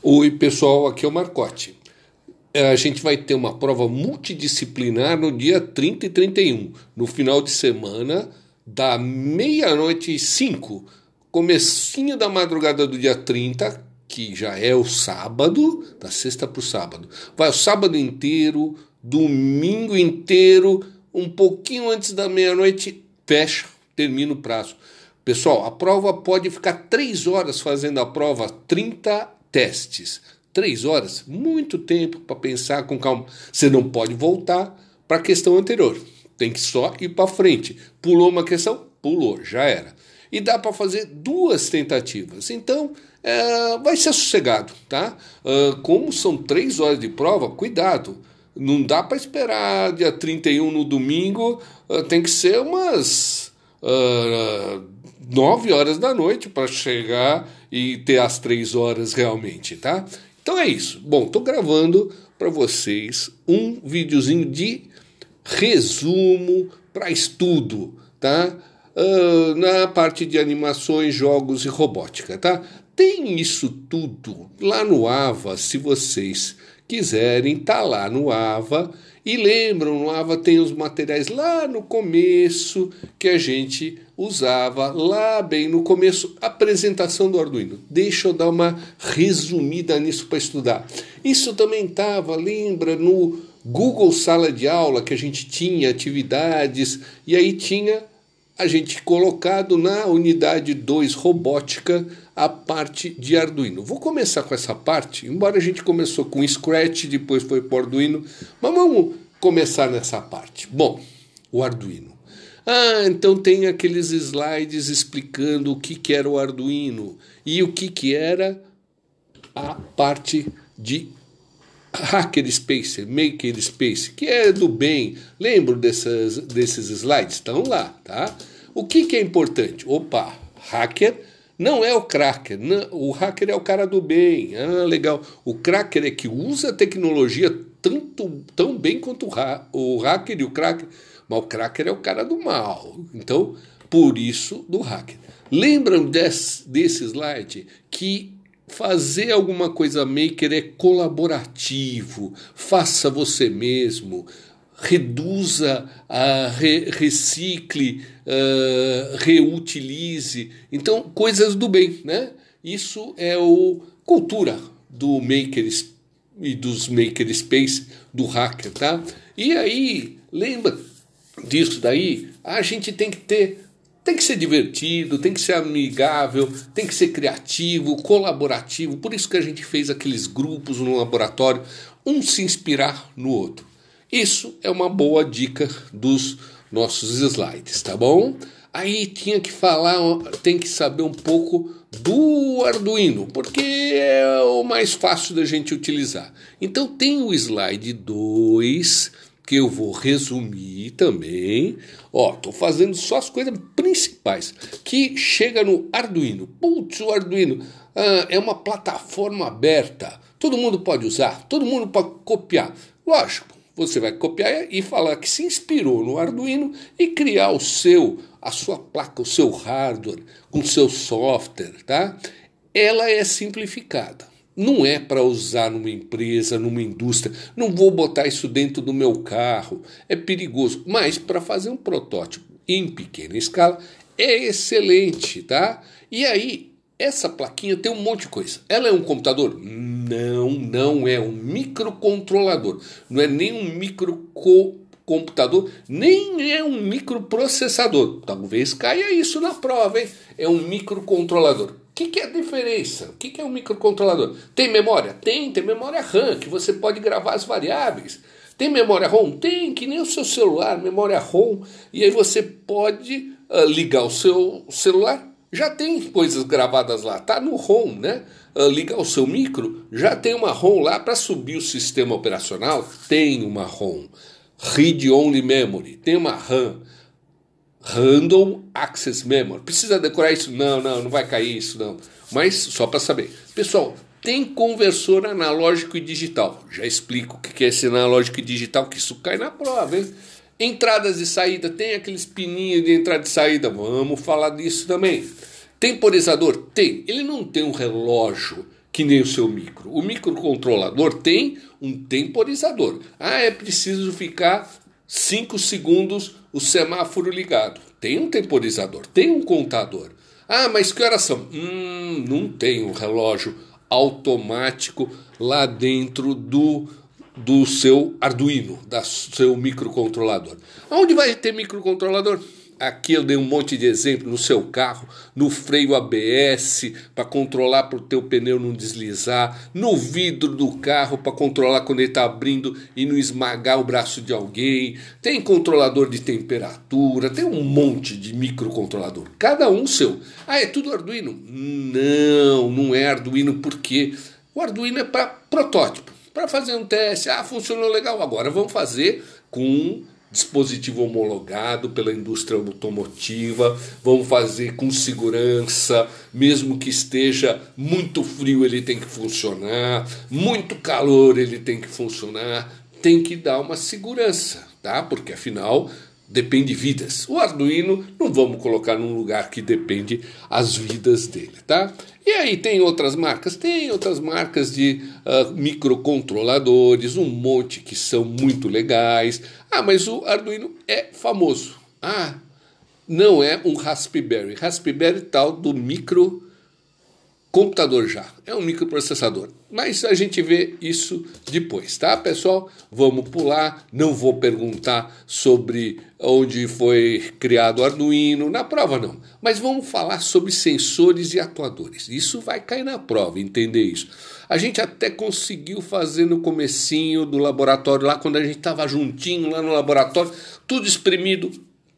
Oi, pessoal, aqui é o Marcote. É, a gente vai ter uma prova multidisciplinar no dia 30 e 31, no final de semana, da meia-noite e 5, comecinho da madrugada do dia 30, que já é o sábado, da sexta para o sábado. Vai o sábado inteiro, domingo inteiro, um pouquinho antes da meia-noite, fecha, termina o prazo. Pessoal, a prova pode ficar três horas fazendo a prova, 30 testes. Três horas, muito tempo para pensar com calma. Você não pode voltar para a questão anterior. Tem que só ir para frente. Pulou uma questão? Pulou, já era. E dá para fazer duas tentativas. Então, é, vai ser sossegado, tá? Uh, como são três horas de prova, cuidado. Não dá para esperar dia 31 no domingo, uh, tem que ser umas uh, 9 horas da noite para chegar e ter as 3 horas realmente, tá? Então é isso. Bom, estou gravando para vocês um videozinho de resumo para estudo, tá? Uh, na parte de animações, jogos e robótica, tá? Tem isso tudo lá no AVA, se vocês quiserem, tá lá no AVA. E lembram, no AVA tem os materiais lá no começo que a gente usava, lá bem no começo, apresentação do Arduino. Deixa eu dar uma resumida nisso para estudar. Isso também estava, lembra, no Google Sala de Aula, que a gente tinha atividades, e aí tinha a gente colocado na unidade 2 robótica a parte de Arduino. Vou começar com essa parte, embora a gente começou com Scratch, depois foi para Arduino, mas vamos começar nessa parte. Bom, o Arduino. Ah, então tem aqueles slides explicando o que, que era o Arduino e o que, que era a parte de Hackerspace, Makerspace, que é do bem. Lembro dessas, desses slides? Estão lá, tá? O que, que é importante? Opa, hacker não é o cracker. Não, o hacker é o cara do bem. Ah, legal. O cracker é que usa a tecnologia tanto, tão bem quanto o, ha o hacker e o cracker. Mas o cracker é o cara do mal. Então, por isso, do hacker. Lembram desse, desse slide que Fazer alguma coisa maker é colaborativo, faça você mesmo, reduza, uh, re, recicle, uh, reutilize. Então, coisas do bem, né? Isso é o cultura do maker e dos maker space, do hacker, tá? E aí, lembra disso daí? A gente tem que ter tem que ser divertido, tem que ser amigável, tem que ser criativo, colaborativo. Por isso que a gente fez aqueles grupos no laboratório, um se inspirar no outro. Isso é uma boa dica dos nossos slides, tá bom? Aí tinha que falar, tem que saber um pouco do Arduino, porque é o mais fácil da gente utilizar. Então tem o slide 2 que eu vou resumir também. Ó, tô fazendo só as coisas principais que chega no Arduino. Putz, o Arduino ah, é uma plataforma aberta. Todo mundo pode usar, todo mundo pode copiar. Lógico, você vai copiar e falar que se inspirou no Arduino e criar o seu, a sua placa, o seu hardware, com o seu software, tá? Ela é simplificada não é para usar numa empresa, numa indústria. Não vou botar isso dentro do meu carro, é perigoso. Mas para fazer um protótipo em pequena escala é excelente, tá? E aí, essa plaquinha tem um monte de coisa. Ela é um computador? Não, não é um microcontrolador. Não é nem um microcomputador, nem é um microprocessador. Talvez caia isso na prova, hein? É um microcontrolador que, que é a diferença? O que, que é um microcontrolador? Tem memória? Tem, tem memória RAM, que você pode gravar as variáveis. Tem memória ROM? Tem, que nem o seu celular, memória ROM. E aí você pode uh, ligar o seu celular, já tem coisas gravadas lá, tá no ROM, né? Uh, ligar o seu micro, já tem uma ROM lá para subir o sistema operacional, tem uma ROM. Read Only Memory, tem uma RAM. Random Access Memory. Precisa decorar isso? Não, não, não vai cair isso, não. Mas só para saber. Pessoal, tem conversor analógico e digital. Já explico o que é esse analógico e digital, que isso cai na prova, hein? Entradas e saída, tem aqueles pininhos de entrada e saída. Vamos falar disso também. Temporizador? Tem. Ele não tem um relógio que nem o seu micro. O microcontrolador tem um temporizador. Ah, é preciso ficar 5 segundos o semáforo ligado. Tem um temporizador, tem um contador. Ah, mas que horas são? Hum, não tem um relógio automático lá dentro do, do seu Arduino, do seu microcontrolador. Onde vai ter microcontrolador? Aqui eu dei um monte de exemplo no seu carro, no freio ABS para controlar para o teu pneu não deslizar, no vidro do carro para controlar quando ele está abrindo e não esmagar o braço de alguém. Tem controlador de temperatura, tem um monte de microcontrolador, cada um seu. Ah, é tudo Arduino? Não, não é Arduino porque o Arduino é para protótipo, para fazer um teste. Ah, funcionou legal, agora vamos fazer com dispositivo homologado pela indústria automotiva, vão fazer com segurança, mesmo que esteja muito frio, ele tem que funcionar, muito calor, ele tem que funcionar, tem que dar uma segurança, tá? Porque afinal depende de vidas. O Arduino não vamos colocar num lugar que depende as vidas dele, tá? E aí tem outras marcas? Tem outras marcas de uh, microcontroladores, um monte que são muito legais. Ah, mas o Arduino é famoso. Ah, não é um Raspberry. Raspberry tal do micro computador já, é um microprocessador. Mas a gente vê isso depois, tá, pessoal? Vamos pular, não vou perguntar sobre onde foi criado o Arduino, na prova não. Mas vamos falar sobre sensores e atuadores. Isso vai cair na prova, entender isso. A gente até conseguiu fazer no comecinho do laboratório lá, quando a gente estava juntinho lá no laboratório, tudo espremido,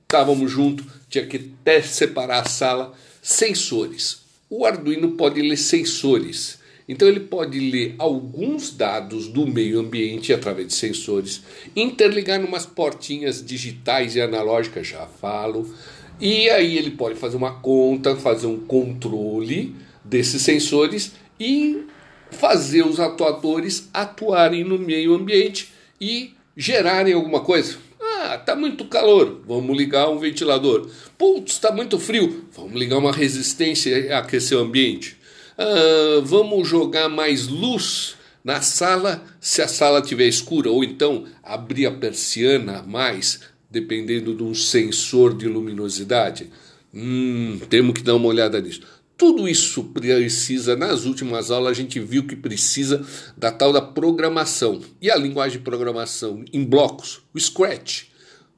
estávamos juntos, tinha que até separar a sala, sensores o Arduino pode ler sensores. Então ele pode ler alguns dados do meio ambiente através de sensores, interligar umas portinhas digitais e analógicas, já falo, e aí ele pode fazer uma conta, fazer um controle desses sensores e fazer os atuadores atuarem no meio ambiente e gerarem alguma coisa. Ah, tá muito calor, vamos ligar um ventilador. Putz, está muito frio, vamos ligar uma resistência e aquecer o ambiente. Ah, vamos jogar mais luz na sala se a sala estiver escura, ou então abrir a persiana mais, dependendo de um sensor de luminosidade. Hum, temos que dar uma olhada nisso. Tudo isso precisa, nas últimas aulas, a gente viu que precisa da tal da programação. E a linguagem de programação em blocos, o Scratch,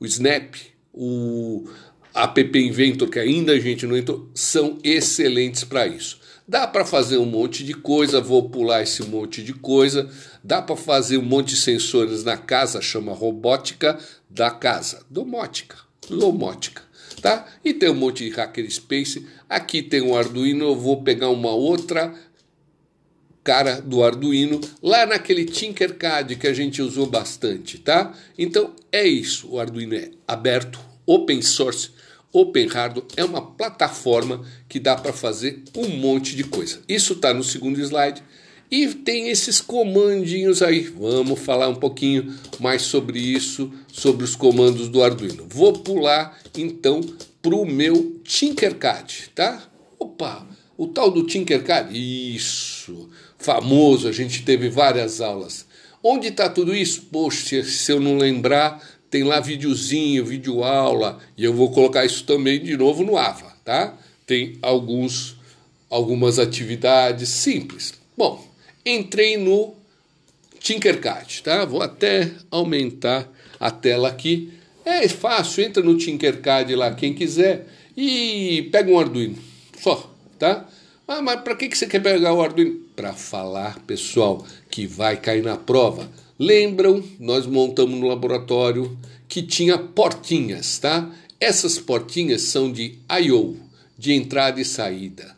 o Snap, o App Inventor, que ainda a gente não entrou, são excelentes para isso. Dá para fazer um monte de coisa, vou pular esse monte de coisa. Dá para fazer um monte de sensores na casa, chama robótica da casa, domótica, lomótica tá? E tem um monte de hacker space. Aqui tem um Arduino, eu vou pegar uma outra cara do Arduino lá naquele Tinkercad que a gente usou bastante, tá? Então é isso, o Arduino é aberto, open source, open hardware, é uma plataforma que dá para fazer um monte de coisa. Isso está no segundo slide. E tem esses comandinhos aí. Vamos falar um pouquinho mais sobre isso, sobre os comandos do Arduino. Vou pular então para o meu Tinkercad, tá? Opa, o tal do Tinkercad, isso, famoso, a gente teve várias aulas. Onde está tudo isso? Poxa, se eu não lembrar, tem lá videozinho, vídeo aula, e eu vou colocar isso também de novo no AVA, tá? Tem alguns algumas atividades simples. Bom, entrei no Tinkercad, tá? Vou até aumentar a tela aqui. É fácil, entra no Tinkercad lá quem quiser e pega um Arduino, só, tá? Ah, mas para que que você quer pegar o Arduino? Para falar, pessoal, que vai cair na prova. Lembram? Nós montamos no laboratório que tinha portinhas, tá? Essas portinhas são de I/O, de entrada e saída.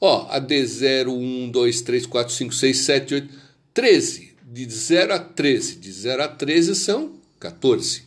Ó, a D0, 1, 2, 3, 4, 5, 6, 7, 8, 13. De 0 a 13. De 0 a 13 são 14.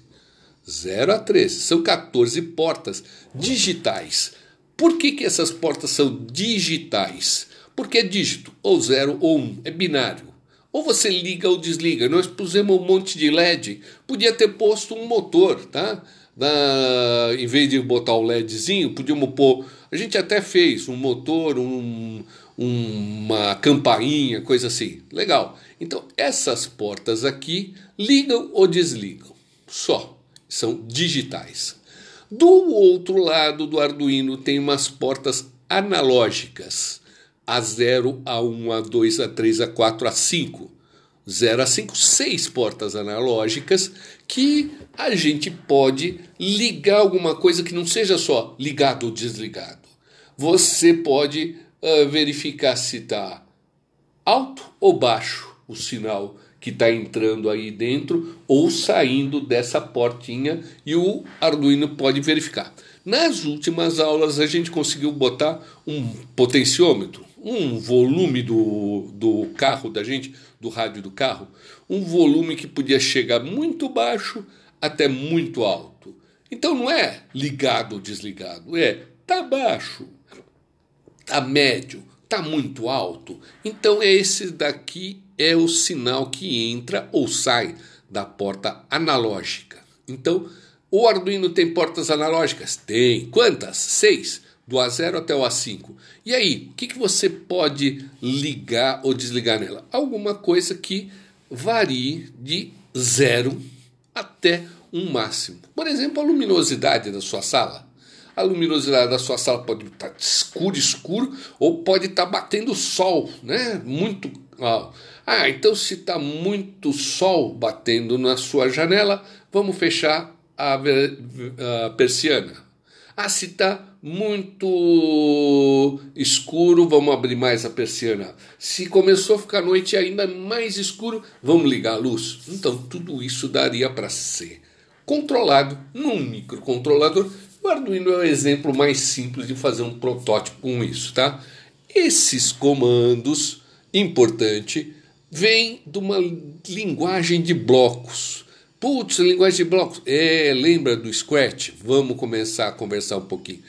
0 a 13. São 14 portas digitais. Por que, que essas portas são digitais? Porque é dígito, ou 0 ou 1, um, é binário. Ou você liga ou desliga. Nós pusemos um monte de LED, podia ter posto um motor, tá? Na, em vez de botar o LEDzinho, podíamos pôr A gente até fez um motor, um, uma campainha, coisa assim. Legal. Então, essas portas aqui ligam ou desligam. Só. São digitais. Do outro lado do Arduino tem umas portas analógicas. A0, A1, A2, A3, A4, A5. 0 a 5, seis portas analógicas que a gente pode ligar alguma coisa que não seja só ligado ou desligado. Você pode uh, verificar se está alto ou baixo o sinal que está entrando aí dentro ou saindo dessa portinha e o Arduino pode verificar. Nas últimas aulas a gente conseguiu botar um potenciômetro, um volume do, do carro da gente, do rádio do carro, um volume que podia chegar muito baixo até muito alto. Então não é ligado ou desligado, é tá baixo, tá médio, tá muito alto. Então esse daqui é o sinal que entra ou sai da porta analógica. Então, o Arduino tem portas analógicas? Tem. Quantas? Seis. Do A0 até o A5. E aí, o que, que você pode ligar ou desligar nela? Alguma coisa que varie de zero até um máximo. Por exemplo, a luminosidade da sua sala. A luminosidade da sua sala pode estar escuro, escuro, ou pode estar batendo sol, né? Muito. Ah, então se está muito sol batendo na sua janela, vamos fechar a persiana. Ah, se está muito escuro, vamos abrir mais a persiana. Se começou a ficar noite ainda mais escuro, vamos ligar a luz. Então, tudo isso daria para ser controlado num microcontrolador. O Arduino é o exemplo mais simples de fazer um protótipo com isso, tá? Esses comandos, importante, vêm de uma linguagem de blocos. Putz, linguagem de blocos. É, lembra do Scratch? Vamos começar a conversar um pouquinho.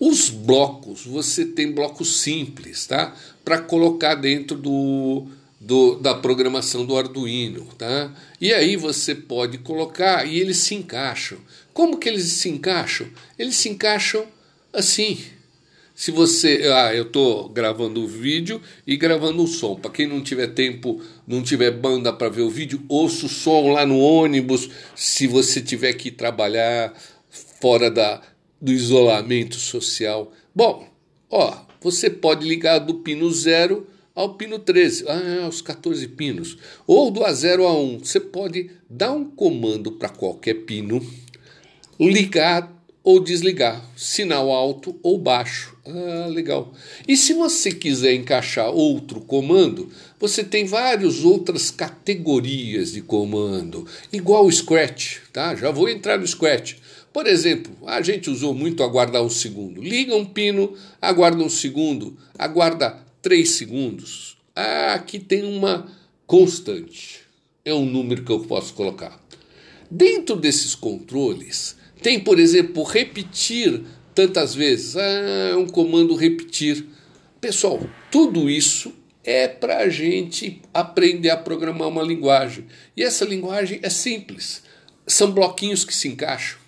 Os blocos, você tem blocos simples, tá? Para colocar dentro do, do, da programação do Arduino, tá? E aí você pode colocar e eles se encaixam. Como que eles se encaixam? Eles se encaixam assim. Se você, ah, eu estou gravando o vídeo e gravando o som. Para quem não tiver tempo, não tiver banda para ver o vídeo, ouça o som lá no ônibus. Se você tiver que trabalhar fora da, do isolamento social. Bom, ó, você pode ligar do pino 0 ao pino 13, ah, os 14 pinos, ou do A0 a 1. Você pode dar um comando para qualquer pino, ligar ou desligar, sinal alto ou baixo. Ah, legal. E se você quiser encaixar outro comando, você tem várias outras categorias de comando, igual o Scratch, tá? Já vou entrar no Scratch. Por exemplo, a gente usou muito aguardar um segundo. Liga um pino, aguarda um segundo, aguarda três segundos. Ah, aqui tem uma constante. É um número que eu posso colocar. Dentro desses controles, tem, por exemplo, repetir tantas vezes. Ah, é um comando repetir. Pessoal, tudo isso é para a gente aprender a programar uma linguagem. E essa linguagem é simples. São bloquinhos que se encaixam.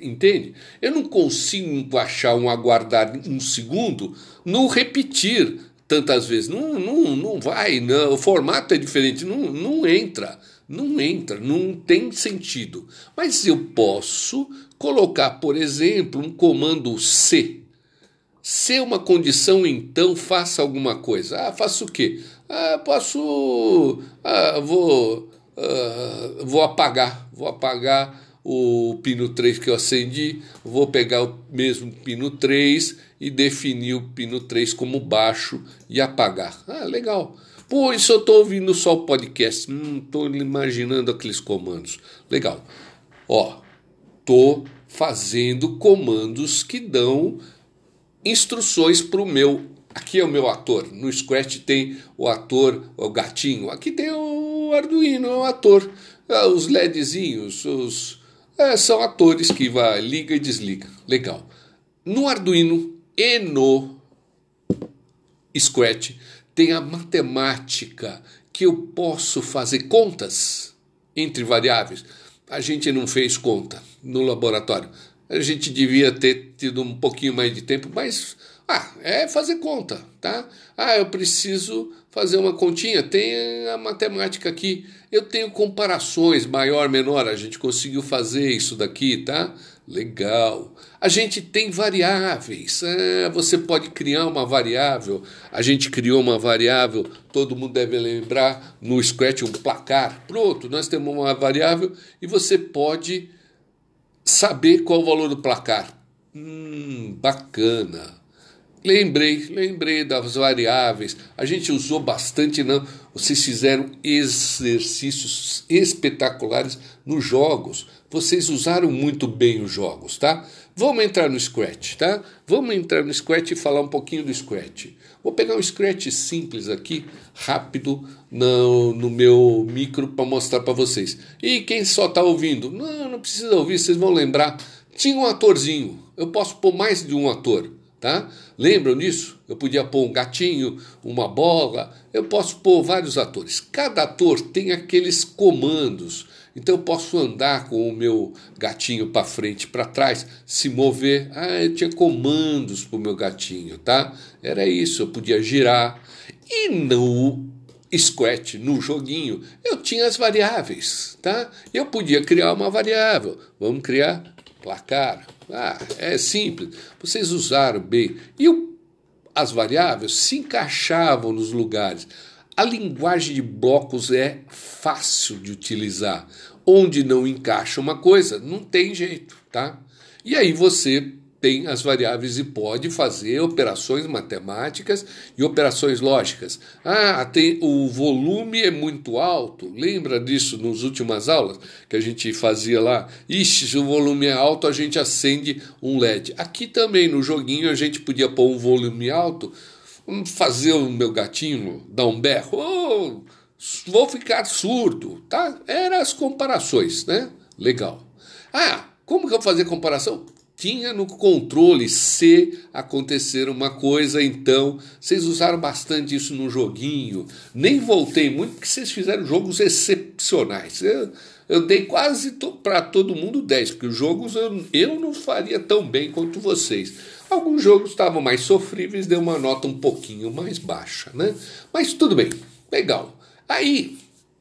Entende? Eu não consigo encaixar um aguardar um segundo no repetir tantas vezes. Não, não, não vai, não. o formato é diferente, não, não entra. Não entra, não tem sentido. Mas eu posso colocar, por exemplo, um comando C. Se é uma condição, então faça alguma coisa. Ah, faço o quê? Ah, posso. Ah, vou. Ah, vou apagar. Vou apagar o pino 3 que eu acendi, vou pegar o mesmo pino 3 e definir o pino 3 como baixo e apagar. Ah, legal. Pô, isso eu estou ouvindo só o podcast, não estou imaginando aqueles comandos. Legal. Ó, estou fazendo comandos que dão instruções para o meu. Aqui é o meu ator. No Scratch tem o ator, o gatinho. Aqui tem o Arduino, é o ator. Ah, os LEDzinhos, os, é, são atores que vai, liga e desliga. Legal. No Arduino e no Scratch tem a matemática que eu posso fazer contas entre variáveis. A gente não fez conta no laboratório. A gente devia ter tido um pouquinho mais de tempo, mas Ah, é fazer conta, tá? Ah, eu preciso fazer uma continha. Tem a matemática aqui. Eu tenho comparações maior, menor. A gente conseguiu fazer isso daqui, tá? Legal. A gente tem variáveis. É, você pode criar uma variável. A gente criou uma variável, todo mundo deve lembrar, no Scratch um placar. Pronto, nós temos uma variável e você pode saber qual o valor do placar. Hum, bacana. Lembrei, lembrei das variáveis. A gente usou bastante, não? Vocês fizeram exercícios espetaculares nos jogos. Vocês usaram muito bem os jogos, tá? Vamos entrar no Scratch, tá? Vamos entrar no Scratch e falar um pouquinho do Scratch. Vou pegar um Scratch simples aqui, rápido, no, no meu micro para mostrar para vocês. E quem só está ouvindo, não, não precisa ouvir, vocês vão lembrar. Tinha um atorzinho. Eu posso pôr mais de um ator tá? Lembram disso? Eu podia pôr um gatinho, uma bola, eu posso pôr vários atores. Cada ator tem aqueles comandos. Então eu posso andar com o meu gatinho para frente, para trás, se mover. Ah, eu tinha comandos para o meu gatinho, tá? Era isso, eu podia girar. E no Scratch, no joguinho, eu tinha as variáveis, tá? Eu podia criar uma variável. Vamos criar placar. Ah, é simples. Vocês usaram bem. E o, as variáveis se encaixavam nos lugares. A linguagem de blocos é fácil de utilizar. Onde não encaixa uma coisa, não tem jeito, tá? E aí você tem as variáveis e pode fazer operações matemáticas e operações lógicas. Ah, tem, o volume é muito alto. Lembra disso nas últimas aulas que a gente fazia lá? Ixi, se o volume é alto, a gente acende um LED. Aqui também no joguinho a gente podia pôr um volume alto, fazer o meu gatinho dar um berro. Oh, vou ficar surdo, tá? Eram as comparações, né? Legal. Ah, como que eu vou fazer comparação? Tinha no controle se acontecer uma coisa, então vocês usaram bastante isso no joguinho. Nem voltei muito porque vocês fizeram jogos excepcionais. Eu, eu dei quase to, para todo mundo 10, porque os jogos eu, eu não faria tão bem quanto vocês. Alguns jogos estavam mais sofríveis, deu uma nota um pouquinho mais baixa, né? Mas tudo bem, legal. Aí,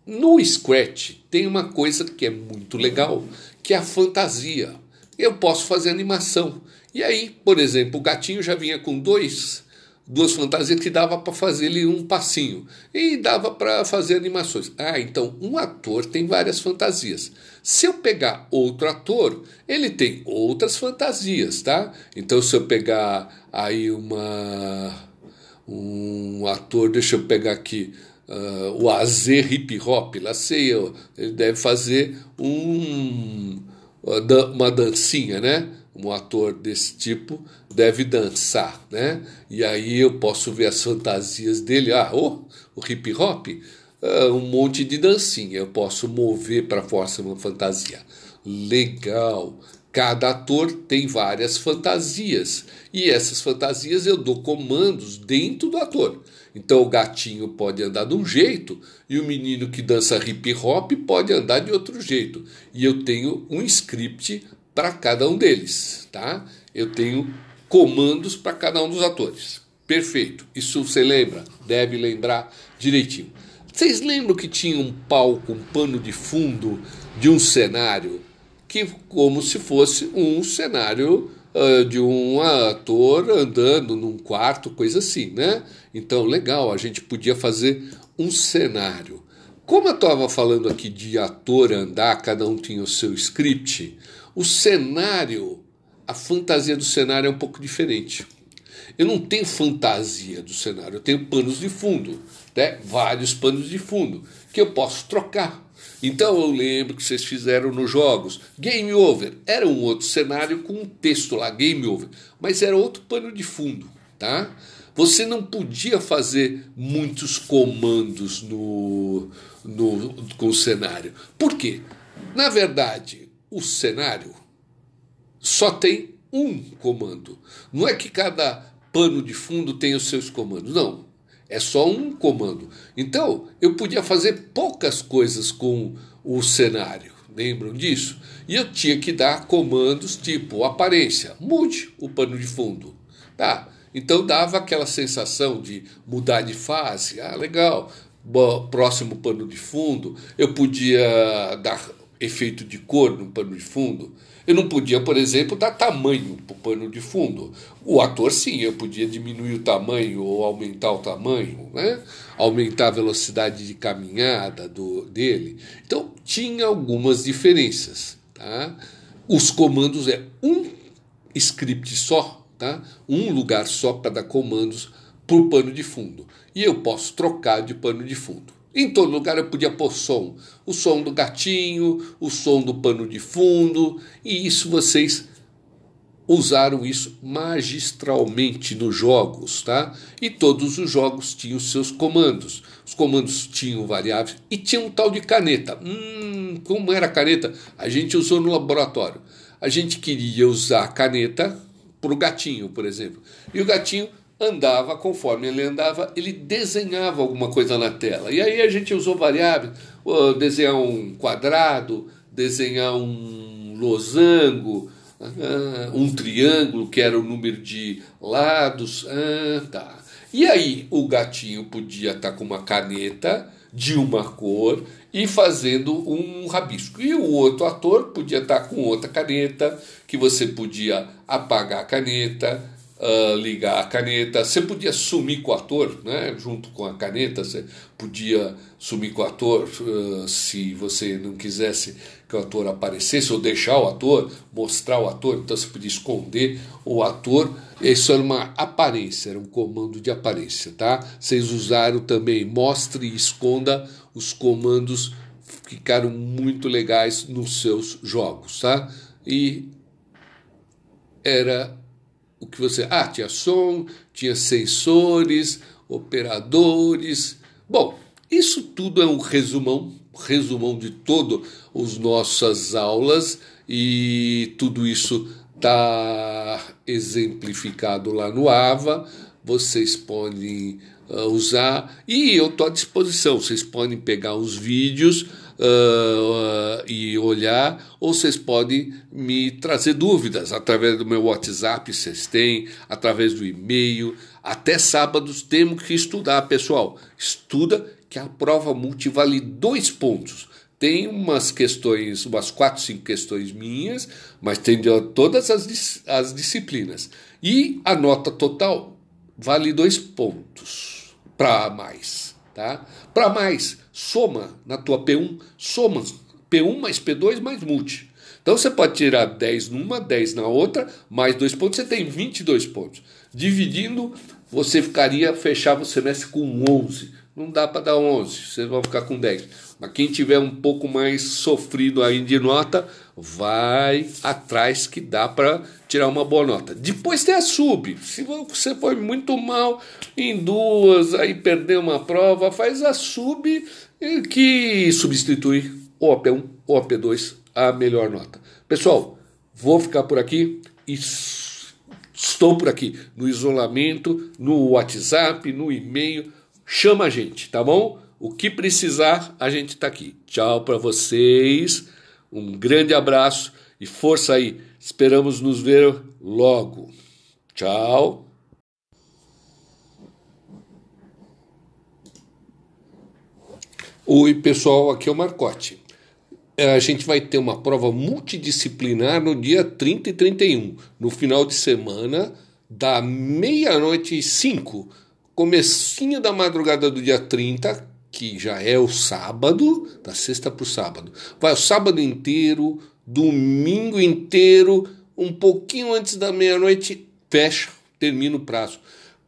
no Scratch tem uma coisa que é muito legal, que é a fantasia eu posso fazer animação. E aí, por exemplo, o gatinho já vinha com dois, duas fantasias que dava para fazer ele um passinho e dava para fazer animações. Ah, então um ator tem várias fantasias. Se eu pegar outro ator, ele tem outras fantasias, tá? Então se eu pegar aí uma um ator, deixa eu pegar aqui, uh, o AZ Hip Hop, lá sei eu, ele deve fazer um uma dancinha, né? Um ator desse tipo deve dançar, né? E aí eu posso ver as fantasias dele. Ah, oh, o hip hop, uh, um monte de dancinha. Eu posso mover para fora uma fantasia. Legal. Cada ator tem várias fantasias e essas fantasias eu dou comandos dentro do ator. Então o gatinho pode andar de um jeito e o menino que dança hip hop pode andar de outro jeito. E eu tenho um script para cada um deles, tá? Eu tenho comandos para cada um dos atores. Perfeito. Isso você lembra? Deve lembrar direitinho. Vocês lembram que tinha um palco, um pano de fundo de um cenário que como se fosse um cenário uh, de um ator andando num quarto, coisa assim, né? Então, legal, a gente podia fazer um cenário. Como eu estava falando aqui de ator andar, cada um tinha o seu script, o cenário, a fantasia do cenário é um pouco diferente. Eu não tenho fantasia do cenário, eu tenho panos de fundo, né? vários panos de fundo, que eu posso trocar. Então eu lembro que vocês fizeram nos jogos Game Over. Era um outro cenário com um texto lá, Game Over. Mas era outro pano de fundo, tá? Você não podia fazer muitos comandos no, no, com o cenário. Por quê? Na verdade, o cenário só tem um comando. Não é que cada pano de fundo tem os seus comandos. Não. É só um comando. Então, eu podia fazer poucas coisas com o cenário. Lembram disso? E eu tinha que dar comandos tipo aparência, mude o pano de fundo. Tá? Então dava aquela sensação de mudar de fase. Ah, legal, próximo pano de fundo. Eu podia dar efeito de cor no pano de fundo. Eu não podia, por exemplo, dar tamanho para o pano de fundo. O ator, sim, eu podia diminuir o tamanho ou aumentar o tamanho, né? aumentar a velocidade de caminhada do, dele. Então, tinha algumas diferenças. Tá? Os comandos é um script só, tá? um lugar só para dar comandos para o pano de fundo. E eu posso trocar de pano de fundo. Em todo lugar eu podia pôr som. O som do gatinho, o som do pano de fundo, e isso vocês usaram isso magistralmente nos jogos, tá? E todos os jogos tinham seus comandos. Os comandos tinham variáveis e tinha um tal de caneta. Hum, como era a caneta? A gente usou no laboratório. A gente queria usar a caneta para o gatinho, por exemplo. E o gatinho andava, conforme ele andava, ele desenhava alguma coisa na tela. E aí a gente usou variáveis, desenhar um quadrado, desenhar um losango, ah, um triângulo, que era o número de lados. Ah, tá. E aí o gatinho podia estar com uma caneta de uma cor e fazendo um rabisco. E o outro ator podia estar com outra caneta, que você podia apagar a caneta, uh, ligar a caneta. Você podia sumir com o ator, né? junto com a caneta, você podia sumir com o ator uh, se você não quisesse que o ator aparecesse, ou deixar o ator, mostrar o ator, então você podia esconder o ator. Isso era uma aparência, era um comando de aparência, tá? Vocês usaram também mostre e esconda os comandos ficaram muito legais nos seus jogos, tá? E era o que você. Ah, tinha som, tinha sensores, operadores. Bom, isso tudo é um resumão, resumão de todas as nossas aulas e tudo isso está exemplificado lá no AVA. Vocês podem uh, usar e eu estou à disposição. Vocês podem pegar os vídeos uh, e olhar, ou vocês podem me trazer dúvidas através do meu WhatsApp, vocês têm, através do e-mail. Até sábados temos que estudar, pessoal. Estuda que a prova multi vale dois pontos. Tem umas questões, umas quatro, cinco questões minhas, mas tem de todas as, as disciplinas. E a nota total vale dois pontos para mais. Tá? Para mais, soma na tua P1, soma P1 mais P2 mais multi. Então você pode tirar 10 numa, 10 na outra, mais dois pontos, você tem 22 pontos. Dividindo, você ficaria, fechava o semestre com 11. Não dá para dar 11, vocês vão ficar com 10. Mas quem tiver um pouco mais sofrido aí de nota, vai atrás que dá para tirar uma boa nota. Depois tem a sub. Se você foi muito mal em duas, aí perdeu uma prova, faz a sub que substitui o AP1 ou AP2 a melhor nota. Pessoal, vou ficar por aqui e estou por aqui no isolamento, no WhatsApp, no e-mail. Chama a gente, tá bom? O que precisar, a gente está aqui. Tchau para vocês, um grande abraço e força aí. Esperamos nos ver logo. Tchau. Oi, pessoal, aqui é o Marcote. É, a gente vai ter uma prova multidisciplinar no dia 30 e 31, no final de semana, da meia-noite e 5, comecinho da madrugada do dia 30, que já é o sábado, da sexta para o sábado. Vai o sábado inteiro, domingo inteiro, um pouquinho antes da meia-noite, fecha, termina o prazo.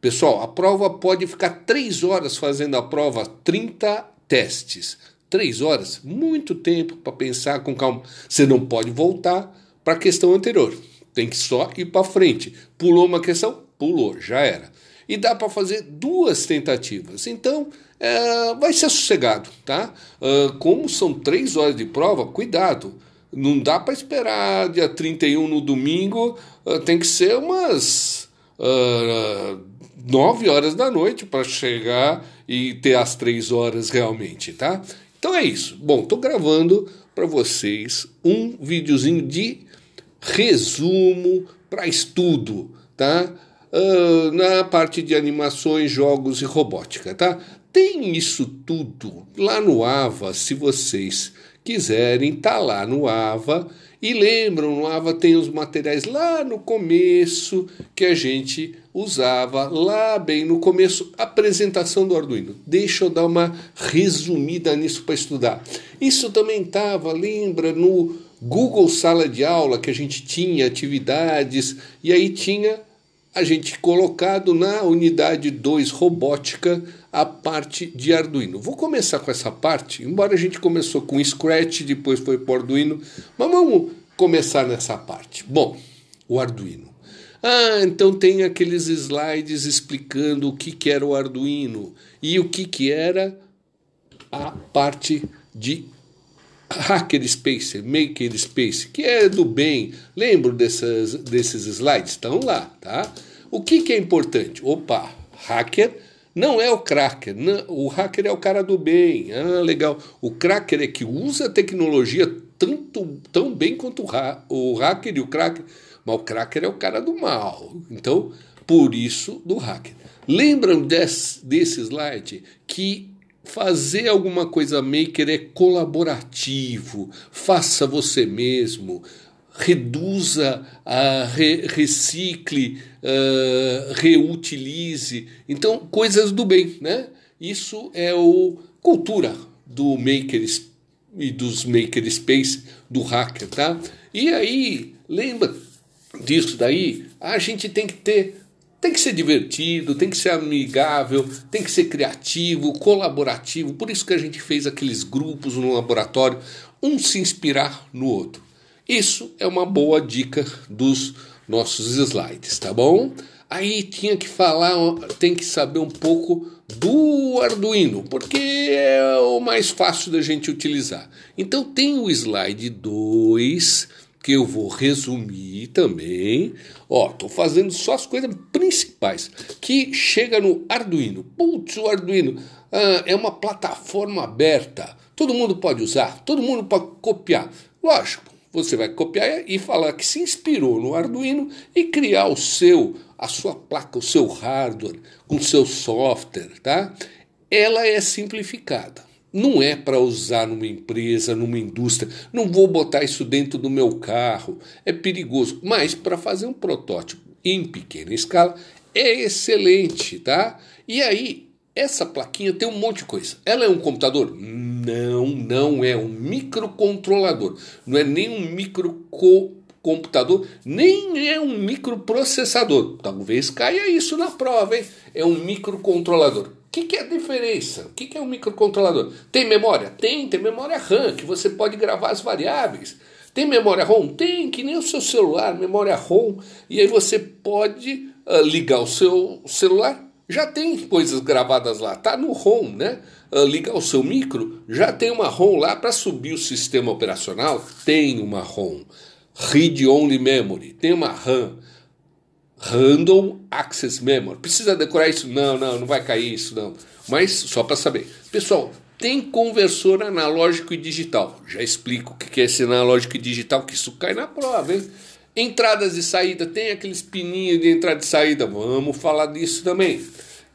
Pessoal, a prova pode ficar três horas fazendo a prova, 30 testes. Três horas, muito tempo para pensar com calma. Você não pode voltar para a questão anterior. Tem que só ir para frente. Pulou uma questão? Pulou, já era. E dá para fazer duas tentativas. Então, é, vai ser sossegado, tá? Uh, como são três horas de prova, cuidado. Não dá para esperar dia 31 no domingo, uh, tem que ser umas uh, 9 horas da noite para chegar e ter as 3 horas realmente, tá? Então é isso. Bom, estou gravando para vocês um videozinho de resumo para estudo, tá? uh, na parte de animações, jogos e robótica, tá? Tem isso tudo lá no Ava, se vocês quiserem, tá lá no Ava. E lembram, no Ava tem os materiais lá no começo que a gente usava, lá bem no começo, apresentação do Arduino. Deixa eu dar uma resumida nisso para estudar. Isso também estava, lembra, no Google Sala de Aula que a gente tinha atividades e aí tinha a gente colocado na unidade 2 robótica a parte de Arduino. Vou começar com essa parte, embora a gente começou com Scratch, depois foi para Arduino, mas vamos começar nessa parte. Bom, o Arduino. Ah, então tem aqueles slides explicando o que, que era o Arduino e o que, que era a parte de Hackerspace, Makerspace, que é do bem. Lembro dessas, desses slides? Estão lá, tá? O que, que é importante? Opa, hacker não é o cracker. Não, o hacker é o cara do bem. Ah, legal. O cracker é que usa a tecnologia tanto, tão bem quanto o, ha o hacker e o cracker. Mas o cracker é o cara do mal. Então, por isso, do hacker. Lembram desse, desse slide que fazer alguma coisa maker é colaborativo, faça você mesmo, reduza, uh, re, recicle, uh, reutilize. Então, coisas do bem, né? Isso é o cultura do maker e dos makerspace do hacker, tá? E aí, lembra disso daí? A gente tem que ter tem que ser divertido, tem que ser amigável, tem que ser criativo, colaborativo. Por isso que a gente fez aqueles grupos no laboratório, um se inspirar no outro. Isso é uma boa dica dos nossos slides, tá bom? Aí tinha que falar, tem que saber um pouco do Arduino, porque é o mais fácil da gente utilizar. Então tem o slide 2, que eu vou resumir também. Ó, tô fazendo só as coisas principais, que chega no Arduino. Putz, o Arduino ah, é uma plataforma aberta. Todo mundo pode usar, todo mundo pode copiar. Lógico, você vai copiar e falar que se inspirou no Arduino e criar o seu, a sua placa, o seu hardware, com o seu software, tá? Ela é simplificada. Não é para usar numa empresa, numa indústria. Não vou botar isso dentro do meu carro. É perigoso. Mas para fazer um protótipo em pequena escala é excelente, tá? E aí essa plaquinha tem um monte de coisa. Ela é um computador? Não, não é um microcontrolador. Não é nem um microcomputador, nem é um microprocessador. Talvez caia isso na prova, hein? É um microcontrolador. Que, que, é a diferença? O que, que é um microcontrolador? Tem memória? Tem, tem memória RAM, que você pode gravar as variáveis. Tem memória ROM? Tem, que nem o seu celular, memória ROM. E aí você pode uh, ligar o seu celular já tem coisas gravadas lá, tá no ROM, né? Uh, ligar o seu micro, já tem uma ROM lá para subir o sistema operacional, tem uma ROM. Read Only Memory, tem uma RAM. Random Access Memory. Precisa decorar isso? Não, não, não vai cair isso, não. Mas só para saber. Pessoal, tem conversor analógico e digital. Já explico o que é esse analógico e digital, que isso cai na prova, hein? Entradas e saída, tem aqueles pininhos de entrada e saída, vamos falar disso também.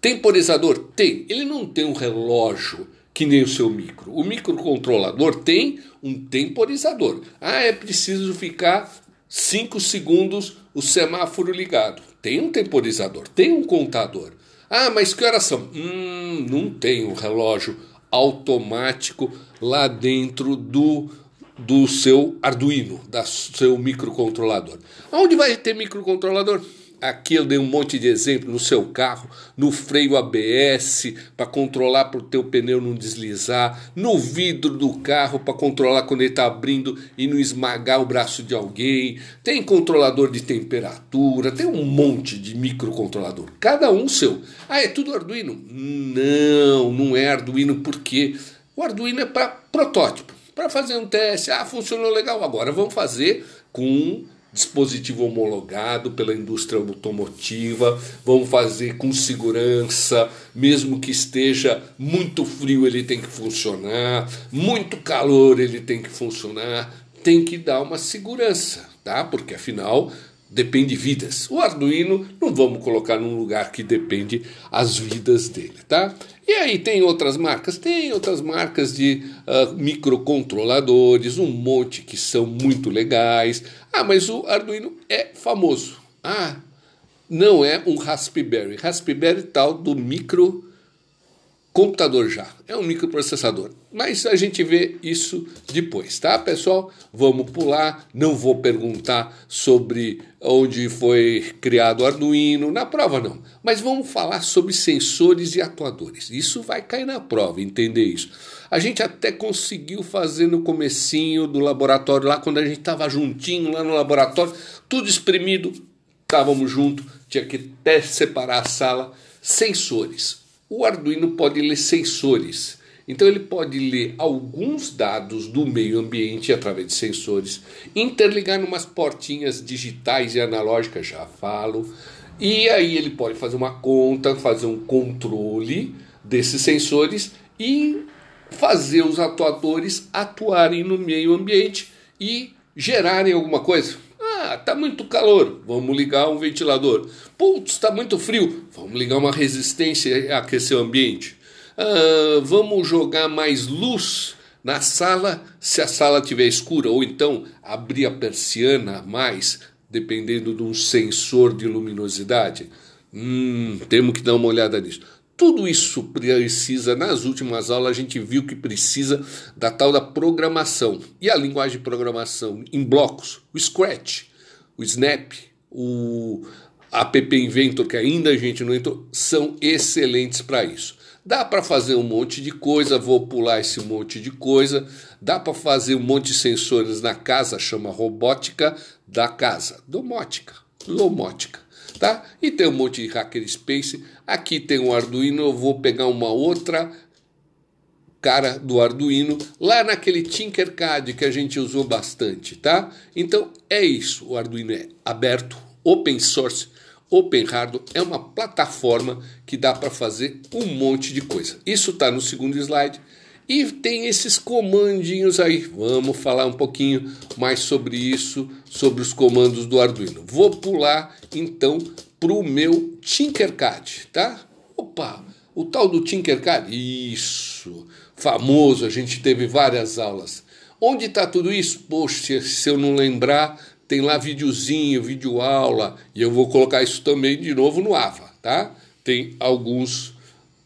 Temporizador? Tem. Ele não tem um relógio que nem o seu micro. O microcontrolador tem um temporizador. Ah, é preciso ficar 5 segundos o semáforo ligado. Tem um temporizador, tem um contador. Ah, mas que horas são? Hum, não tem um relógio automático lá dentro do do seu Arduino, do seu microcontrolador. Onde vai ter microcontrolador? Aqui eu dei um monte de exemplo no seu carro, no freio ABS para controlar para o teu pneu não deslizar, no vidro do carro para controlar quando ele está abrindo e não esmagar o braço de alguém. Tem controlador de temperatura, tem um monte de microcontrolador, cada um seu. Ah, é tudo Arduino? Não, não é Arduino porque o Arduino é para protótipo para fazer um teste. Ah, funcionou legal. Agora vamos fazer com dispositivo homologado pela indústria automotiva. Vamos fazer com segurança, mesmo que esteja muito frio, ele tem que funcionar, muito calor, ele tem que funcionar. Tem que dar uma segurança, tá? Porque afinal depende vidas. O Arduino não vamos colocar num lugar que depende as vidas dele, tá? E aí tem outras marcas? Tem outras marcas de uh, microcontroladores, um monte que são muito legais. Ah, mas o Arduino é famoso. Ah, não é um Raspberry. Raspberry tal do micro computador já, é um microprocessador. Mas a gente vê isso depois, tá, pessoal? Vamos pular, não vou perguntar sobre onde foi criado o Arduino, na prova não. Mas vamos falar sobre sensores e atuadores. Isso vai cair na prova, entender isso. A gente até conseguiu fazer no comecinho do laboratório lá, quando a gente estava juntinho lá no laboratório, tudo espremido, estávamos juntos, tinha que até separar a sala, sensores o Arduino pode ler sensores. Então ele pode ler alguns dados do meio ambiente através de sensores, interligar umas portinhas digitais e analógicas, já falo, e aí ele pode fazer uma conta, fazer um controle desses sensores e fazer os atuadores atuarem no meio ambiente e gerarem alguma coisa. Ah, tá muito calor, vamos ligar um ventilador. Putz, está muito frio, vamos ligar uma resistência e aquecer o ambiente. Ah, vamos jogar mais luz na sala se a sala estiver escura, ou então abrir a persiana mais, dependendo de um sensor de luminosidade. Hum, temos que dar uma olhada nisso. Tudo isso precisa, nas últimas aulas a gente viu que precisa da tal da programação. E a linguagem de programação em blocos, o Scratch, o Snap, o App Inventor, que ainda a gente não entrou, são excelentes para isso. Dá para fazer um monte de coisa, vou pular esse monte de coisa. Dá para fazer um monte de sensores na casa, chama robótica da casa, domótica, lomótica, tá? E tem um monte de hacker space. Aqui tem um Arduino, eu vou pegar uma outra cara do Arduino lá naquele Tinkercad que a gente usou bastante, tá? Então é isso, o Arduino é aberto, open source, open hardware, é uma plataforma que dá para fazer um monte de coisa. Isso está no segundo slide. E tem esses comandinhos aí. Vamos falar um pouquinho mais sobre isso, sobre os comandos do Arduino. Vou pular então para o meu Tinkercad, tá? Opa, o tal do Tinkercad? Isso famoso, a gente teve várias aulas. Onde está tudo isso? Poxa, se eu não lembrar, tem lá videozinho, vídeo aula, e eu vou colocar isso também de novo no AVA, tá? Tem alguns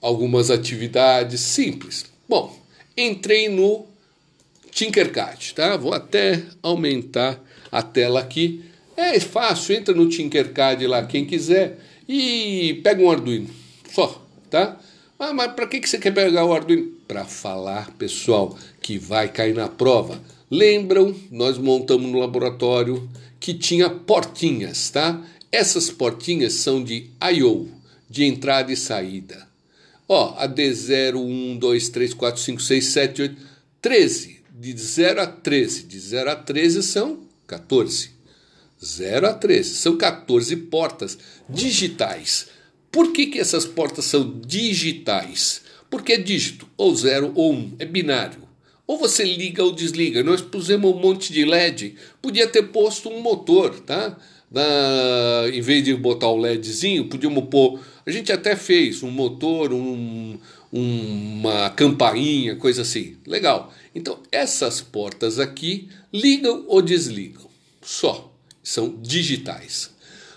algumas atividades simples. Bom, entrei no Tinkercad, tá? Vou até aumentar a tela aqui. É fácil, entra no Tinkercad lá quem quiser e pega um Arduino, só, tá? Ah, mas para que você quer pegar o Arduino? Para falar, pessoal, que vai cair na prova. Lembram, nós montamos no laboratório que tinha portinhas, tá? Essas portinhas são de I/O, de entrada e saída. Ó, a D0, 1, 2, 3, 4, 5, 6, 7, 8, 13. De 0 a 13. De 0 a 13 são 14. 0 a 13. São 14 portas digitais por que, que essas portas são digitais? Porque é dígito, ou zero ou um, é binário. Ou você liga ou desliga. Nós pusemos um monte de LED, podia ter posto um motor, tá? Na, em vez de botar o LEDzinho, podíamos pôr. A gente até fez um motor, um, uma campainha, coisa assim. Legal. Então, essas portas aqui ligam ou desligam. Só. São digitais.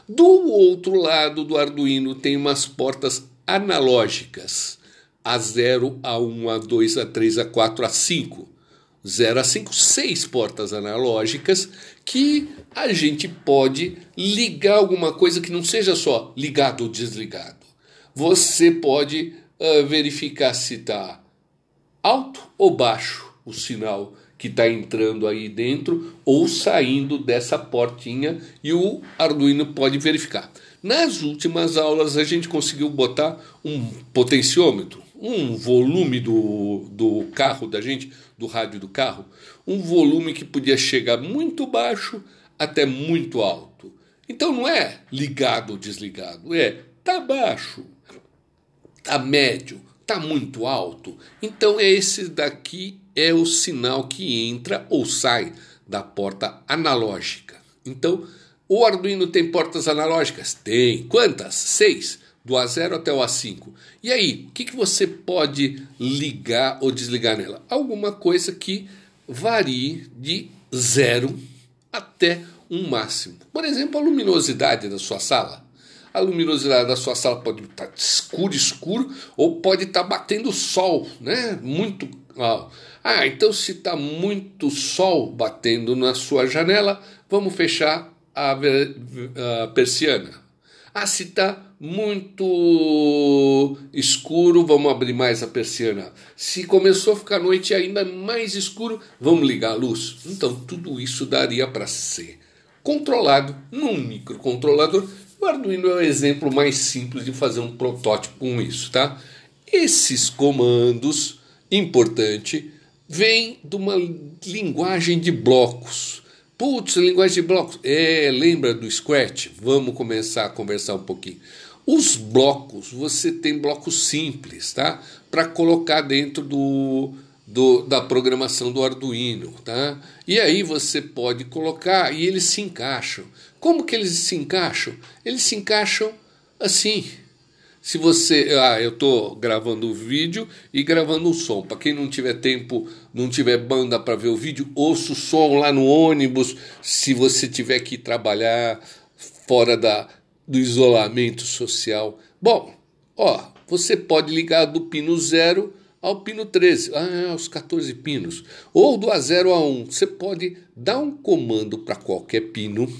Do outro lado do Arduino tem umas portas analógicas. A0, A1, A2, A3, A4, A5. 0 a 5, seis portas analógicas que a gente pode ligar alguma coisa que não seja só ligado ou desligado. Você pode uh, verificar se está alto ou baixo o sinal que está entrando aí dentro ou saindo dessa portinha e o Arduino pode verificar. Nas últimas aulas a gente conseguiu botar um potenciômetro, um volume do, do carro da gente, do rádio do carro, um volume que podia chegar muito baixo até muito alto. Então não é ligado ou desligado, é tá baixo, tá médio, tá muito alto. Então é esse daqui é o sinal que entra ou sai da porta analógica. Então, O Arduino tem portas analógicas? Tem. Quantas? Seis. Do A0 até o A5. E aí, o que, que você pode ligar ou desligar nela? Alguma coisa que varie de zero até um máximo. Por exemplo, a luminosidade da sua sala. A luminosidade da sua sala pode estar escuro, escuro, ou pode estar batendo sol, né? Muito. Ah, então se está muito sol batendo na sua janela, vamos fechar a, a persiana. Ah, se está muito escuro, vamos abrir mais a persiana. Se começou a ficar noite ainda mais escuro, vamos ligar a luz. Então, tudo isso daria para ser controlado num microcontrolador. O Arduino é o exemplo mais simples de fazer um protótipo com isso, tá? Esses comandos, importante, vêm de uma linguagem de blocos. Putz, linguagem de blocos. É, lembra do Scratch? Vamos começar a conversar um pouquinho. Os blocos, você tem blocos simples, tá? Para colocar dentro do, do, da programação do Arduino, tá? E aí você pode colocar e eles se encaixam. Como que eles se encaixam? Eles se encaixam assim. Se você, ah, eu estou gravando o vídeo e gravando o som. Para quem não tiver tempo, não tiver banda para ver o vídeo, ouça o som lá no ônibus. Se você tiver que trabalhar fora da, do isolamento social. Bom, ó, você pode ligar do pino 0 ao pino 13, ah, os 14 pinos, ou do A0 a 1. Você pode dar um comando para qualquer pino,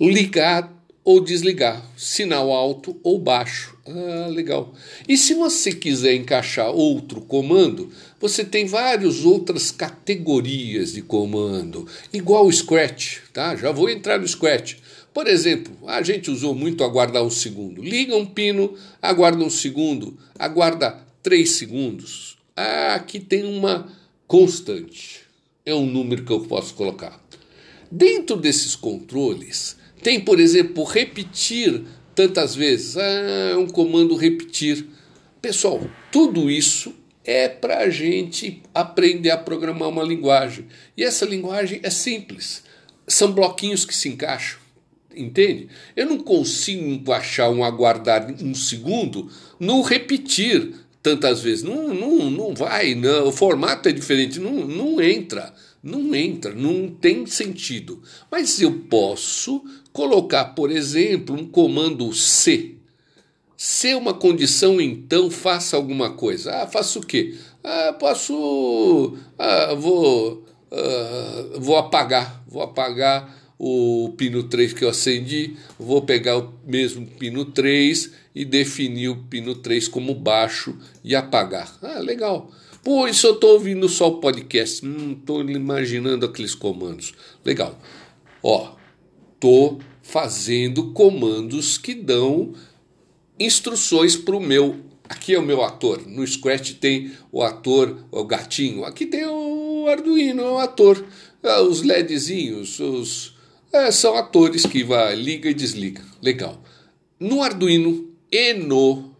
ligar ou desligar, sinal alto ou baixo. Ah, legal. E se você quiser encaixar outro comando, você tem várias outras categorias de comando, igual o Scratch, tá? Já vou entrar no Scratch. Por exemplo, a gente usou muito aguardar um segundo. Liga um pino, aguarda um segundo, aguarda três segundos. Ah, aqui tem uma constante. É um número que eu posso colocar. Dentro desses controles, tem, por exemplo, repetir tantas vezes. Ah, é um comando repetir. Pessoal, tudo isso é para a gente aprender a programar uma linguagem. E essa linguagem é simples. São bloquinhos que se encaixam. Entende? Eu não consigo encaixar um aguardar um segundo no repetir tantas vezes. Não, não, não vai, não. o formato é diferente, não, não entra. Não entra, não tem sentido. Mas eu posso colocar, por exemplo, um comando C. Se é uma condição, então faça alguma coisa. Ah, faço o quê? Ah, posso. Ah, vou. Ah, vou apagar. Vou apagar o pino 3 que eu acendi, vou pegar o mesmo pino 3 e definir o pino 3 como baixo e apagar. Ah, legal. Pô, isso eu estou ouvindo só o podcast, não estou imaginando aqueles comandos. Legal. Ó, estou fazendo comandos que dão instruções para o meu. Aqui é o meu ator. No Scratch tem o ator, o gatinho. Aqui tem o Arduino, é o ator. Ah, os LEDzinhos, os é, são atores que vai, liga e desliga. Legal. No Arduino e no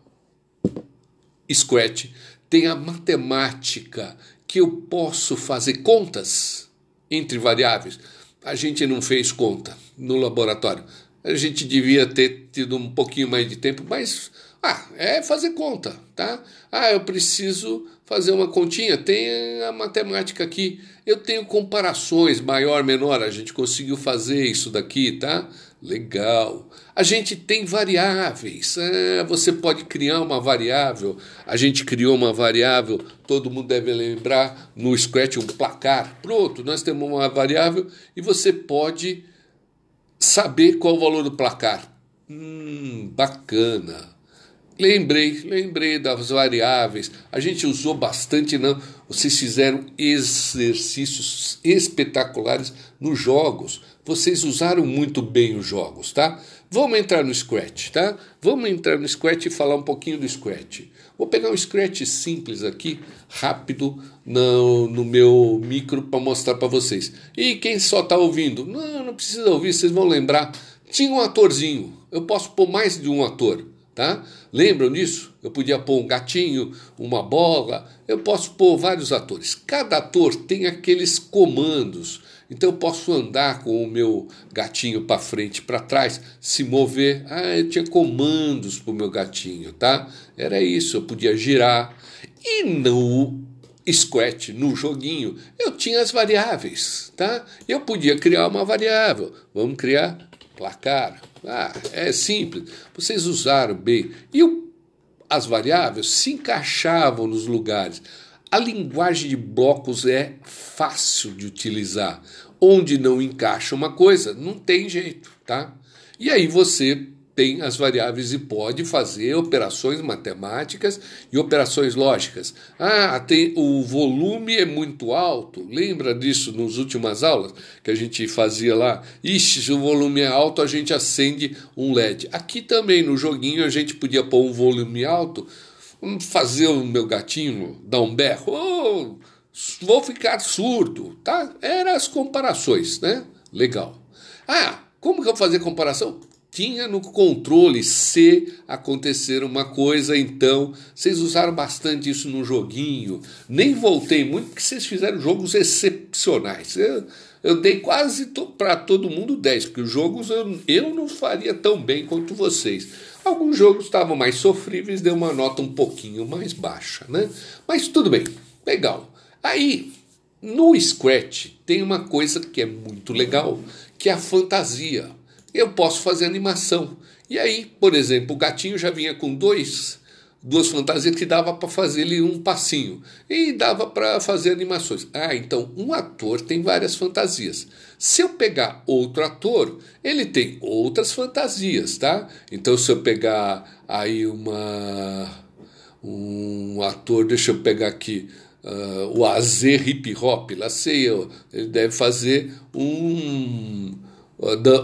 Scratch tem a matemática que eu posso fazer contas entre variáveis. A gente não fez conta no laboratório. A gente devia ter tido um pouquinho mais de tempo, mas ah, é fazer conta, tá? Ah, eu preciso fazer uma continha, tem a matemática aqui. Eu tenho comparações maior, menor, a gente conseguiu fazer isso daqui, tá? Legal. A gente tem variáveis. É, você pode criar uma variável. A gente criou uma variável, todo mundo deve lembrar no Scratch um placar. Pronto, nós temos uma variável e você pode saber qual o valor do placar. Hum, bacana. Lembrei, lembrei das variáveis. A gente usou bastante, não? Vocês fizeram exercícios espetaculares nos jogos. Vocês usaram muito bem os jogos, tá? Vamos entrar no Scratch, tá? Vamos entrar no Scratch e falar um pouquinho do Scratch. Vou pegar um Scratch simples aqui, rápido, no, no meu micro para mostrar para vocês. E quem só está ouvindo, não, não precisa ouvir, vocês vão lembrar. Tinha um atorzinho. Eu posso pôr mais de um ator tá? Lembram disso? Eu podia pôr um gatinho, uma bola, eu posso pôr vários atores. Cada ator tem aqueles comandos Então eu posso andar com o meu gatinho para frente para trás, se mover. Ah, eu tinha comandos para o meu gatinho, tá? Era isso, eu podia girar. E no Scratch, no joguinho, eu tinha as variáveis, tá? Eu podia criar uma variável. Vamos criar placar. Ah, é simples. Vocês usaram bem. E o, as variáveis se encaixavam nos lugares. A linguagem de blocos é fácil de utilizar. Onde não encaixa uma coisa, não tem jeito, tá? E aí você tem as variáveis e pode fazer operações matemáticas e operações lógicas. Ah, tem, o volume é muito alto. Lembra disso nas últimas aulas que a gente fazia lá? Ixi, se o volume é alto, a gente acende um LED. Aqui também no joguinho a gente podia pôr um volume alto, fazer o meu gatinho dar um berro. Oh, vou ficar surdo, tá? Eram as comparações, né? Legal. Ah, como que eu vou fazer comparação? Tinha no controle se acontecer uma coisa, então vocês usaram bastante isso no joguinho. Nem voltei muito porque vocês fizeram jogos excepcionais. Eu, eu dei quase to, para todo mundo 10, porque os jogos eu, eu não faria tão bem quanto vocês. Alguns jogos estavam mais sofríveis, deu uma nota um pouquinho mais baixa, né? Mas tudo bem, legal. Aí, no Scratch tem uma coisa que é muito legal, que é a fantasia eu posso fazer animação. E aí, por exemplo, o gatinho já vinha com dois, duas fantasias que dava para fazer ele um passinho e dava para fazer animações. Ah, então um ator tem várias fantasias. Se eu pegar outro ator, ele tem outras fantasias, tá? Então se eu pegar aí uma um ator, deixa eu pegar aqui, uh, o AZ Hip Hop, lá sei eu, ele deve fazer um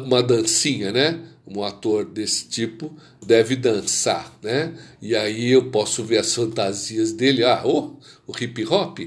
uma dancinha, né? Um ator desse tipo deve dançar, né? E aí eu posso ver as fantasias dele. Ah, oh, o hip hop,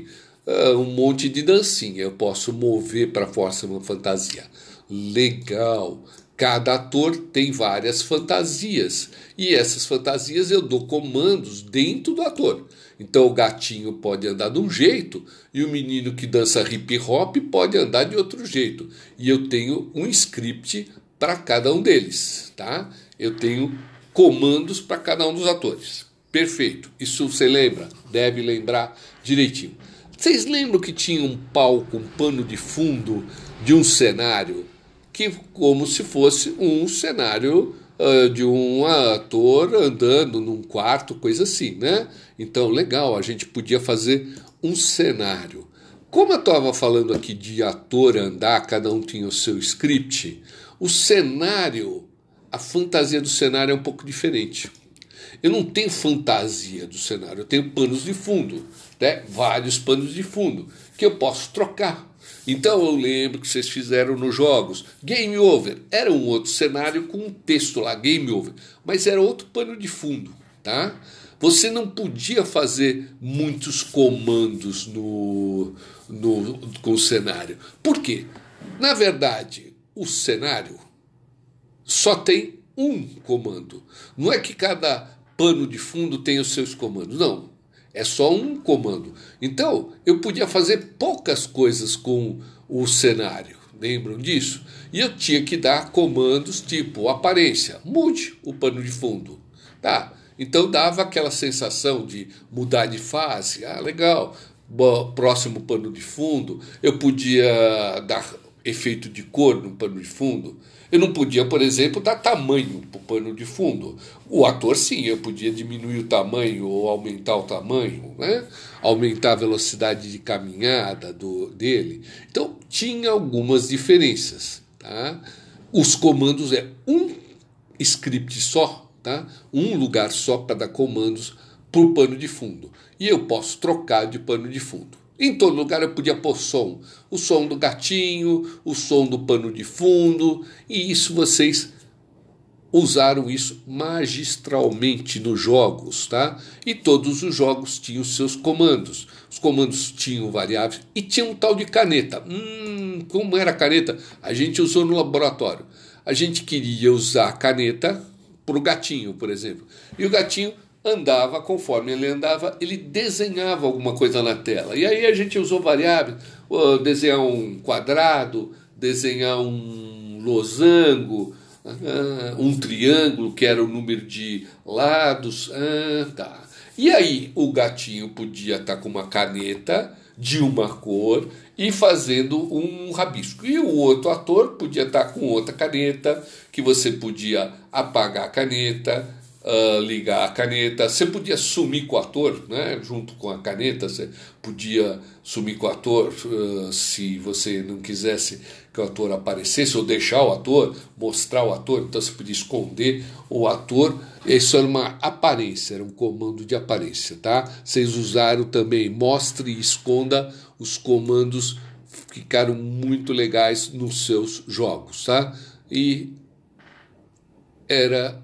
uh, um monte de dancinha. Eu posso mover para força uma fantasia. Legal. Cada ator tem várias fantasias e essas fantasias eu dou comandos dentro do ator. Então o gatinho pode andar de um jeito e o menino que dança hip hop pode andar de outro jeito. E eu tenho um script para cada um deles, tá? Eu tenho comandos para cada um dos atores. Perfeito. Isso você lembra? Deve lembrar direitinho. Vocês lembram que tinha um palco, um pano de fundo de um cenário que como se fosse um cenário uh, de um ator andando num quarto, coisa assim, né? Então, legal, a gente podia fazer um cenário. Como eu estava falando aqui de ator andar, cada um tinha o seu script, o cenário, a fantasia do cenário é um pouco diferente. Eu não tenho fantasia do cenário, eu tenho panos de fundo, né? vários panos de fundo, que eu posso trocar. Então eu lembro que vocês fizeram nos jogos Game Over. Era um outro cenário com um texto lá, Game Over, mas era outro pano de fundo, tá? Você não podia fazer muitos comandos no, no, com o cenário. Por quê? Na verdade, o cenário só tem um comando. Não é que cada pano de fundo tem os seus comandos. Não. É só um comando. Então, eu podia fazer poucas coisas com o cenário. Lembram disso? E eu tinha que dar comandos tipo aparência, mude o pano de fundo. Tá? Então dava aquela sensação de mudar de fase. Ah, legal. Próximo pano de fundo. Eu podia dar efeito de cor no pano de fundo. Eu não podia, por exemplo, dar tamanho para o pano de fundo. O ator, sim, eu podia diminuir o tamanho ou aumentar o tamanho, né? aumentar a velocidade de caminhada do, dele. Então, tinha algumas diferenças. Tá? Os comandos é um script só, tá? um lugar só para dar comandos para o pano de fundo. E eu posso trocar de pano de fundo. Em todo lugar eu podia pôr som. O som do gatinho, o som do pano de fundo, e isso vocês usaram isso magistralmente nos jogos, tá? E todos os jogos tinham seus comandos. Os comandos tinham variáveis e tinha um tal de caneta. Hum, como era a caneta? A gente usou no laboratório. A gente queria usar a caneta para o gatinho, por exemplo. E o gatinho andava, conforme ele andava, ele desenhava alguma coisa na tela. E aí a gente usou variáveis, desenhar um quadrado, desenhar um losango, ah, um triângulo, que era o número de lados. Ah, tá. E aí o gatinho podia estar tá com uma caneta de uma cor e fazendo um rabisco. E o outro ator podia estar tá com outra caneta, que você podia apagar a caneta, uh, ligar a caneta. Você podia sumir com o ator, né? junto com a caneta, você podia sumir com o ator uh, se você não quisesse que o ator aparecesse, ou deixar o ator, mostrar o ator, então você podia esconder o ator. Isso era uma aparência, era um comando de aparência, tá? Vocês usaram também mostre e esconda os comandos ficaram muito legais nos seus jogos, tá? E era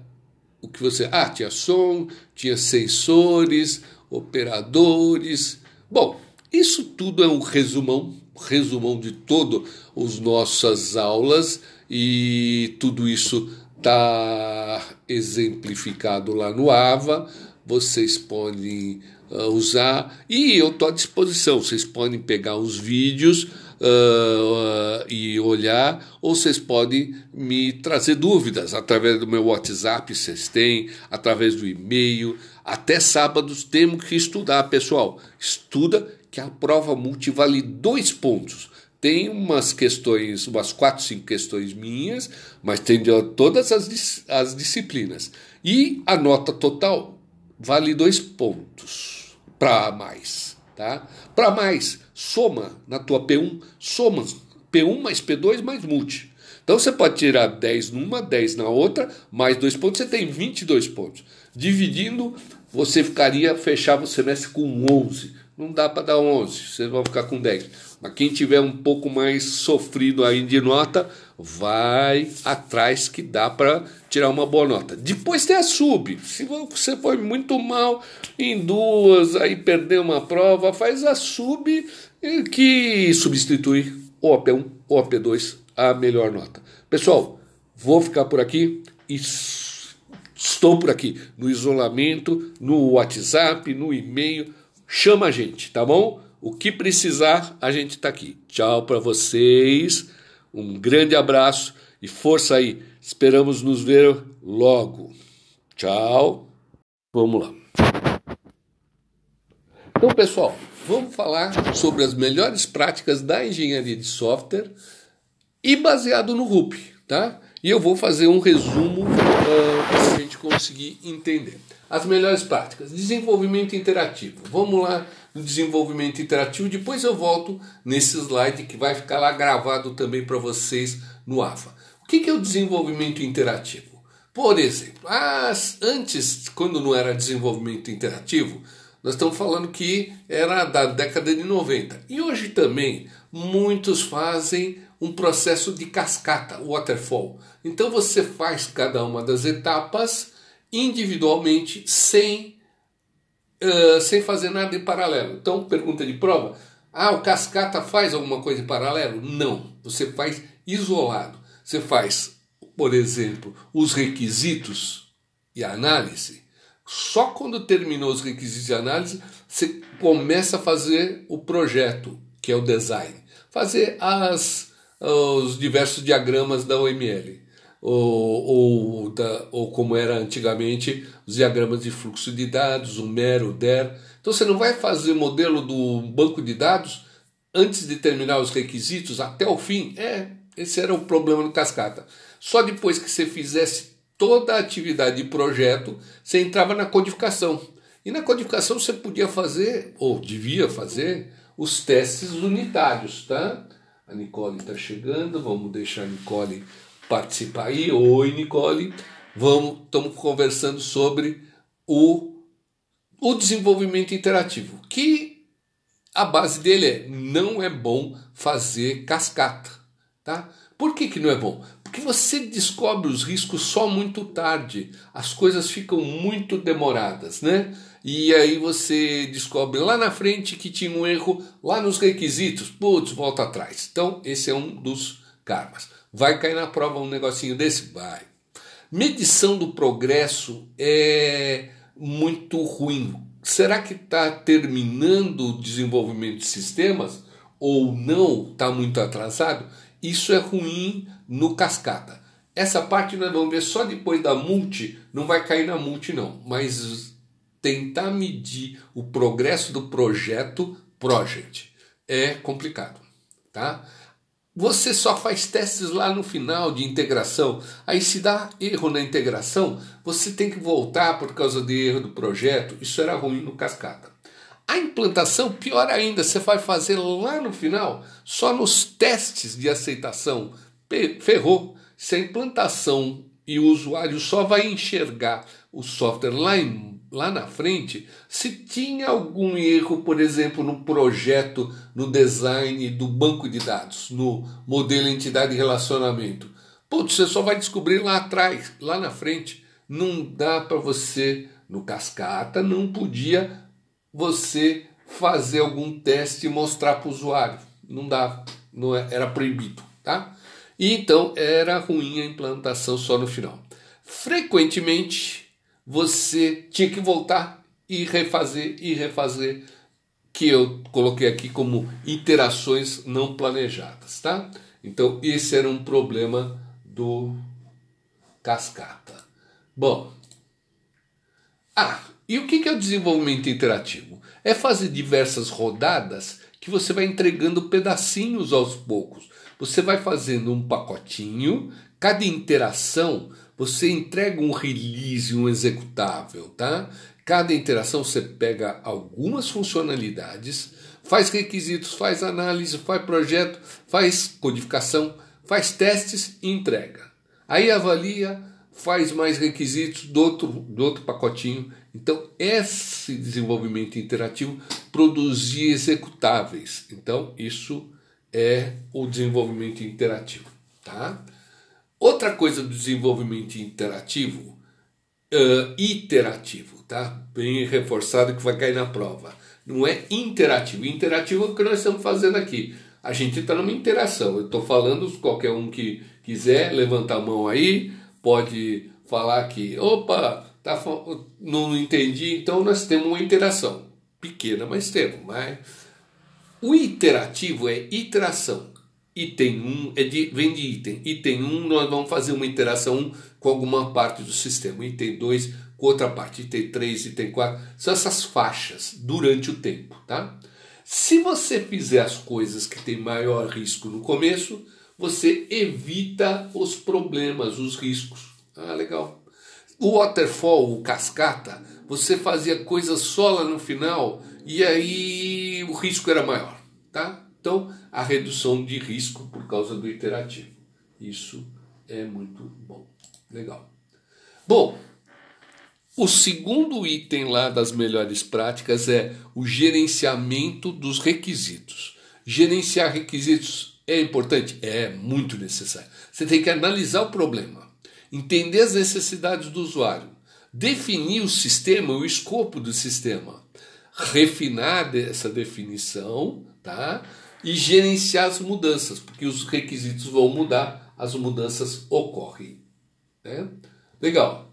o que você. Ah, tinha som, tinha sensores, operadores. Bom, isso tudo é um resumão, resumão de todas as nossas aulas e tudo isso está exemplificado lá no AVA. Vocês podem uh, usar e eu estou à disposição. Vocês podem pegar os vídeos uh, e olhar, ou vocês podem me trazer dúvidas através do meu WhatsApp, vocês têm, através do e-mail. Até sábados temos que estudar, pessoal. Estuda que a prova multi vale dois pontos. Tem umas questões, umas quatro, cinco questões minhas, mas tem de todas as, as disciplinas. E a nota total vale dois pontos para mais. Tá? Para mais, soma na tua P1, soma P1 mais P2 mais multi. Então você pode tirar 10 numa, 10 na outra, mais dois pontos, você tem 22 pontos. Dividindo, você ficaria, fechava o semestre com 11. Não dá para dar 11, vocês vão ficar com 10. Mas quem tiver um pouco mais sofrido aí de nota, vai atrás que dá para tirar uma boa nota. Depois tem a sub. Se você foi muito mal em duas, aí perdeu uma prova, faz a sub que substitui o AP1 ou AP2 a melhor nota. Pessoal, vou ficar por aqui e estou por aqui no isolamento, no WhatsApp, no e-mail. Chama a gente, tá bom? O que precisar, a gente está aqui. Tchau para vocês, um grande abraço e força aí. Esperamos nos ver logo. Tchau. Vamos lá. Então, pessoal, vamos falar sobre as melhores práticas da engenharia de software e baseado no RUP, tá? E eu vou fazer um resumo uh, para a gente conseguir entender. As melhores práticas. Desenvolvimento interativo. Vamos lá no desenvolvimento interativo. Depois eu volto nesse slide que vai ficar lá gravado também para vocês no AFA. O que é o desenvolvimento interativo? Por exemplo, as, antes, quando não era desenvolvimento interativo, nós estamos falando que era da década de 90. E hoje também muitos fazem um processo de cascata, waterfall. Então você faz cada uma das etapas individualmente sem uh, sem fazer nada em paralelo. Então, pergunta de prova: ah, o cascata faz alguma coisa em paralelo? Não, você faz isolado. Você faz, por exemplo, os requisitos e a análise. Só quando terminou os requisitos e análise, você começa a fazer o projeto, que é o design. Fazer as, os diversos diagramas da OML ou, ou, da, ou como era antigamente os diagramas de fluxo de dados, o MER, o DER. Então você não vai fazer modelo do banco de dados antes de terminar os requisitos até o fim. É, esse era o problema do cascata. Só depois que você fizesse toda a atividade de projeto, você entrava na codificação. E na codificação você podia fazer, ou devia fazer, os testes unitários, tá? A Nicole está chegando, vamos deixar a Nicole participar aí. Oi, Nicole. Vamos, estamos conversando sobre o, o desenvolvimento interativo, que a base dele é não é bom fazer cascata, tá? Por que, que não é bom? Porque você descobre os riscos só muito tarde, as coisas ficam muito demoradas, né? E aí você descobre lá na frente que tinha um erro lá nos requisitos, putz, volta atrás. Então, esse é um dos karmas. Vai cair na prova um negocinho desse? Vai. Medição do progresso é muito ruim. Será que está terminando o desenvolvimento de sistemas ou não? Está muito atrasado? Isso é ruim no cascata. Essa parte nós vamos ver só depois da multi, não vai cair na multi não, mas tentar medir o progresso do projeto project é complicado, tá? Você só faz testes lá no final de integração. Aí se dá erro na integração, você tem que voltar por causa do erro do projeto. Isso era ruim no cascata. A implantação, pior ainda, você vai fazer lá no final, só nos testes de aceitação. Ferrou. Se a implantação e o usuário só vai enxergar o software lá lá na frente se tinha algum erro, por exemplo, no projeto, no design do banco de dados, no modelo entidade e relacionamento. Putz, você só vai descobrir lá atrás, lá na frente. Não dá para você, no cascata, não podia você fazer algum teste e mostrar para o usuário. Não dava, não é, era proibido, tá? E então era ruim a implantação só no final. Frequentemente você tinha que voltar e refazer e refazer, que eu coloquei aqui como interações não planejadas, tá? Então esse era um problema do cascata. Bom, ah, e o que é o desenvolvimento interativo? É fazer diversas rodadas que você vai entregando pedacinhos aos poucos. Você vai fazendo um pacotinho, cada interação você entrega um release, um executável, tá? Cada interação você pega algumas funcionalidades, faz requisitos, faz análise, faz projeto, faz codificação, faz testes e entrega. Aí avalia, faz mais requisitos do outro, do outro pacotinho. Então, esse desenvolvimento interativo produzir executáveis. Então, isso é o desenvolvimento interativo, tá? Outra coisa do desenvolvimento interativo, uh, iterativo, tá? Bem reforçado que vai cair na prova. Não é interativo. Interativo é o que nós estamos fazendo aqui. A gente está numa interação. Eu estou falando, qualquer um que quiser levantar a mão aí, pode falar que, opa, tá, não entendi. Então nós temos uma interação. Pequena, mas temos. Mas... O iterativo é iteração item 1 é de, vem de item. Item 1 nós vamos fazer uma interação com alguma parte do sistema. Item 2 com outra parte. Item 3, item 4. São essas faixas durante o tempo. Tá? Se você fizer as coisas que têm maior risco no começo, você evita os problemas, os riscos. Ah, legal. O waterfall, o cascata, você fazia coisas só lá no final e aí o risco era maior. Tá? Então, a redução de risco por causa do iterativo. Isso é muito bom. Legal. Bom, o segundo item lá das melhores práticas é o gerenciamento dos requisitos. Gerenciar requisitos é importante? É muito necessário. Você tem que analisar o problema, entender as necessidades do usuário, definir o sistema, o escopo do sistema, refinar essa definição, tá? E gerenciar as mudanças, porque os requisitos vão mudar, as mudanças ocorrem. Né? Legal.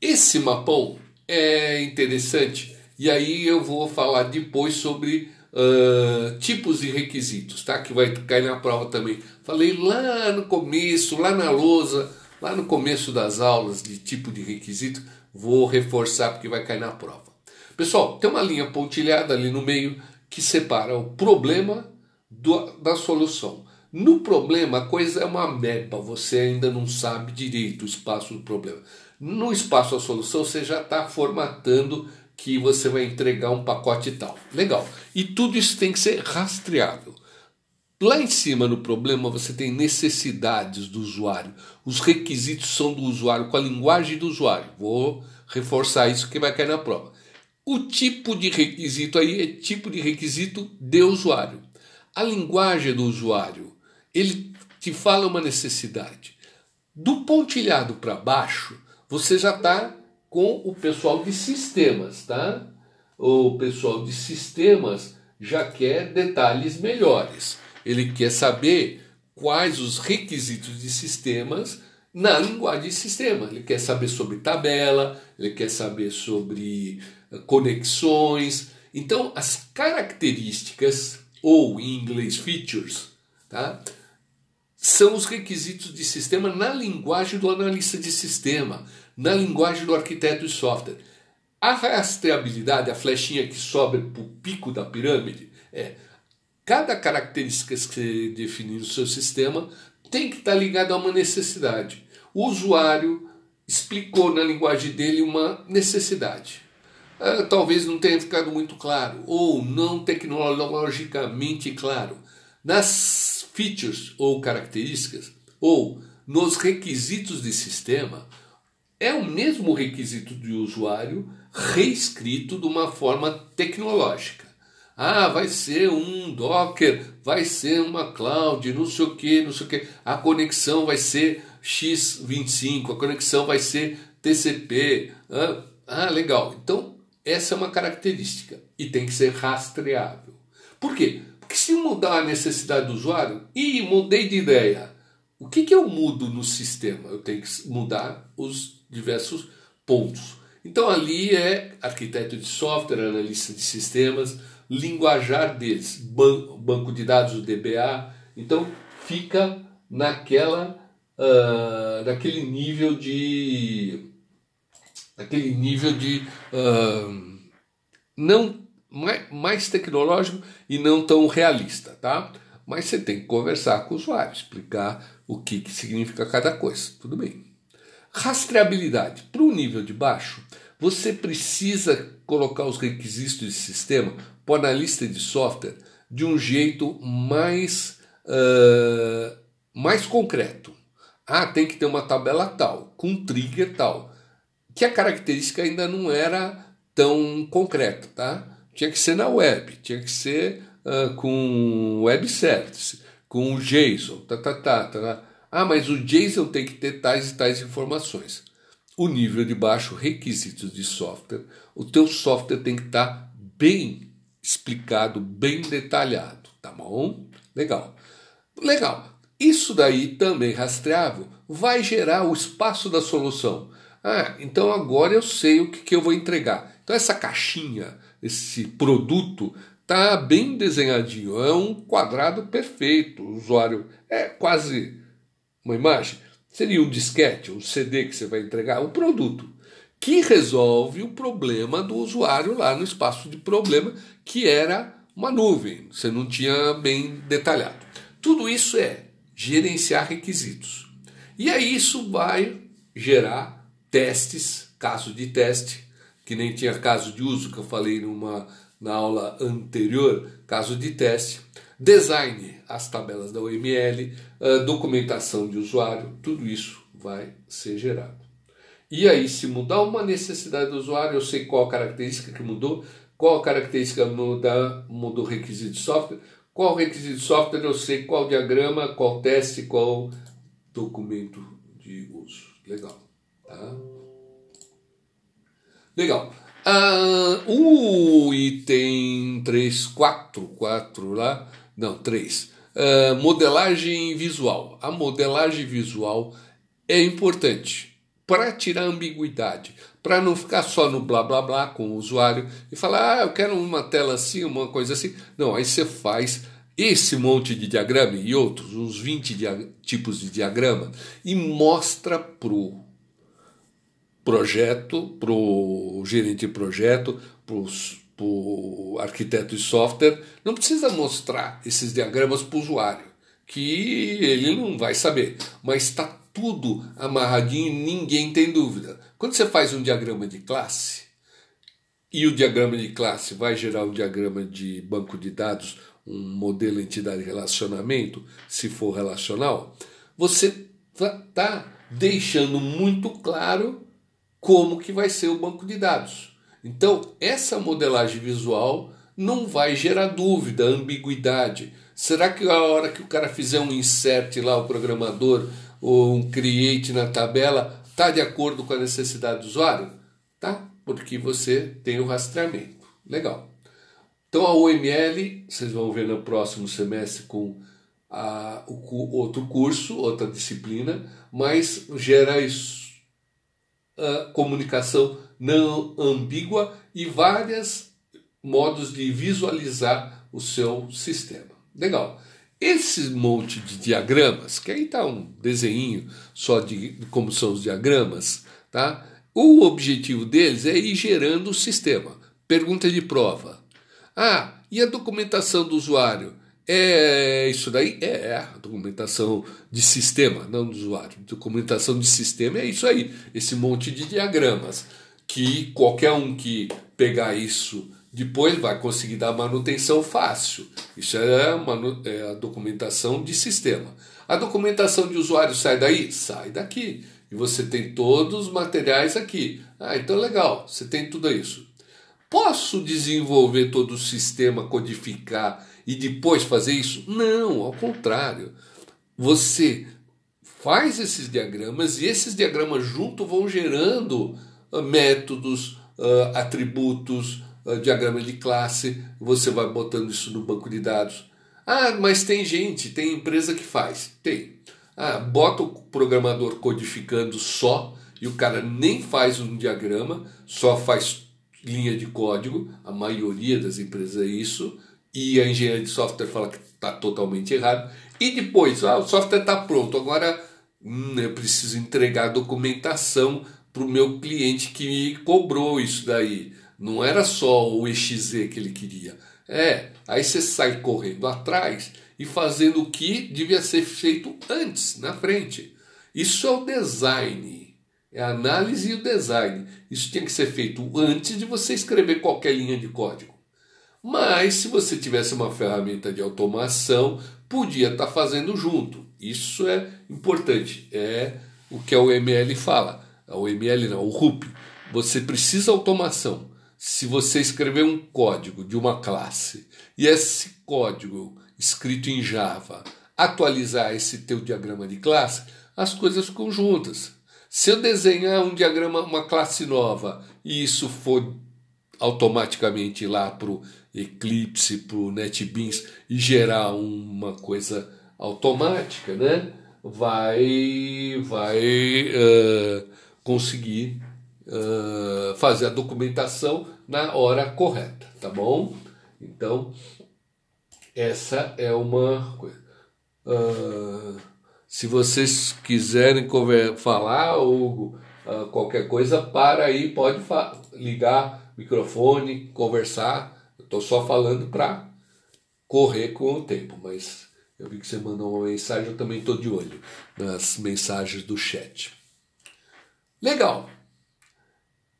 Esse mapão é interessante e aí eu vou falar depois sobre uh, tipos de requisitos, tá? Que vai cair na prova também. Falei lá no começo, lá na lousa, lá no começo das aulas de tipo de requisito, vou reforçar porque vai cair na prova. Pessoal, tem uma linha pontilhada ali no meio que separa o problema do, da solução. No problema, a coisa é uma meba, você ainda não sabe direito o espaço do problema. No espaço da solução, você já está formatando que você vai entregar um pacote tal. Legal. E tudo isso tem que ser rastreável. Lá em cima no problema você tem necessidades do usuário. Os requisitos são do usuário, com a linguagem do usuário. Vou reforçar isso que vai cair na prova. O tipo de requisito aí é tipo de requisito de usuário. A linguagem do usuário, ele te fala uma necessidade. Do pontilhado para baixo, você já está com o pessoal de sistemas, tá? O pessoal de sistemas já quer detalhes melhores. Ele quer saber quais os requisitos de sistemas na linguagem de sistema. Ele quer saber sobre tabela, ele quer saber sobre conexões. Então, as características, ou em inglês features, tá? são os requisitos de sistema na linguagem do analista de sistema, na linguagem do arquiteto de software. A rastreabilidade, a flechinha que sobe para o pico da pirâmide, é cada característica que você definir no seu sistema tem que estar ligada a uma necessidade. O usuário explicou na linguagem dele uma necessidade. Ah, talvez não tenha ficado muito claro, ou não tecnologicamente claro. Nas features ou características, ou nos requisitos de sistema, é o mesmo requisito do usuário reescrito de uma forma tecnológica. Ah, vai ser um Docker, vai ser uma cloud, não sei o que, não sei o que. A conexão vai ser X25, a conexão vai ser TCP. Ah, ah, legal. Então, essa é uma característica e tem que ser rastreável. Por quê? Porque se mudar a necessidade do usuário, e mudei de ideia, o que, que eu mudo no sistema? Eu tenho que mudar os diversos pontos. Então ali é arquiteto de software, analista de sistemas, linguajar deles, ban banco de dados, o DBA. Então fica naquela, uh, naquele nível de, naquele nível de uh, não mais, tecnológico e não tão realista, tá? Mas você tem que conversar com o usuário, explicar o que, que significa cada coisa. Tudo bem. Rastreabilidade. Para o nível de baixo, você precisa colocar os requisitos de sistema para a lista de software de um jeito mais, uh, mais concreto. Ah, tem que ter uma tabela tal, com trigger tal, que a característica ainda não era tão concreta, tá? Tinha que ser na web, tinha que ser uh, com web service, com o JSON, tá, tá, tá, tá. Ah, mas o JSON tem que ter tais e tais informações. O nível de baixo, requisitos de software. O teu software tem que estar tá bem explicado, bem detalhado, tá bom? Legal. Legal. Isso daí também rastreável vai gerar o espaço da solução. Ah, então agora eu sei o que, que eu vou entregar. Então essa caixinha, esse produto tá bem desenhadinho, é um quadrado perfeito. O usuário é quase uma imagem, seria um disquete, um CD que você vai entregar, um produto que resolve o problema do usuário lá no espaço de problema, que era uma nuvem, você não tinha bem detalhado. Tudo isso é gerenciar requisitos. E aí isso vai gerar testes, caso de teste, que nem tinha caso de uso que eu falei numa na aula anterior, caso de teste, design, as tabelas da OML, documentação de usuário, tudo isso vai ser gerado. E aí, se mudar uma necessidade do usuário, eu sei qual a característica que mudou, qual a característica muda, mudou o requisito de software, qual requisito de software, eu sei qual diagrama, qual teste, qual documento de uso. Legal. Tá? Legal. Ah, o item 3, 4, 4 lá, não, 3. Uh, modelagem visual. A modelagem visual é importante para tirar ambiguidade, para não ficar só no blá blá blá com o usuário e falar, ah, eu quero uma tela assim, uma coisa assim. Não, aí você faz esse monte de diagrama e outros, uns 20 tipos de diagrama, e mostra pro projeto, para o gerente de projeto, para o arquiteto de software, não precisa mostrar esses diagramas para o usuário, que ele não vai saber, mas está tudo amarradinho e ninguém tem dúvida. Quando você faz um diagrama de classe, e o diagrama de classe vai gerar um diagrama de banco de dados, um modelo entidade relacionamento, se for relacional, você está deixando muito claro como que vai ser o banco de dados. Então, essa modelagem visual não vai gerar dúvida, ambiguidade. Será que a hora que o cara fizer um insert lá, o programador, ou um create na tabela, está de acordo com a necessidade do usuário? Tá, porque você tem o rastreamento. Legal. Então a UML, vocês vão ver no próximo semestre com a, o, outro curso, outra disciplina, mas gera isso, comunicação não ambígua e vários modos de visualizar o seu sistema. Legal. Esse monte de diagramas, que aí está um desenho só de como são os diagramas, tá? O objetivo deles é ir gerando o sistema. Pergunta de prova. Ah, e a documentação do usuário? É isso daí? É, é documentação de sistema, não do usuário. Documentação de sistema é isso aí, esse monte de diagramas. Que qualquer um que pegar isso depois vai conseguir dar manutenção fácil. Isso é, uma, é a documentação de sistema. A documentação de usuário sai daí? Sai daqui. E você tem todos os materiais aqui. Ah, então legal, você tem tudo isso. Posso desenvolver todo o sistema, codificar e depois fazer isso? Não, ao contrário. Você faz esses diagramas e esses diagramas juntos vão gerando uh, métodos, uh, atributos, uh, diagrama de classe. Você vai botando isso no banco de dados. Ah, mas tem gente, tem empresa que faz. Tem. Ah, bota o programador codificando só e o cara nem faz um diagrama, só faz linha de código. A maioria das empresas é isso e a engenharia de software fala que está totalmente errado. E depois, ah, o software está pronto, agora hum, eu preciso entregar a documentação para o meu cliente que me cobrou isso daí. Não era só o EXE que ele queria. É, aí você sai correndo atrás e fazendo o que devia ser feito antes, na frente. Isso é o design. É a análise e o design. Isso tinha que ser feito antes de você escrever qualquer linha de código. Mas se você tivesse uma ferramenta de automação, podia estar tá fazendo junto. Isso é importante. É o que a OML fala. A OML não, o RUP. Você precisa automação. Se você escrever um código de uma classe e esse código escrito em Java atualizar esse teu diagrama de classe, as coisas ficam juntas. Se eu desenhar um diagrama, uma classe nova, e isso for automaticamente lá para o Eclipse, para o NetBeans e gerar uma coisa automática, né? vai, vai uh, conseguir uh, fazer a documentação na hora correta, tá bom? Então, essa é uma coisa. Uh, se vocês quiserem falar, Hugo, qualquer coisa, para aí, pode ligar microfone, conversar Estou só falando para correr com o tempo, mas eu vi que você mandou uma mensagem, eu também estou de olho nas mensagens do chat. Legal.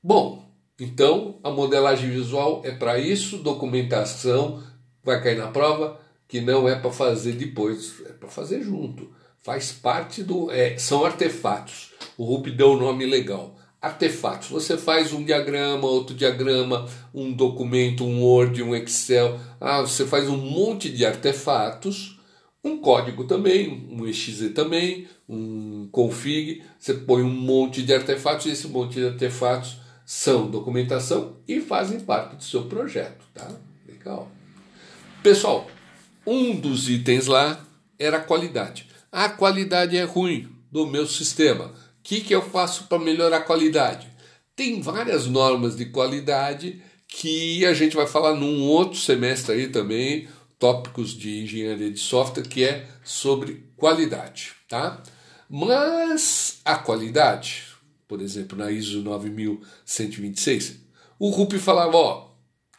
Bom, então a modelagem visual é para isso, documentação vai cair na prova, que não é para fazer depois, é para fazer junto. Faz parte do. É, são artefatos. O Rup deu um nome legal artefatos. Você faz um diagrama, outro diagrama, um documento, um Word, um Excel. Ah, você faz um monte de artefatos, um código também, um exe também, um config. Você põe um monte de artefatos e esse monte de artefatos são documentação e fazem parte do seu projeto, tá? Legal. Pessoal, um dos itens lá era a qualidade. A qualidade é ruim do meu sistema que, que eu faço para melhorar a qualidade? Tem várias normas de qualidade que a gente vai falar num outro semestre aí também, tópicos de engenharia de software, que é sobre qualidade, tá? Mas a qualidade, por exemplo, na ISO 9126, o RUP falava, ó,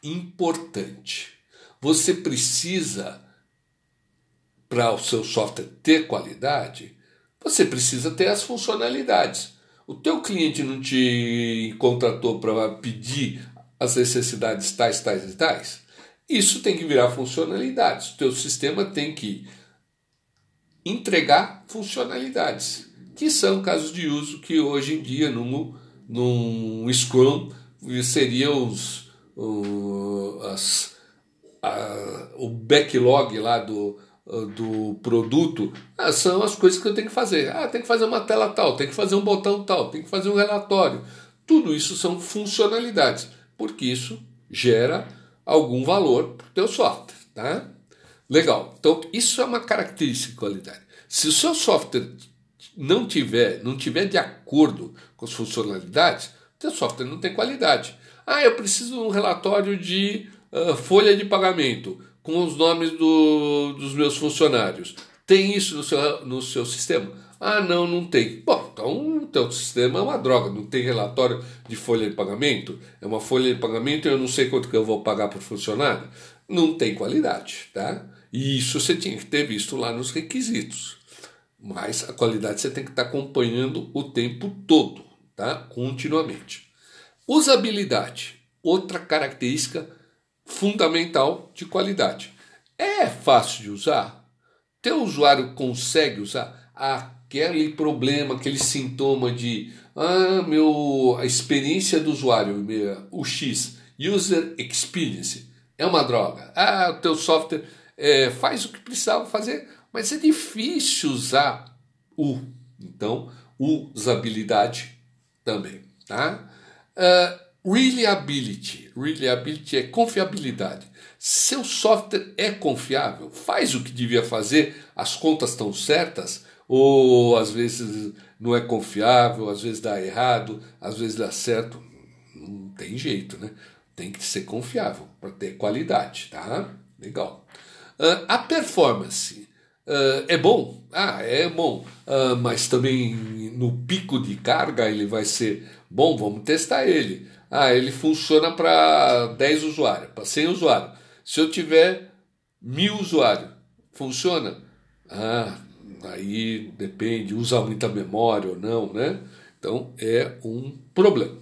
importante. Você precisa para o seu software ter qualidade, você precisa ter as funcionalidades. O teu cliente não te contratou para pedir as necessidades tais, tais e tais. Isso tem que virar funcionalidades. O teu sistema tem que entregar funcionalidades, que são casos de uso que hoje em dia num, num Scrum seriam os, o, as, a, o backlog lá do, do produto ah, são as coisas que eu tenho que fazer. Ah, tem que fazer uma tela tal, tem que fazer um botão tal, tem que fazer um relatório. Tudo isso são funcionalidades, porque isso gera algum valor para o teu software. Tá? Legal. Então, isso é uma característica de qualidade. Se o seu software não tiver, não tiver de acordo com as funcionalidades, o seu software não tem qualidade. Ah, eu preciso de um relatório de uh, folha de pagamento com os nomes do, dos meus funcionários. Tem isso no seu, no seu sistema? Ah, não, não tem. Bom, então o teu sistema é uma droga, não tem relatório de folha de pagamento, é uma folha de pagamento e eu não sei quanto que eu vou pagar por funcionário. Não tem qualidade, tá? E isso você tinha que ter visto lá nos requisitos. Mas a qualidade você tem que estar acompanhando o tempo todo, tá? Continuamente. Usabilidade, outra característica fundamental de qualidade. É fácil de usar? Teu usuário consegue usar? Aquele problema, aquele sintoma de ah, meu, a experiência do usuário, o X, User Experience, é uma droga. Ah, o teu software é, faz o que precisava fazer, mas é difícil usar o. Então, usabilidade também. Tá? Uh, reliability. Reliability é confiabilidade. Seu software é confiável? Faz o que devia fazer? As contas estão certas? Ou às vezes não é confiável, às vezes dá errado, às vezes dá certo? Não tem jeito, né? Tem que ser confiável para ter qualidade, tá? Legal. Uh, a performance uh, é bom? Ah, é bom. Uh, mas também no pico de carga ele vai ser bom? Vamos testar ele. Ah, ele funciona para 10 usuários, para 100 usuários. Se eu tiver mil usuários, funciona? Ah, aí depende, usa muita memória ou não, né? Então é um problema.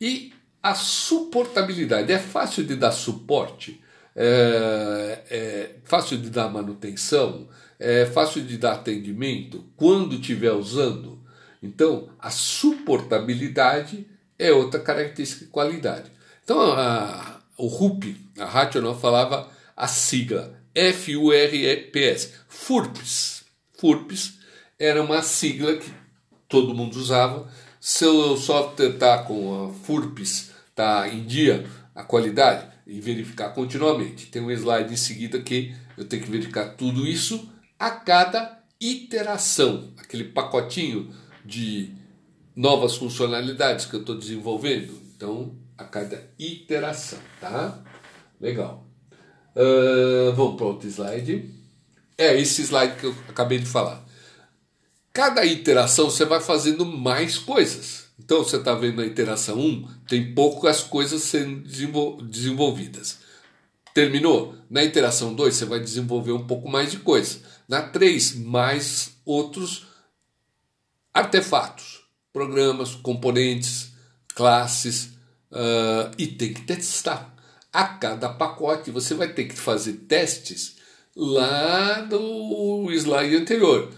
E a suportabilidade, é fácil de dar suporte? é, é fácil de dar manutenção, é fácil de dar atendimento quando estiver usando. Então, a suportabilidade é outra característica de qualidade. Então, a, o RUP, a Rational falava a sigla F-U-R-P-S, FURPS. FURPS era uma sigla que todo mundo usava. Seu software está com a FURPS, está em dia, a qualidade, e verificar continuamente. Tem um slide em seguida que eu tenho que verificar tudo isso a cada iteração, aquele pacotinho de novas funcionalidades que eu estou desenvolvendo. Então, a cada iteração, tá? Legal. Uh, vamos para outro slide. É esse slide que eu acabei de falar. Cada iteração você vai fazendo mais coisas. Então você está vendo na iteração 1, tem poucas coisas sendo desenvolvidas. Terminou? Na iteração 2 você vai desenvolver um pouco mais de coisa. Na 3, mais outros artefatos, programas, componentes, classes, uh, e tem que testar. A cada pacote você vai ter que fazer testes lá no slide anterior.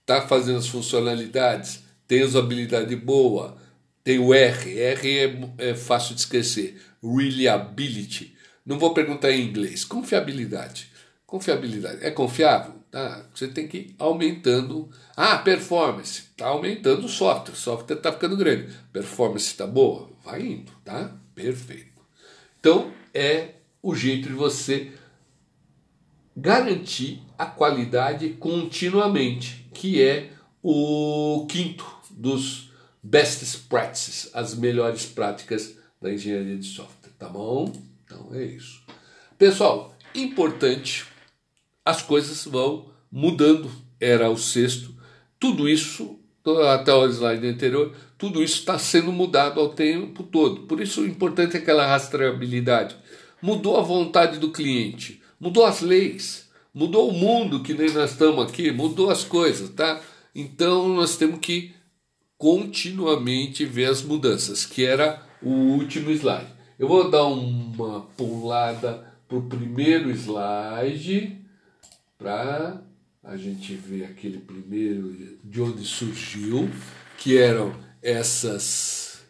Está fazendo as funcionalidades, tem usabilidade boa, tem o R, R é, é fácil de esquecer. Reliability. Não vou perguntar em inglês. Confiabilidade. Confiabilidade. É confiável? Tá. Você tem que ir aumentando. Ah, performance. Está aumentando o software. O software está ficando grande. Performance está boa? Vai indo, tá? Perfeito. Então, é o jeito de você garantir a qualidade continuamente, que é o quinto dos best practices, as melhores práticas da engenharia de software, tá bom? Então é isso. Pessoal, importante, as coisas vão mudando. Era o sexto. Tudo isso, até o slide anterior, tudo isso está sendo mudado ao tempo todo. Por isso o importante é aquela rastreabilidade. Mudou a vontade do cliente, mudou as leis, mudou o mundo que nem nós estamos aqui, mudou as coisas, tá? Então nós temos que continuamente ver as mudanças, que era o último slide. Eu vou dar uma pulada para o primeiro slide para a gente ver aquele primeiro de onde surgiu, que eram essas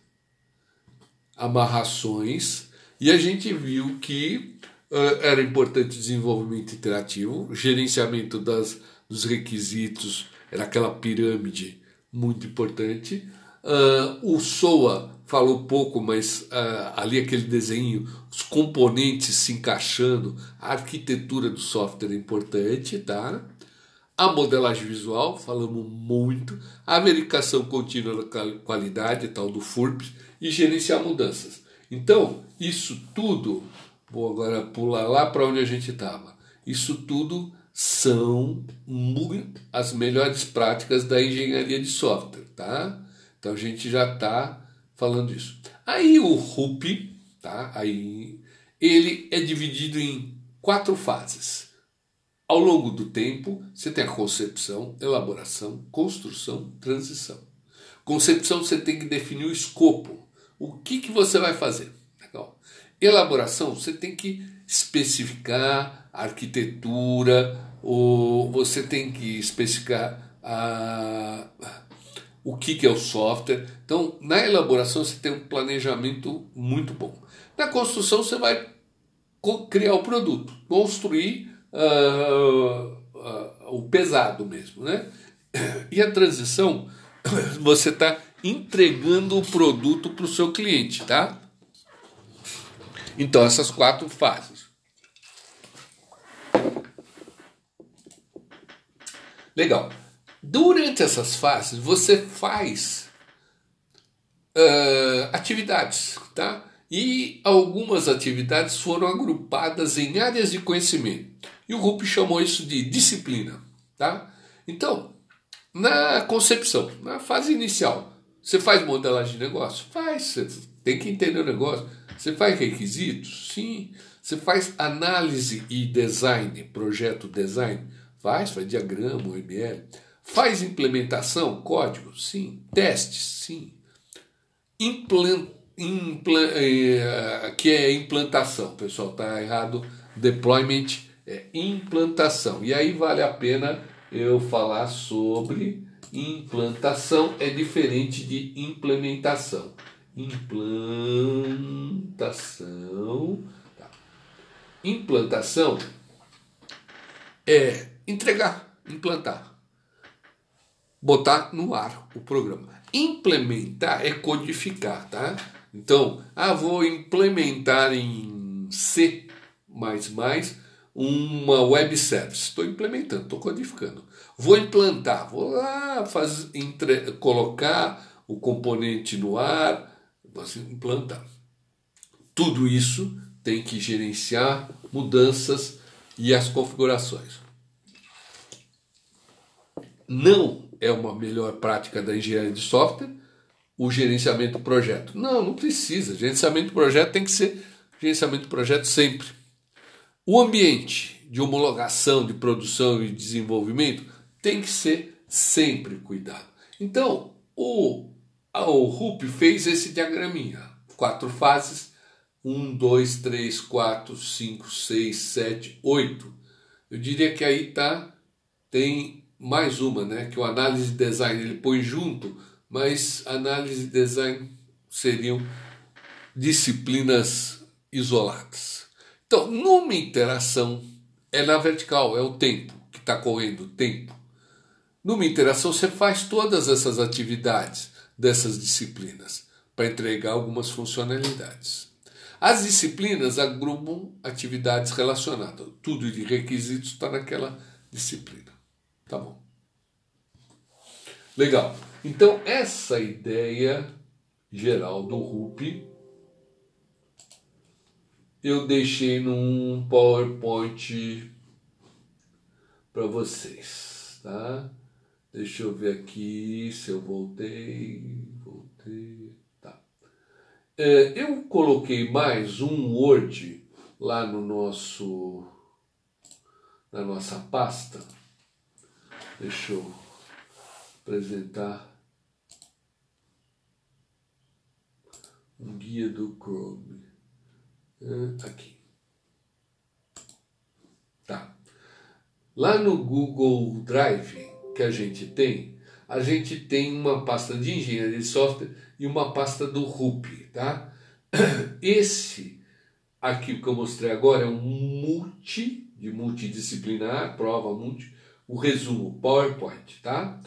amarrações, e a gente viu que uh, era importante desenvolvimento interativo, gerenciamento das, dos requisitos, era aquela pirâmide muito importante. Uh, o SOA falou pouco, mas uh, ali aquele desenho, os componentes se encaixando, a arquitetura do software é importante, tá? A modelagem visual, falamos muito, a verificação contínua da qualidade, tal do FURPS, e gerenciar mudanças. Então, isso tudo, vou agora pular lá para onde a gente estava. Isso tudo são as melhores práticas da engenharia de software, tá? Então a gente já está falando isso. Aí o RUP, tá? Aí ele é dividido em quatro fases. Ao longo do tempo, você tem a concepção, elaboração, construção, transição. Concepção, você tem que definir o escopo. O que, que você vai fazer? Legal. Elaboração, você tem que especificar a arquitetura, ou você tem que especificar a, o que, que é o software. Então, na elaboração, você tem um planejamento muito bom. Na construção, você vai criar o produto, construir uh, uh, o pesado mesmo. Né? E a transição, você está entregando o produto para o seu cliente. Tá? Então, essas quatro fases. Legal. Durante essas fases, você faz uh, atividades, tá? E algumas atividades foram agrupadas em áreas de conhecimento. E o Rupp chamou isso de disciplina, tá? Então, na concepção, na fase inicial, você faz modelagem de negócio? Faz, você tem que entender o negócio. Você faz requisitos? Sim. Você faz análise e design, projeto design? Faz, faz diagrama, OML. Faz implementação, código? Sim. Testes? Sim. Implant, implant, é, que é implantação, pessoal, tá errado. Deployment é implantação. E aí vale a pena eu falar sobre implantação, é diferente de implementação. Implantação. Tá. Implantação é entregar, implantar, botar no ar o programa. Implementar é codificar, tá? Então, ah, vou implementar em C uma web service. Estou implementando, estou codificando. Vou implantar, vou lá fazer, entre, colocar o componente no ar, você implantar. Tudo isso tem que gerenciar mudanças e as configurações. Não é uma melhor prática da engenharia de software o gerenciamento do projeto. Não, não precisa. Gerenciamento do projeto tem que ser gerenciamento do projeto sempre. O ambiente de homologação, de produção e desenvolvimento tem que ser sempre cuidado. Então, o, o RUP fez esse diagraminha. Quatro fases 1, 2, 3, 4, 5, 6, 7, 8. Eu diria que aí tá tem mais uma, né? Que o análise design ele põe junto, mas análise e design seriam disciplinas isoladas. Então, numa interação é na vertical, é o tempo que está correndo, o tempo. Numa interação você faz todas essas atividades dessas disciplinas para entregar algumas funcionalidades. As disciplinas agrupam atividades relacionadas. Tudo de requisitos está naquela disciplina. Tá bom. Legal. Então, essa ideia geral do RUP eu deixei num PowerPoint para vocês, tá? Deixa eu ver aqui se eu voltei, voltei. É, eu coloquei mais um Word lá no nosso na nossa pasta. Deixa eu apresentar um guia do Chrome. É, aqui. Tá. Lá no Google Drive que a gente tem, a gente tem uma pasta de engenharia de software e uma pasta do RUP, tá? Esse aqui que eu mostrei agora é um multi, de multidisciplinar, prova multi, o resumo, PowerPoint, tá?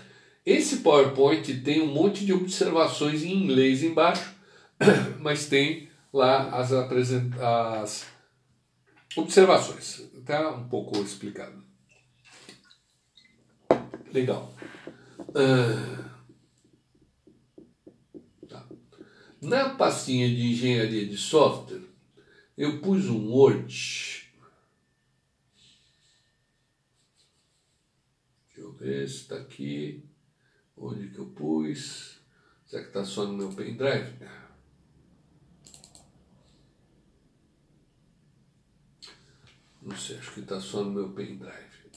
Esse PowerPoint tem um monte de observações em inglês embaixo, mas tem lá as, as observações. Está um pouco explicado. Legal. Uh, tá. Na pastinha de engenharia de software, eu pus um Word. Deixa eu ver se está aqui. Onde que eu pus? Será que está só no meu pendrive? Não sei, acho que está só no meu pendrive.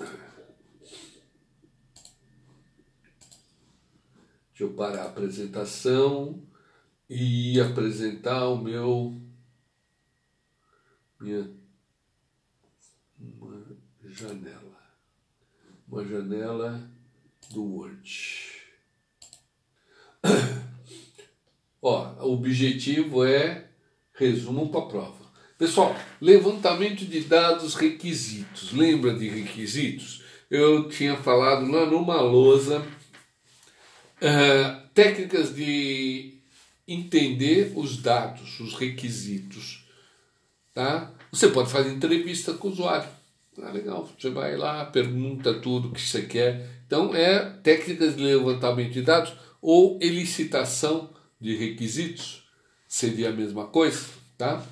Deixa eu parar a apresentação e apresentar o meu minha uma janela. Uma janela do Word. Ó, o objetivo é resumo para a prova. Pessoal, levantamento de dados requisitos. Lembra de requisitos? Eu tinha falado lá numa lousa uh, técnicas de entender os dados, os requisitos. Tá? Você pode fazer entrevista com o usuário. Ah, legal. Você vai lá, pergunta tudo que você quer. Então, é técnicas de levantamento de dados ou elicitação de requisitos. Seria a mesma coisa, tá?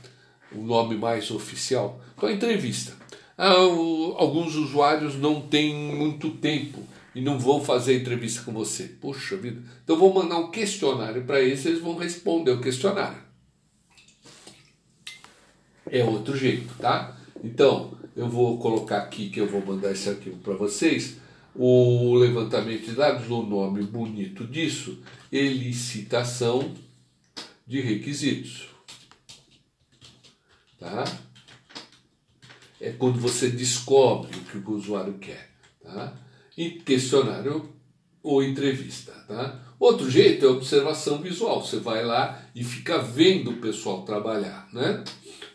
O nome mais oficial. Então, entrevista. Ah, o, alguns usuários não têm muito tempo e não vão fazer entrevista com você. Poxa vida. Então, vou mandar um questionário para eles, eles vão responder o questionário. É outro jeito, tá? Então, eu vou colocar aqui que eu vou mandar esse arquivo para vocês. O levantamento de dados, o nome bonito disso, elicitação de requisitos. Tá? É quando você descobre o que o usuário quer. Tá? E questionário ou entrevista. Tá? Outro jeito é observação visual. Você vai lá e fica vendo o pessoal trabalhar. Né?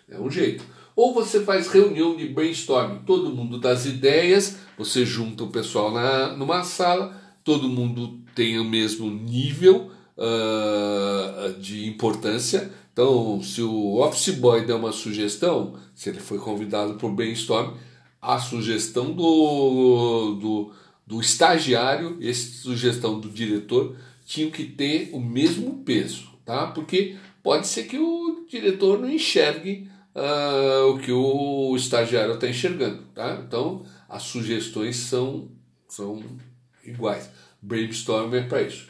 É um jeito. Ou você faz reunião de brainstorming, todo mundo das ideias, você junta o pessoal na, numa sala, todo mundo tem o mesmo nível uh, de importância. Então, se o office boy der uma sugestão, se ele foi convidado para o brainstorm, a sugestão do, do, do estagiário e a sugestão do diretor tinham que ter o mesmo peso, tá? Porque pode ser que o diretor não enxergue uh, o que o estagiário está enxergando. Tá? Então, as sugestões são, são iguais. Brainstorm é para isso.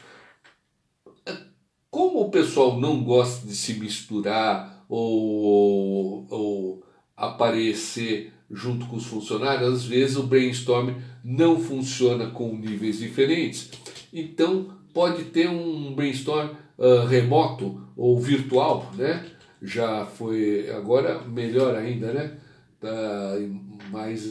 Como o pessoal não gosta de se misturar ou, ou aparecer junto com os funcionários, às vezes o brainstorm não funciona com níveis diferentes. Então, pode ter um brainstorm uh, remoto ou virtual, né? Já foi agora melhor ainda, né? Tá mais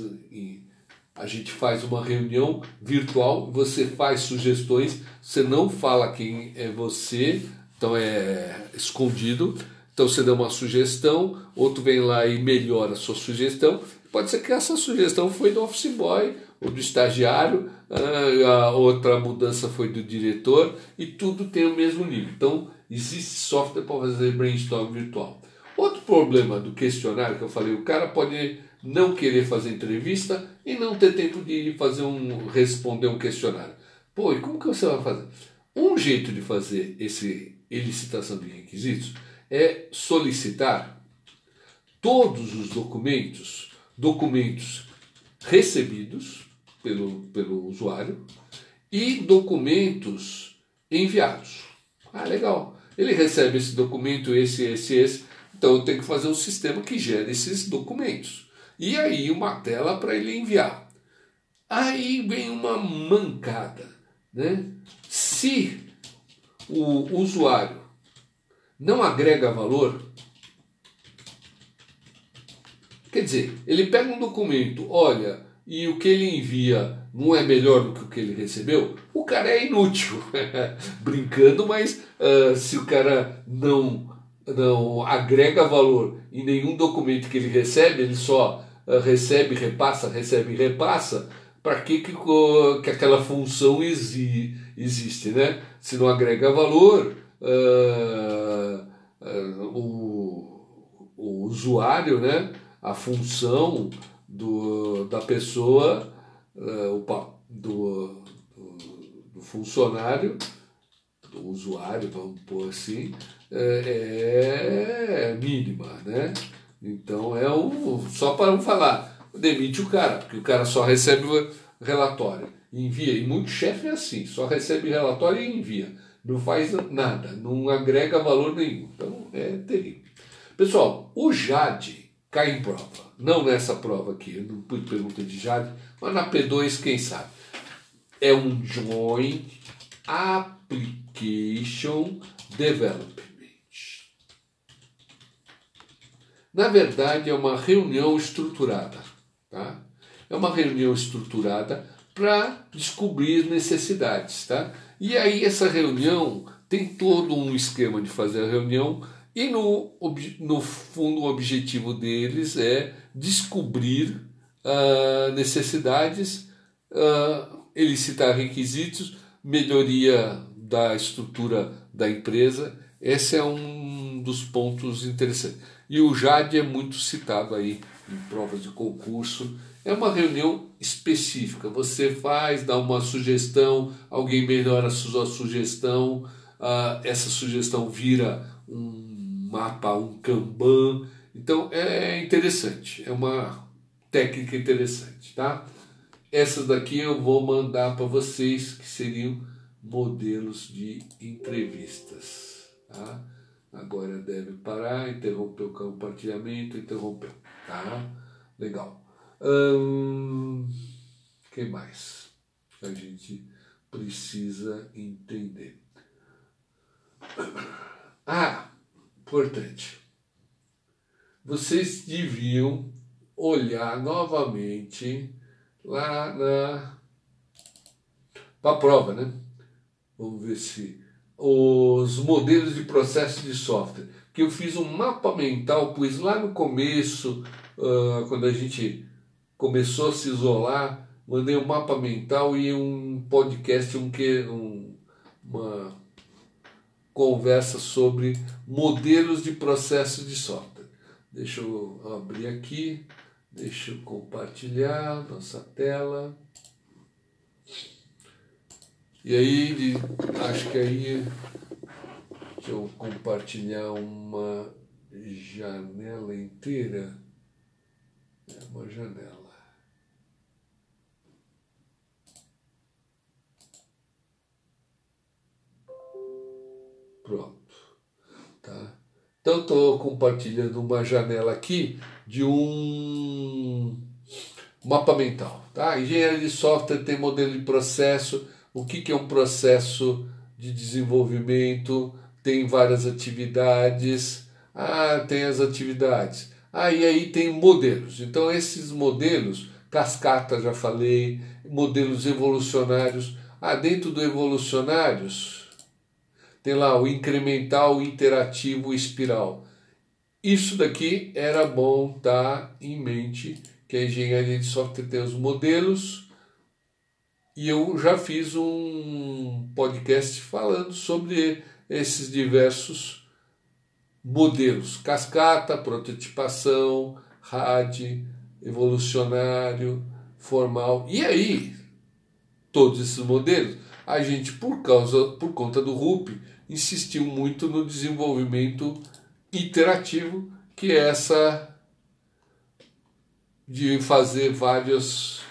a gente faz uma reunião virtual, você faz sugestões, você não fala quem é você, então é escondido. Então você dá uma sugestão, outro vem lá e melhora a sua sugestão. Pode ser que essa sugestão foi do office boy ou do estagiário, ah, a outra mudança foi do diretor e tudo tem o mesmo nível. Então Existe software para fazer brainstorm virtual. Outro problema do questionário que eu falei, o cara pode não querer fazer entrevista e não ter tempo de fazer um responder um questionário. Pô, e como que você vai fazer? Um jeito de fazer esse elicitação de requisitos é solicitar todos os documentos, documentos recebidos pelo, pelo usuário e documentos enviados. Ah, legal. Ele recebe esse documento, esse, esse, esse. Então eu tenho que fazer um sistema que gere esses documentos. E aí uma tela para ele enviar. Aí vem uma mancada. Né? Se o usuário não agrega valor, quer dizer, ele pega um documento, olha, e o que ele envia não é melhor do que o que ele recebeu, o cara é inútil. Brincando, mas uh, se o cara não, não agrega valor em nenhum documento que ele recebe, ele só uh, recebe, repassa, recebe, repassa, para que, que, que aquela função exi, existe, né? Se não agrega valor, uh, o, o usuário, né? A função do, da pessoa, uh, o, do, do, do funcionário, do usuário, vamos pôr assim, é, é mínima, né? Então é o. Só para não falar, demite o cara, porque o cara só recebe o relatório, envia. E muito chefe é assim, só recebe relatório e envia. Não faz nada, não agrega valor nenhum. Então é terrível. Pessoal, o Jade cai em prova. Não nessa prova aqui, eu não pude pergunta de Jade, mas na P2, quem sabe? É um Joint Application Development. Na verdade, é uma reunião estruturada. Tá? É uma reunião estruturada para descobrir necessidades. Tá? E aí, essa reunião tem todo um esquema de fazer a reunião, e no, no fundo, o objetivo deles é descobrir uh, necessidades, uh, elicitar requisitos, melhoria da estrutura da empresa. Esse é um dos pontos interessantes. E o Jade é muito citado aí em provas de concurso. É uma reunião específica. Você faz, dá uma sugestão, alguém melhora a sua sugestão, uh, essa sugestão vira um mapa, um Kanban. Então é interessante, é uma técnica interessante, tá? Essas daqui eu vou mandar para vocês que seriam modelos de entrevistas, tá? Agora deve parar, interrompeu o compartilhamento, interrompeu. Tá? Legal. Hum, que mais? A gente precisa entender. Ah, importante. Vocês deviam olhar novamente lá na para a prova, né? Vamos ver se os modelos de processo de software, que eu fiz um mapa mental, pois lá no começo, uh, quando a gente começou a se isolar, mandei um mapa mental e um podcast, um que um, uma conversa sobre modelos de processo de software. Deixa eu abrir aqui, deixa eu compartilhar nossa tela. E aí, acho que aí, deixa eu compartilhar uma janela inteira. É uma janela. Pronto. Tá? Então, estou compartilhando uma janela aqui de um mapa mental. Tá? Engenharia de software tem modelo de processo o que, que é um processo de desenvolvimento, tem várias atividades. Ah, tem as atividades. Ah, e aí tem modelos. Então, esses modelos, cascata, já falei, modelos evolucionários. Ah, dentro do evolucionários, tem lá o incremental, o interativo, o espiral. Isso daqui era bom estar em mente, que a engenharia de software tem os modelos, e eu já fiz um podcast falando sobre esses diversos modelos: cascata, prototipação, RAD, evolucionário, formal. E aí, todos esses modelos, a gente, por causa, por conta do RUP, insistiu muito no desenvolvimento iterativo, que é essa de fazer vários,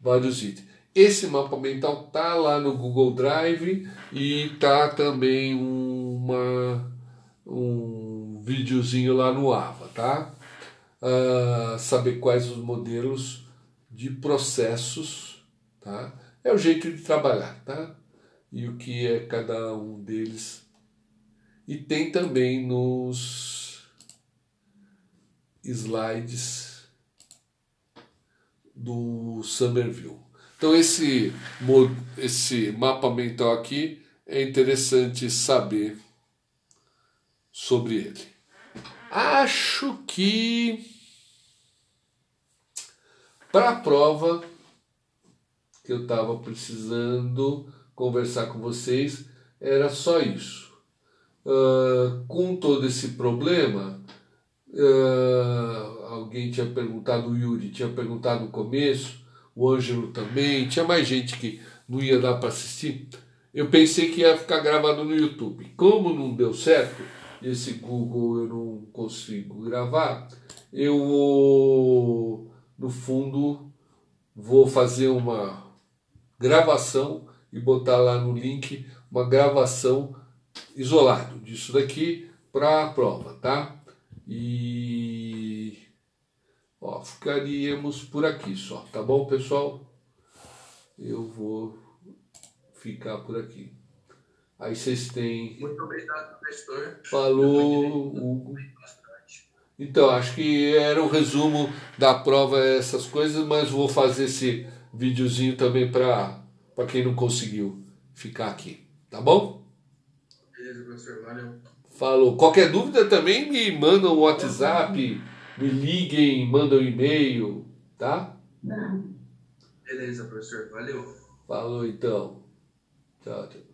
vários itens. Esse mapa mental tá lá no Google Drive e tá também uma, um videozinho lá no Ava, tá? Uh, saber quais os modelos de processos, tá? É o jeito de trabalhar, tá? E o que é cada um deles. E tem também nos slides do Somerville. Então esse, esse mapa mental aqui é interessante saber sobre ele. Acho que para a prova que eu estava precisando conversar com vocês era só isso. Uh, com todo esse problema, uh, alguém tinha perguntado, o Yuri tinha perguntado no começo, o Ângelo também, tinha mais gente que não ia dar para assistir. Eu pensei que ia ficar gravado no YouTube. Como não deu certo, esse Google eu não consigo gravar, eu no fundo vou fazer uma gravação e botar lá no link uma gravação isolado disso daqui para a prova, tá? E ó, ficaríamos por aqui só, tá bom, pessoal? Eu vou ficar por aqui. Aí vocês têm. Muito obrigado, professor. Falou, Hugo. Então, acho que era o resumo da prova, essas coisas, mas vou fazer esse videozinho também para quem não conseguiu ficar aqui. Tá bom? Beleza, professor. Valeu. Falou. Qualquer dúvida também me mandam um WhatsApp, me liguem, mandam um e-mail, tá? Beleza, professor. Valeu. Falou então. Tchau, tchau.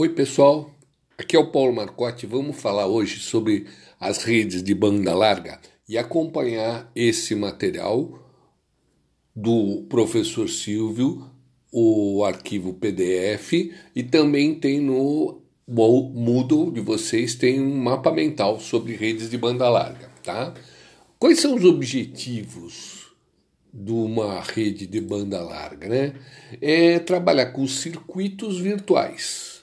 Oi, pessoal. Aqui é o Paulo Marcotti. Vamos falar hoje sobre as redes de banda larga e acompanhar esse material do professor Silvio, o arquivo PDF e também tem no Moodle de vocês tem um mapa mental sobre redes de banda larga, tá? Quais são os objetivos de uma rede de banda larga, né? É trabalhar com circuitos virtuais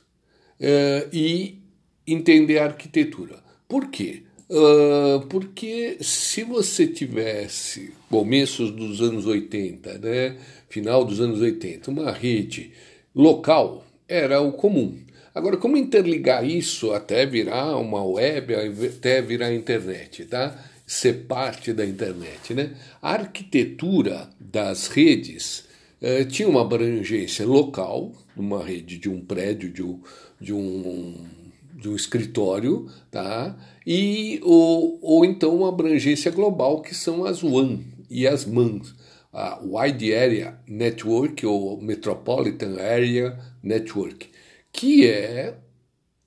uh, e entender a arquitetura. Por quê? Uh, porque se você tivesse começos dos anos 80, né, final dos anos 80, uma rede local era o comum. Agora, como interligar isso até virar uma web, até virar internet, tá? Ser parte da internet, né? A arquitetura das redes eh, tinha uma abrangência local, numa rede de um prédio, de um, de um, de um escritório, tá? e ou, ou então uma abrangência global, que são as WAN e as MANs, a Wide Area Network ou Metropolitan Area Network, que é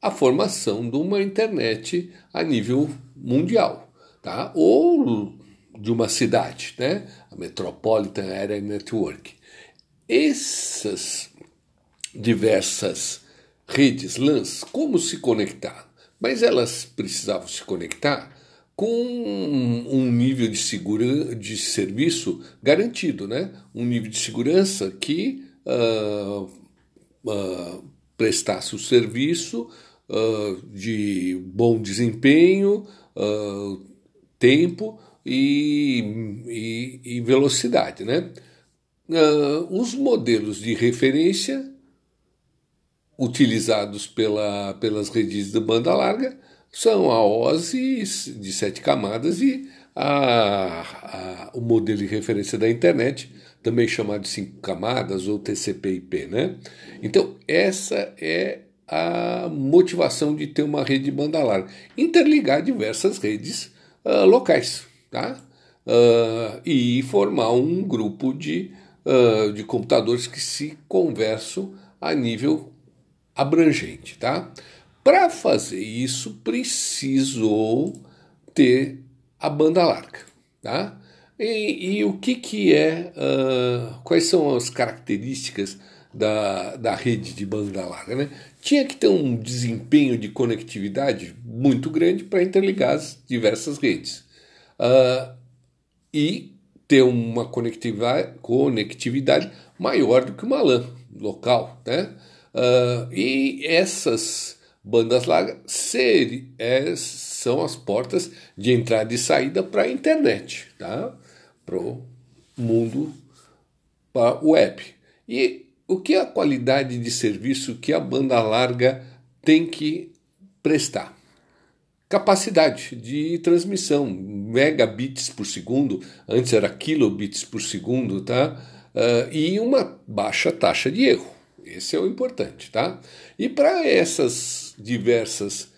a formação de uma internet a nível mundial, tá? ou de uma cidade, né? a Metropolitan Area Network. Essas diversas redes LANs, como se conectar? Mas elas precisavam se conectar com um nível de, segura, de serviço garantido, né? um nível de segurança que uh, uh, prestasse o serviço uh, de bom desempenho, tempo e, e, e, velocidade. Né? os modelos de referência utilizados pela, pelas redes de banda larga são a OSI de sete camadas e a, a, o modelo de referência da internet, também chamado de cinco camadas ou TCP/IP, né? Então essa é a motivação de ter uma rede de banda larga, interligar diversas redes uh, locais, tá? Uh, e formar um grupo de, uh, de computadores que se conversam a nível abrangente, tá? Para fazer isso, precisou ter a banda larga, tá? E, e o que, que é, uh, quais são as características da, da rede de banda larga, né? Tinha que ter um desempenho de conectividade muito grande para interligar as diversas redes. Uh, e ter uma conectividade, conectividade maior do que uma LAN local. Né? Uh, e essas bandas largas é, são as portas de entrada e saída para a internet, tá? para o mundo para web. E o que é a qualidade de serviço que a banda larga tem que prestar? Capacidade de transmissão, megabits por segundo, antes era kilobits por segundo, tá? Uh, e uma baixa taxa de erro. Esse é o importante, tá? E para essas diversas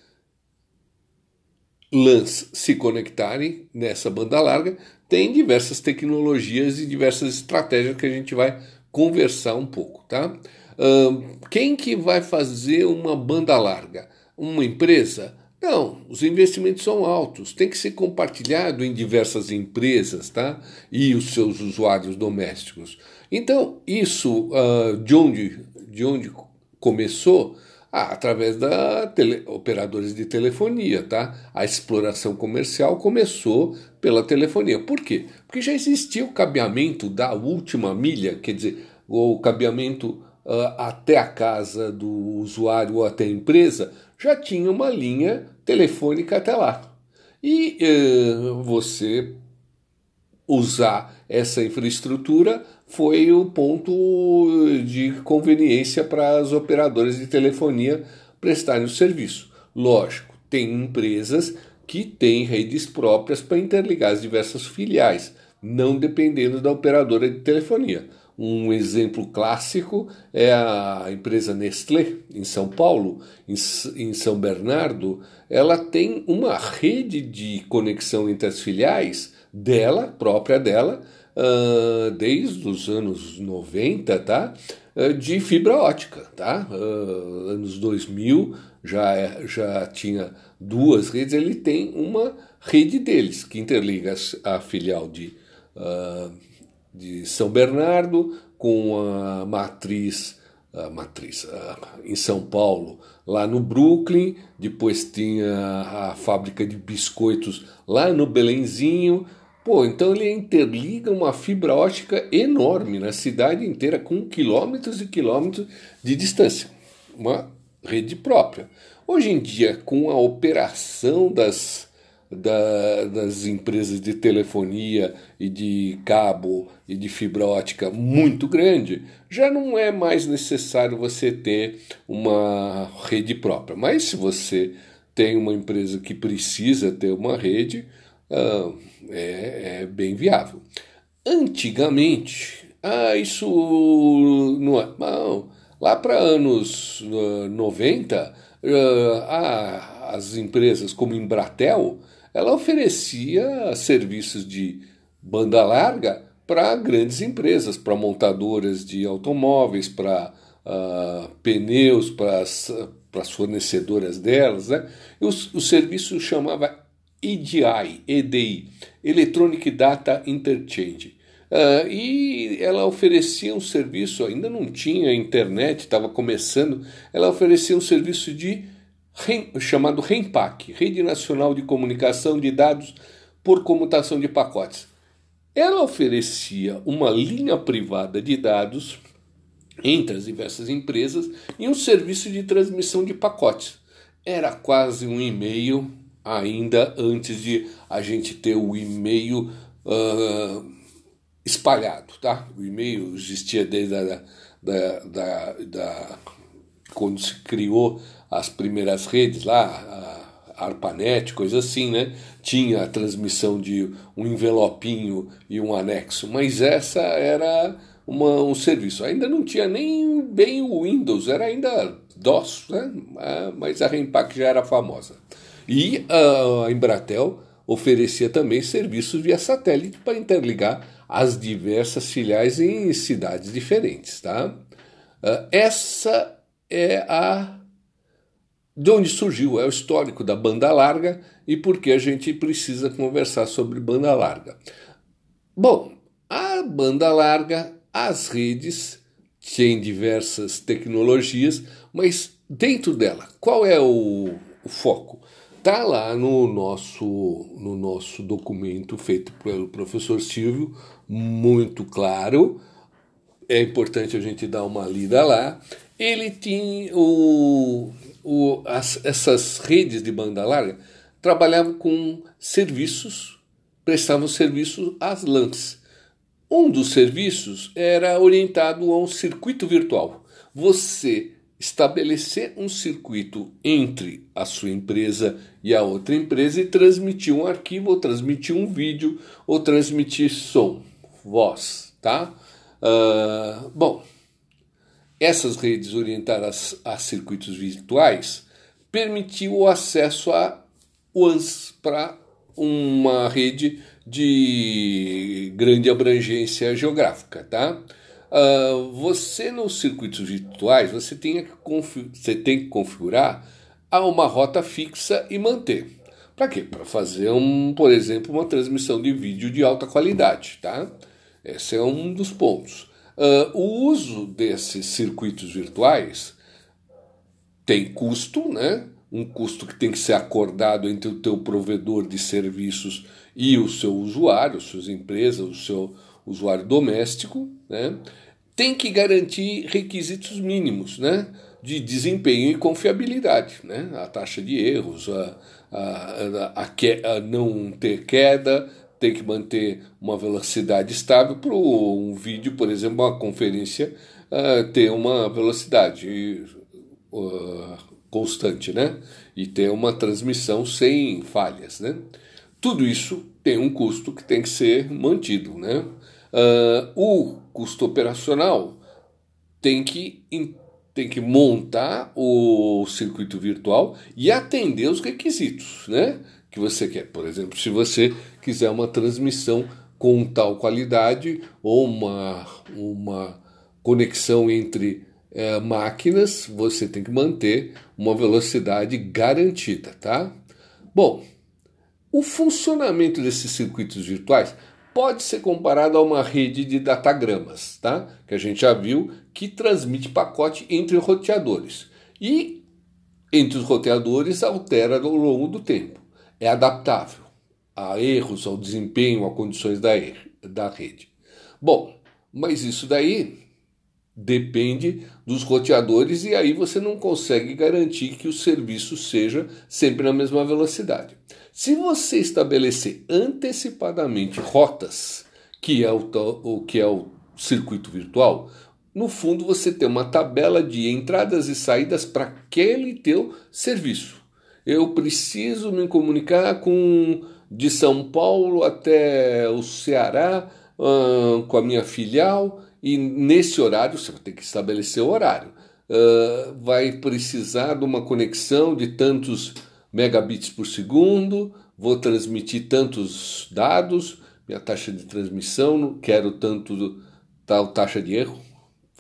LANs se conectarem nessa banda larga, tem diversas tecnologias e diversas estratégias que a gente vai conversar um pouco, tá? Quem que vai fazer uma banda larga? Uma empresa? Não, os investimentos são altos, tem que ser compartilhado em diversas empresas, tá? E os seus usuários domésticos. Então, isso uh, de, onde, de onde começou? Ah, através da tele, operadores de telefonia, tá? A exploração comercial começou pela telefonia. Por quê? Porque já existia o cabeamento da última milha, quer dizer, o cabeamento uh, até a casa do usuário ou até a empresa, já tinha uma linha telefônica até lá. E uh, você usar essa infraestrutura foi o ponto de conveniência para as operadoras de telefonia prestarem o serviço. Lógico, tem empresas que têm redes próprias para interligar as diversas filiais, não dependendo da operadora de telefonia. Um exemplo clássico é a empresa Nestlé, em São Paulo, em São Bernardo. Ela tem uma rede de conexão entre as filiais dela, própria dela, uh, desde os anos 90, tá? Uh, de fibra ótica, tá? Uh, anos 2000 já, é, já tinha duas redes, ele tem uma rede deles, que interliga a filial de de São Bernardo com a matriz a matriz em São Paulo, lá no Brooklyn, depois tinha a fábrica de biscoitos lá no Belenzinho. Pô, então ele interliga uma fibra ótica enorme na cidade inteira, com quilômetros e quilômetros de distância. Uma rede própria. Hoje em dia, com a operação das da, das empresas de telefonia e de cabo e de fibra ótica muito grande, já não é mais necessário você ter uma rede própria. Mas se você tem uma empresa que precisa ter uma rede, uh, é, é, bem viável. Antigamente, ah, isso não é. Não, lá para anos uh, 90, uh, ah, as empresas como Embratel ela oferecia serviços de banda larga para grandes empresas, para montadoras de automóveis, para uh, pneus, para as fornecedoras delas. Né? E o, o serviço chamava EDI, EDI, Electronic Data Interchange. Uh, e ela oferecia um serviço, ainda não tinha internet, estava começando, ela oferecia um serviço de chamado REMPAC, Rede Nacional de Comunicação de Dados por Comutação de Pacotes. Ela oferecia uma linha privada de dados entre as diversas empresas e um serviço de transmissão de pacotes. Era quase um e-mail ainda antes de a gente ter o e-mail uh, espalhado, tá? O e-mail existia desde a, da, da, da, quando se criou as primeiras redes lá, a ARPANET, coisa assim, né? Tinha a transmissão de um envelopinho e um anexo, mas essa era uma, um serviço. Ainda não tinha nem bem o Windows, era ainda DOS, né? Ah, mas a Rempac já era famosa. E a Embratel oferecia também serviços via satélite para interligar as diversas filiais em cidades diferentes. Tá? Ah, essa é a de onde surgiu, é o histórico da banda larga e por que a gente precisa conversar sobre banda larga. Bom, a banda larga, as redes têm diversas tecnologias, mas dentro dela, qual é o, o foco? Tá lá no nosso, no nosso documento feito pelo professor Silvio, muito claro. É importante a gente dar uma lida lá. Ele tinha o, o, as, essas redes de banda larga trabalhavam com serviços, prestavam serviço às LANs. Um dos serviços era orientado a um circuito virtual. Você estabelecer um circuito entre a sua empresa e a outra empresa e transmitir um arquivo, ou transmitir um vídeo, ou transmitir som, voz, tá? Uh, bom, essas redes orientadas a circuitos virtuais permitiu o acesso a WANs para uma rede de grande abrangência geográfica, tá? Uh, você nos circuitos virtuais você tem, que você tem que configurar a uma rota fixa e manter. Para quê? Para fazer, um, por exemplo, uma transmissão de vídeo de alta qualidade. Tá? Esse é um dos pontos. Uh, o uso desses circuitos virtuais tem custo, né? um custo que tem que ser acordado entre o teu provedor de serviços e o seu usuário, suas empresas, o seu usuário doméstico, né? tem que garantir requisitos mínimos né? de desempenho e confiabilidade. Né? A taxa de erros, a, a, a, a não ter queda, tem que manter uma velocidade estável para um vídeo, por exemplo, uma conferência, uh, ter uma velocidade uh, constante, né? E ter uma transmissão sem falhas, né? Tudo isso tem um custo que tem que ser mantido, né? Uh, o custo operacional tem que, tem que montar o circuito virtual e atender os requisitos né, que você quer. Por exemplo, se você quiser uma transmissão com tal qualidade ou uma, uma conexão entre é, máquinas, você tem que manter uma velocidade garantida, tá? Bom, o funcionamento desses circuitos virtuais pode ser comparado a uma rede de datagramas, tá? que a gente já viu, que transmite pacote entre roteadores. E entre os roteadores altera ao longo do tempo. É adaptável a erros, ao desempenho, a condições da, da rede. Bom, mas isso daí depende dos roteadores e aí você não consegue garantir que o serviço seja sempre na mesma velocidade. Se você estabelecer antecipadamente rotas, que é o, o que é o circuito virtual, no fundo você tem uma tabela de entradas e saídas para aquele teu serviço. Eu preciso me comunicar com de São Paulo até o Ceará uh, com a minha filial e nesse horário você vai ter que estabelecer o horário. Uh, vai precisar de uma conexão de tantos megabits por segundo, vou transmitir tantos dados, minha taxa de transmissão, quero tanto tal taxa de erro,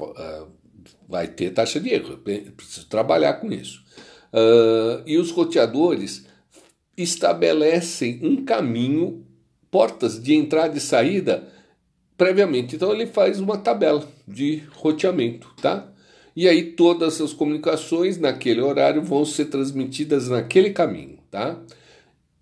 uh, vai ter taxa de erro, eu preciso trabalhar com isso. Uh, e os roteadores estabelecem um caminho, portas de entrada e saída previamente. Então ele faz uma tabela de roteamento, tá? E aí todas as comunicações naquele horário vão ser transmitidas naquele caminho, tá?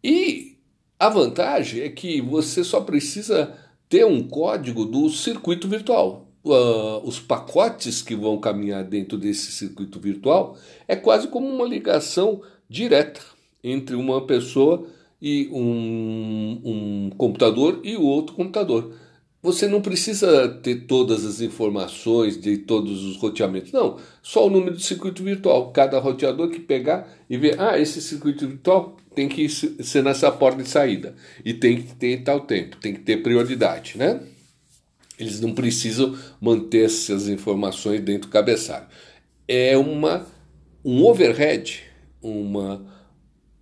E a vantagem é que você só precisa ter um código do circuito virtual. Uh, os pacotes que vão caminhar dentro desse circuito virtual é quase como uma ligação direta entre uma pessoa e um, um computador e o outro computador você não precisa ter todas as informações de todos os roteamentos. Não, só o número de circuito virtual. Cada roteador que pegar e ver, ah, esse circuito virtual tem que ser nessa porta de saída. E tem que ter tal tempo, tem que ter prioridade, né? Eles não precisam manter essas informações dentro do cabeçalho. É uma, um overhead, uma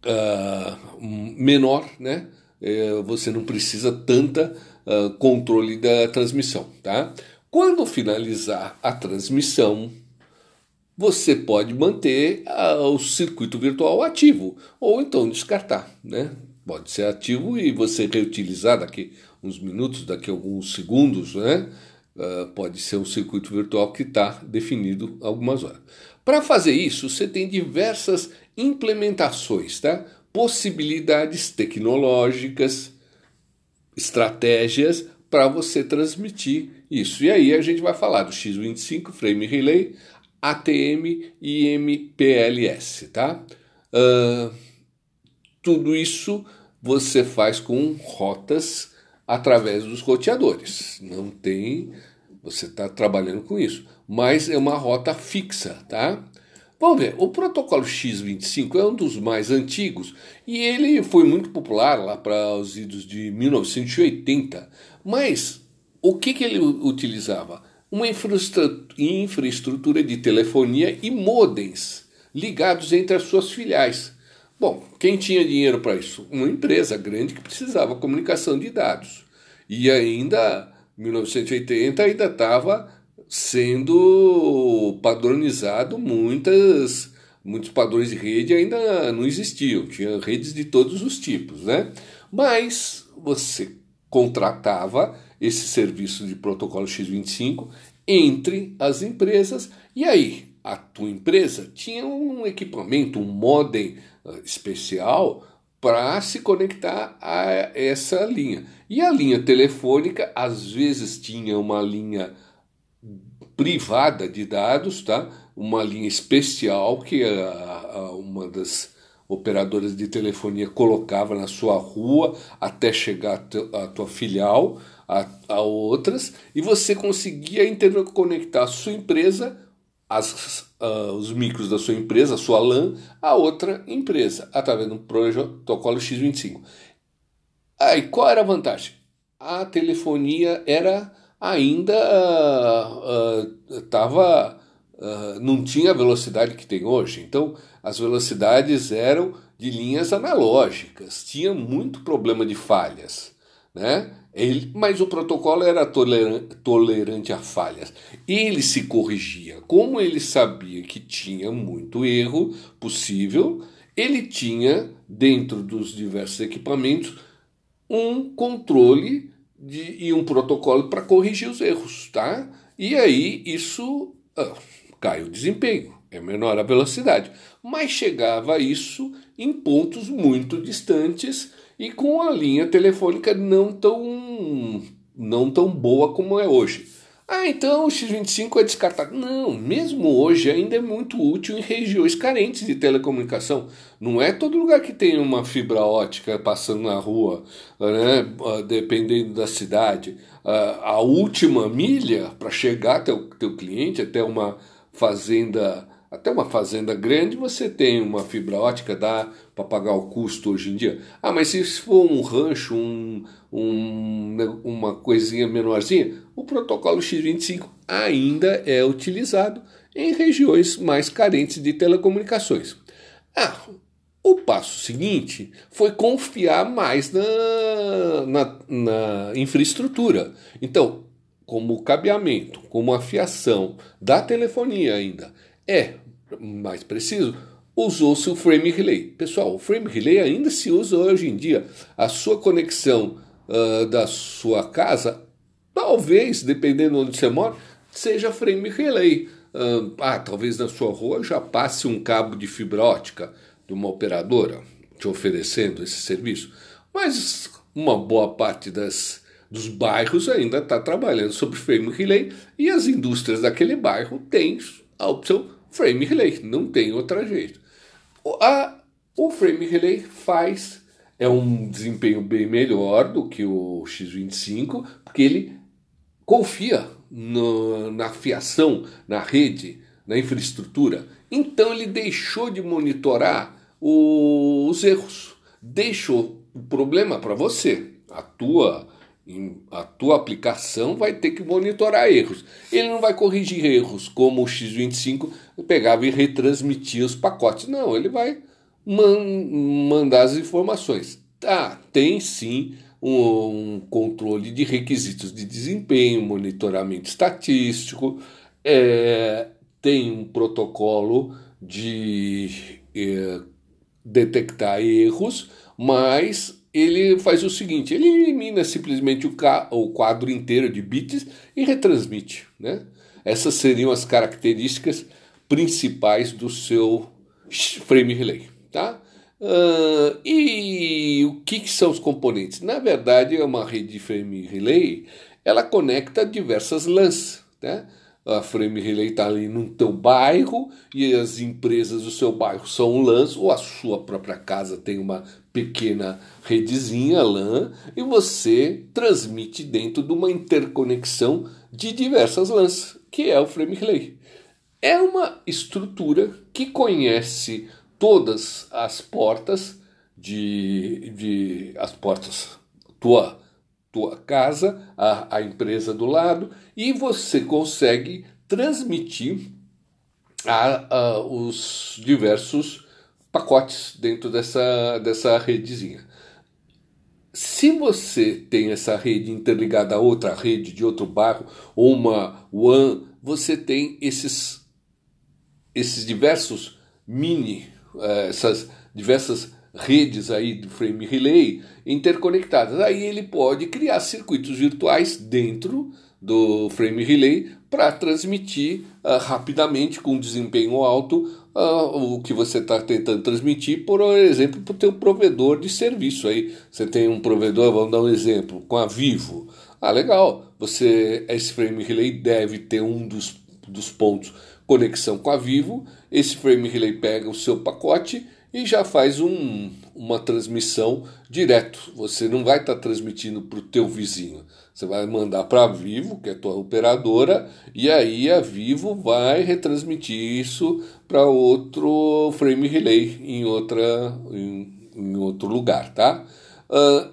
uh, menor, né? É, você não precisa tanta uh, controle da transmissão. Tá? Quando finalizar a transmissão, você pode manter uh, o circuito virtual ativo ou então descartar. Né? Pode ser ativo e você reutilizar daqui uns minutos, daqui alguns segundos, né? Uh, pode ser um circuito virtual que está definido algumas horas. Para fazer isso, você tem diversas implementações, tá? possibilidades tecnológicas, estratégias para você transmitir isso. E aí a gente vai falar do X25 Frame Relay, ATM e MPLS, tá? Uh, tudo isso você faz com rotas através dos roteadores. Não tem, você está trabalhando com isso, mas é uma rota fixa, tá? Vamos ver, o protocolo X25 é um dos mais antigos e ele foi muito popular lá para os idos de 1980. Mas o que, que ele utilizava? Uma infraestrutura de telefonia e modems ligados entre as suas filiais. Bom, quem tinha dinheiro para isso? Uma empresa grande que precisava comunicação de dados. E ainda, 1980, ainda estava sendo padronizado muitas muitos padrões de rede ainda não existiam, tinha redes de todos os tipos, né? Mas você contratava esse serviço de protocolo X25 entre as empresas e aí a tua empresa tinha um equipamento, um modem uh, especial para se conectar a essa linha. E a linha telefônica às vezes tinha uma linha privada de dados, tá? Uma linha especial que a, a, uma das operadoras de telefonia colocava na sua rua até chegar a tua filial, a, a outras, e você conseguia interconectar a sua empresa, as, uh, os micros da sua empresa, a sua LAN, a outra empresa, através do protocolo X25. Aí, qual era a vantagem? A telefonia era ainda estava uh, uh, não tinha a velocidade que tem hoje. Então, as velocidades eram de linhas analógicas, tinha muito problema de falhas, né? Ele, mas o protocolo era tolerante a falhas. Ele se corrigia. Como ele sabia que tinha muito erro possível, ele tinha, dentro dos diversos equipamentos, um controle de, e um protocolo para corrigir os erros, tá? E aí isso ah, cai o desempenho, é menor a velocidade, mas chegava isso em pontos muito distantes e com a linha telefônica não tão não tão boa como é hoje. Ah, então o X25 é descartado. Não, mesmo hoje ainda é muito útil em regiões carentes de telecomunicação. Não é todo lugar que tem uma fibra ótica passando na rua, né, ah, dependendo da cidade. Ah, a última milha para chegar até o teu cliente, até uma fazenda até uma fazenda grande você tem uma fibra ótica, dá para pagar o custo hoje em dia. Ah, mas se for um rancho, um, um, uma coisinha menorzinha, o protocolo X25 ainda é utilizado em regiões mais carentes de telecomunicações. Ah, o passo seguinte foi confiar mais na, na, na infraestrutura. Então, como cabeamento, como a fiação da telefonia ainda é mais preciso, usou-se o frame relay. Pessoal, o frame relay ainda se usa hoje em dia. A sua conexão uh, da sua casa, talvez, dependendo onde você mora, seja frame relay. Uh, ah, talvez na sua rua já passe um cabo de fibra ótica de uma operadora te oferecendo esse serviço. Mas uma boa parte das, dos bairros ainda está trabalhando sobre frame relay e as indústrias daquele bairro têm a opção frame relay, não tem outra jeito. A, o frame relay faz é um desempenho bem melhor do que o X25, porque ele confia no, na fiação, na rede, na infraestrutura. Então ele deixou de monitorar o, os erros, deixou o problema para você, a tua a tua aplicação vai ter que monitorar erros. Ele não vai corrigir erros como o X25 pegava e retransmitia os pacotes. Não, ele vai man mandar as informações. Tá, tem sim um, um, controle de requisitos de desempenho, monitoramento estatístico, é, tem um protocolo de é, detectar erros, mas ele faz o seguinte: ele elimina simplesmente o, o quadro inteiro de bits e retransmite. Né? Essas seriam as características principais do seu frame relay. Tá? Uh, e o que, que, são os componentes? Na verdade, é uma rede de frame relay, ela conecta diversas LANs. Né? A frame relay está ali no teu bairro e as empresas do seu bairro são LANs, ou a sua própria casa tem uma pequena redezinha LAN e você transmite dentro de uma interconexão de diversas LANs, que é o frame relay. É uma estrutura que conhece todas as portas de, de as portas tua tua casa, a, a empresa do lado, e você consegue transmitir a, a, os diversos pacotes dentro dessa, dessa redezinha. Se você tem essa rede interligada a outra rede de outro bairro ou uma WAN, você tem esses, esses diversos mini eh, essas diversas redes aí do frame relay interconectadas. Aí ele pode criar circuitos virtuais dentro do frame relay para transmitir uh, rapidamente com desempenho alto uh, o que você está tentando transmitir, por exemplo, para o teu provedor de serviço aí. Você tem um provedor, vamos dar um exemplo, com a Vivo. Ah, legal. Você esse frame relay deve ter um dos, dos pontos conexão com a Vivo, esse frame relay pega o seu pacote e já faz um, uma transmissão direto. Você não vai estar tá transmitindo para o teu vizinho. Você vai mandar para a Vivo, que é a tua operadora, e aí a Vivo vai retransmitir isso para outro frame relay em, outra, em, em outro lugar, tá? Uh,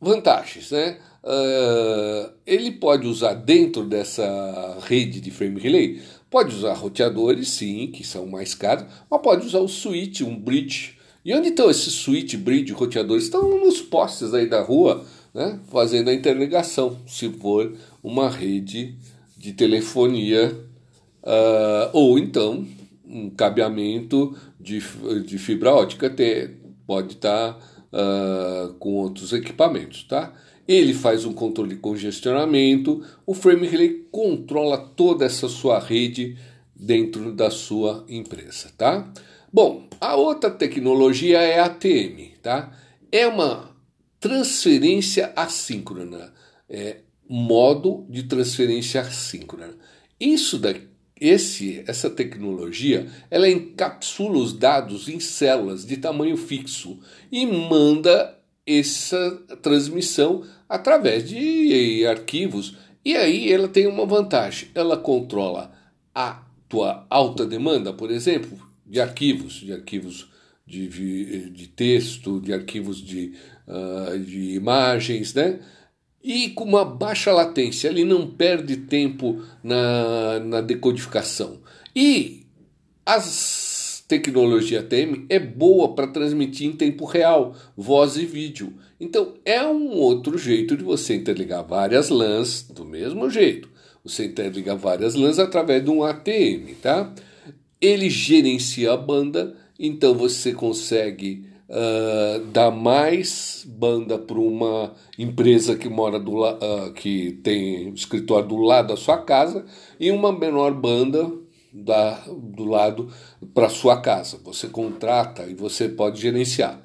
vantagens, né? Uh, ele pode usar dentro dessa rede de frame relay Pode usar roteadores, sim, que são mais caros, mas pode usar o switch, um bridge. E onde estão esses switch, bridge, roteadores? Estão nos postes aí da rua, né, fazendo a interligação, se for uma rede de telefonia uh, ou então um cabeamento de, de fibra ótica ter, pode estar tá, uh, com outros equipamentos, tá? Ele faz um controle de congestionamento, o frame relay controla toda essa sua rede dentro da sua empresa, tá? Bom, a outra tecnologia é a ATM, tá? É uma transferência assíncrona, é modo de transferência assíncrona. Isso daqui esse, essa tecnologia ela encapsula os dados em células de tamanho fixo e manda essa transmissão através de arquivos. E aí ela tem uma vantagem: ela controla a tua alta demanda, por exemplo, de arquivos, de arquivos de, de texto, de arquivos de, uh, de imagens, né? E com uma baixa latência, ele não perde tempo na, na decodificação. E as tecnologia TM é boa para transmitir em tempo real, voz e vídeo. Então é um outro jeito de você interligar várias LANs do mesmo jeito. Você interliga várias LANs através de um ATM, tá? Ele gerencia a banda, então você consegue uh, dar mais banda para uma empresa que mora do uh, que tem escritório do lado da sua casa e uma menor banda da, do lado para sua casa. Você contrata e você pode gerenciar.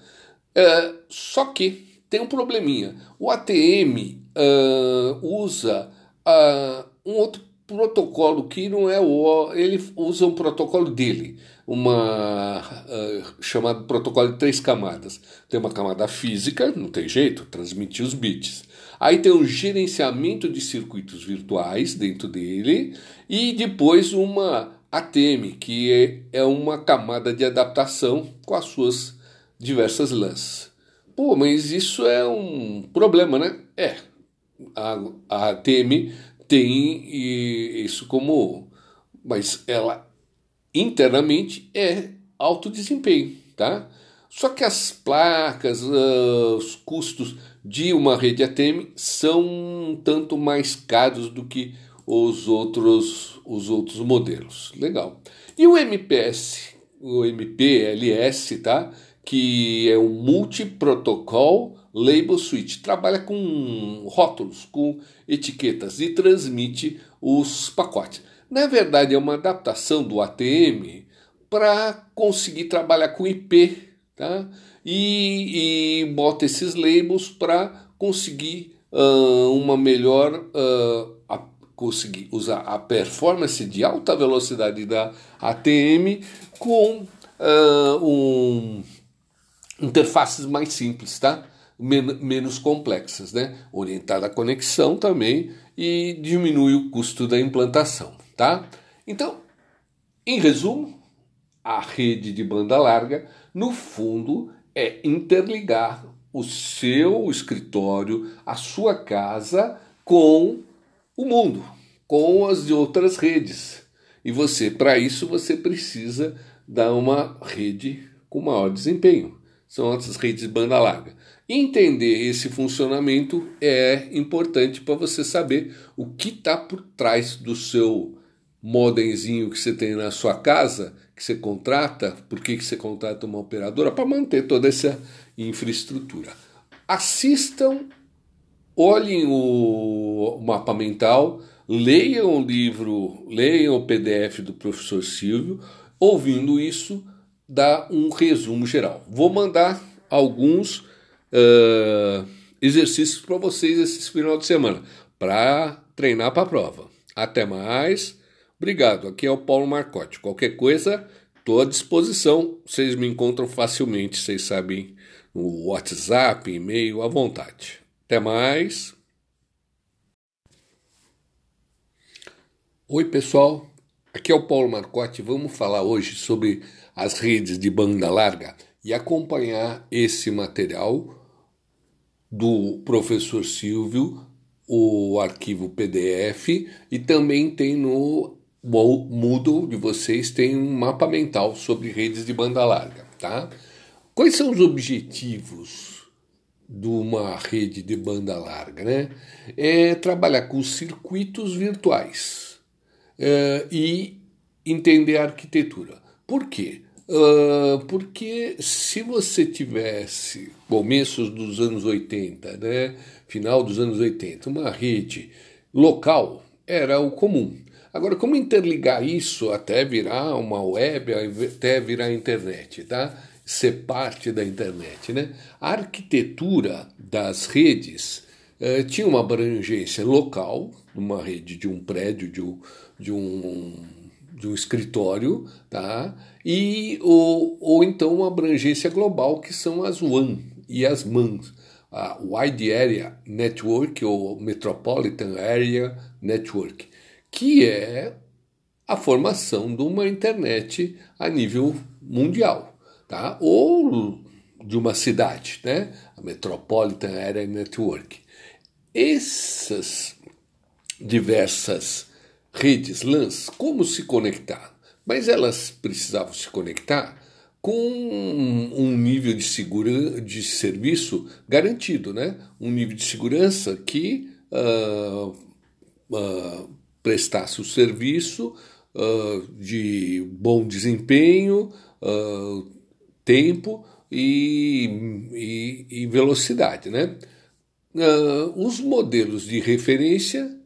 É, só que tem um probleminha. O ATM uh, usa uh, um outro protocolo que não é o. Ele usa um protocolo dele, uma uh, chamado protocolo de três camadas. Tem uma camada física, não tem jeito, transmitir os bits. Aí tem um gerenciamento de circuitos virtuais dentro dele e depois uma ATM, que é, é uma camada de adaptação com as suas diversas lãs. Pô, mas isso é um problema, né? É. A, a ATM tem isso como. Mas ela internamente é alto desempenho, tá? Só que as placas, uh, os custos de uma rede ATM são um tanto mais caros do que os outros, os outros modelos. Legal. E o MPS, o MPLS, tá? Que é um Multi-Protocol Label Switch, trabalha com rótulos, com etiquetas e transmite os pacotes. Na verdade, é uma adaptação do ATM para conseguir trabalhar com IP, tá? E, e bota esses labels para conseguir uh, uma melhor uh, conseguir usar a performance de alta velocidade da ATM com uh, um, interfaces mais simples, tá? Men menos complexas, né? Orientada à conexão também e diminui o custo da implantação, tá? Então, em resumo, a rede de banda larga, no fundo, é interligar o seu escritório, a sua casa com o mundo, com as outras redes. E você, para isso, você precisa dar uma rede com maior desempenho. São essas redes de banda larga. Entender esse funcionamento é importante para você saber o que está por trás do seu modemzinho que você tem na sua casa, que você contrata, por que, que você contrata uma operadora? Para manter toda essa infraestrutura. Assistam, olhem o mapa mental, leiam o livro, leiam o PDF do professor Silvio, ouvindo isso, dá um resumo geral. Vou mandar alguns uh, exercícios para vocês esse final de semana, para treinar para a prova. Até mais. Obrigado. Aqui é o Paulo Marcotti. Qualquer coisa, estou à disposição. Vocês me encontram facilmente, vocês sabem, no WhatsApp, e-mail, à vontade. Até mais. Oi, pessoal. Aqui é o Paulo Marcotti. Vamos falar hoje sobre as redes de banda larga e acompanhar esse material do professor Silvio, o arquivo PDF e também tem no Moodle de vocês tem um mapa mental sobre redes de banda larga, tá? Quais são os objetivos de uma rede de banda larga, né? É trabalhar com circuitos virtuais é, e entender a arquitetura. Por quê? Uh, porque se você tivesse começos dos anos 80, né, final dos anos 80, uma rede local era o comum. Agora, como interligar isso até virar uma web, até virar internet, tá? Ser parte da internet, né? A arquitetura das redes eh, tinha uma abrangência local, uma rede de um prédio, de um, de um, de um escritório, tá? E, ou, ou então uma abrangência global, que são as WAN e as MANs a Wide Area Network ou Metropolitan Area Network que é a formação de uma internet a nível mundial, tá? ou de uma cidade, né? a Metropolitan Area Network. Essas diversas redes LANs, como se conectar? Mas elas precisavam se conectar com um nível de, segura, de serviço garantido, né? um nível de segurança que uh, uh, prestasse o serviço uh, de bom desempenho, tempo e, e, e, velocidade. Né? Os modelos de referência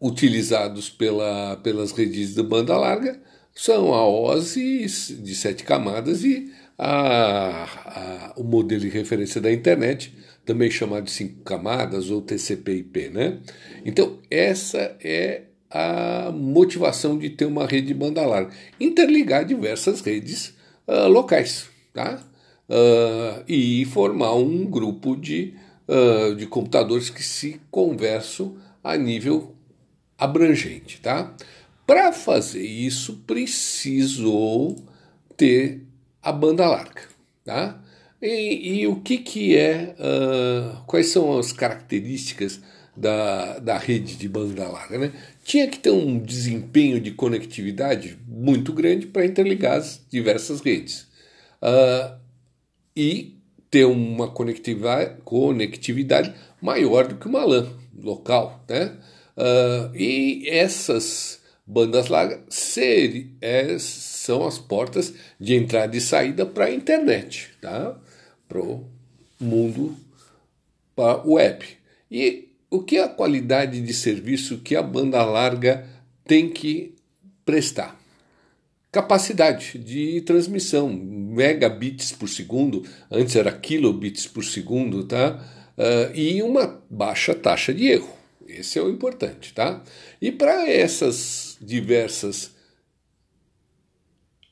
utilizados pela, pelas redes de banda larga são a OSI de sete camadas e a, a, o modelo de referência da internet também chamado de cinco camadas ou TCP/IP, né? Então essa é a motivação de ter uma rede de banda larga, interligar diversas redes uh, locais, tá? Uh, e formar um grupo de, uh, de computadores que se conversam a nível abrangente, tá? Para fazer isso, precisou ter a banda larga, tá? E, e o que, que é, uh, quais são as características da, da rede de banda larga? Né? Tinha que ter um desempenho de conectividade muito grande para interligar as diversas redes. Uh, e ter uma conectividade, conectividade maior do que uma LAN local. Né? Uh, e essas bandas largas ser, é, são as portas de entrada e saída para a internet. Tá? para o mundo para web. E o que é a qualidade de serviço que a banda larga tem que prestar? capacidade de transmissão, megabits por segundo, antes era kilobits por segundo, tá? Uh, e uma baixa taxa de erro. Esse é o importante, tá? E para essas diversas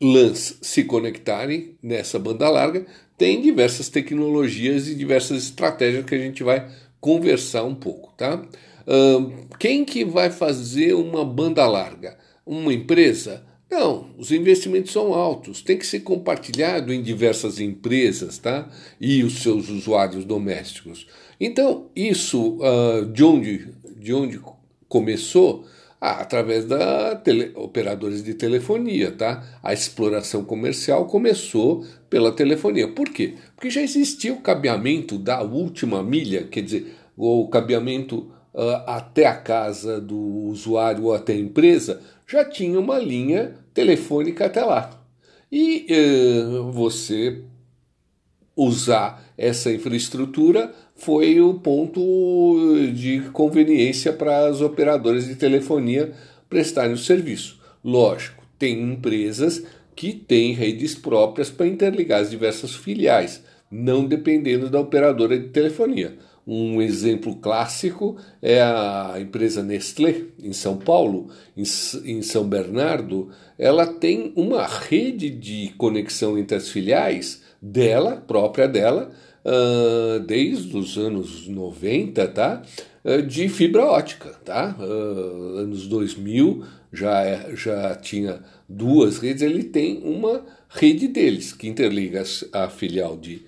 LANs se conectarem nessa banda larga, tem diversas tecnologias e diversas estratégias que a gente vai conversar um pouco, tá? Quem que vai fazer uma banda larga? Uma empresa? Não, os investimentos são altos, tem que ser compartilhado em diversas empresas, tá? E os seus usuários domésticos. Então, isso uh, de, onde, de onde começou? Ah, através da tele, operadores de telefonia, tá? A exploração comercial começou pela telefonia. Por quê? Porque já existia o cabeamento da última milha, quer dizer, o cabeamento uh, até a casa do usuário ou até a empresa, já tinha uma linha telefônica até lá. E uh, você usar essa infraestrutura foi o ponto de conveniência para as operadoras de telefonia prestarem o serviço. Lógico, tem empresas que têm redes próprias para interligar as diversas filiais, não dependendo da operadora de telefonia. Um exemplo clássico é a empresa Nestlé, em São Paulo, em São Bernardo. Ela tem uma rede de conexão entre as filiais dela, própria dela, uh, desde os anos 90, tá? Uh, de fibra ótica, tá? Uh, anos 2000 já, é, já tinha duas redes, ele tem uma rede deles, que interliga a filial de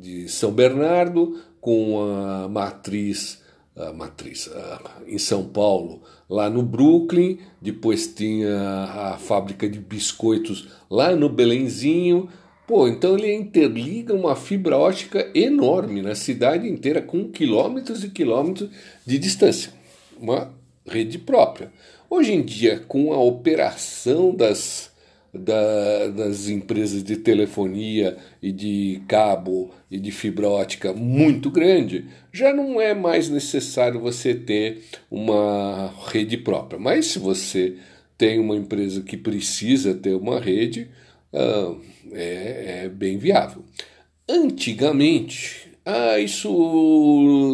de São Bernardo com a matriz, a matriz a, em São Paulo, lá no Brooklyn, depois tinha a fábrica de biscoitos lá no Belenzinho. Pô, então ele interliga uma fibra ótica enorme na cidade inteira, com quilômetros e quilômetros de distância. Uma rede própria. Hoje em dia, com a operação das da, das empresas de telefonia e de cabo e de fibra ótica muito grande, já não é mais necessário você ter uma rede própria. Mas se você tem uma empresa que precisa ter uma rede, uh, é, é, bem viável. Antigamente, ah, isso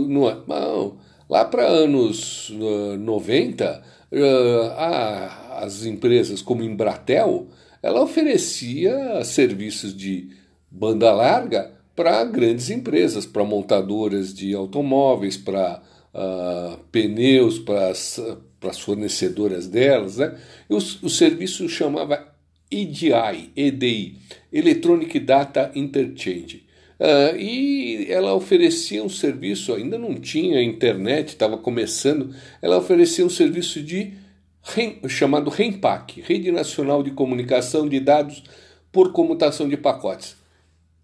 não é. Não, lá para anos uh, 90, uh, ah, as empresas como Embratel ela oferecia serviços de banda larga para grandes empresas, para montadoras de automóveis, para uh, pneus, para as fornecedoras delas. Né? O, o serviço chamava EDI, EDI, Electronic Data Interchange. Uh, e ela oferecia um serviço, ainda não tinha internet, estava começando, ela oferecia um serviço de chamado REMPAC, Rede Nacional de Comunicação de Dados por Comutação de Pacotes.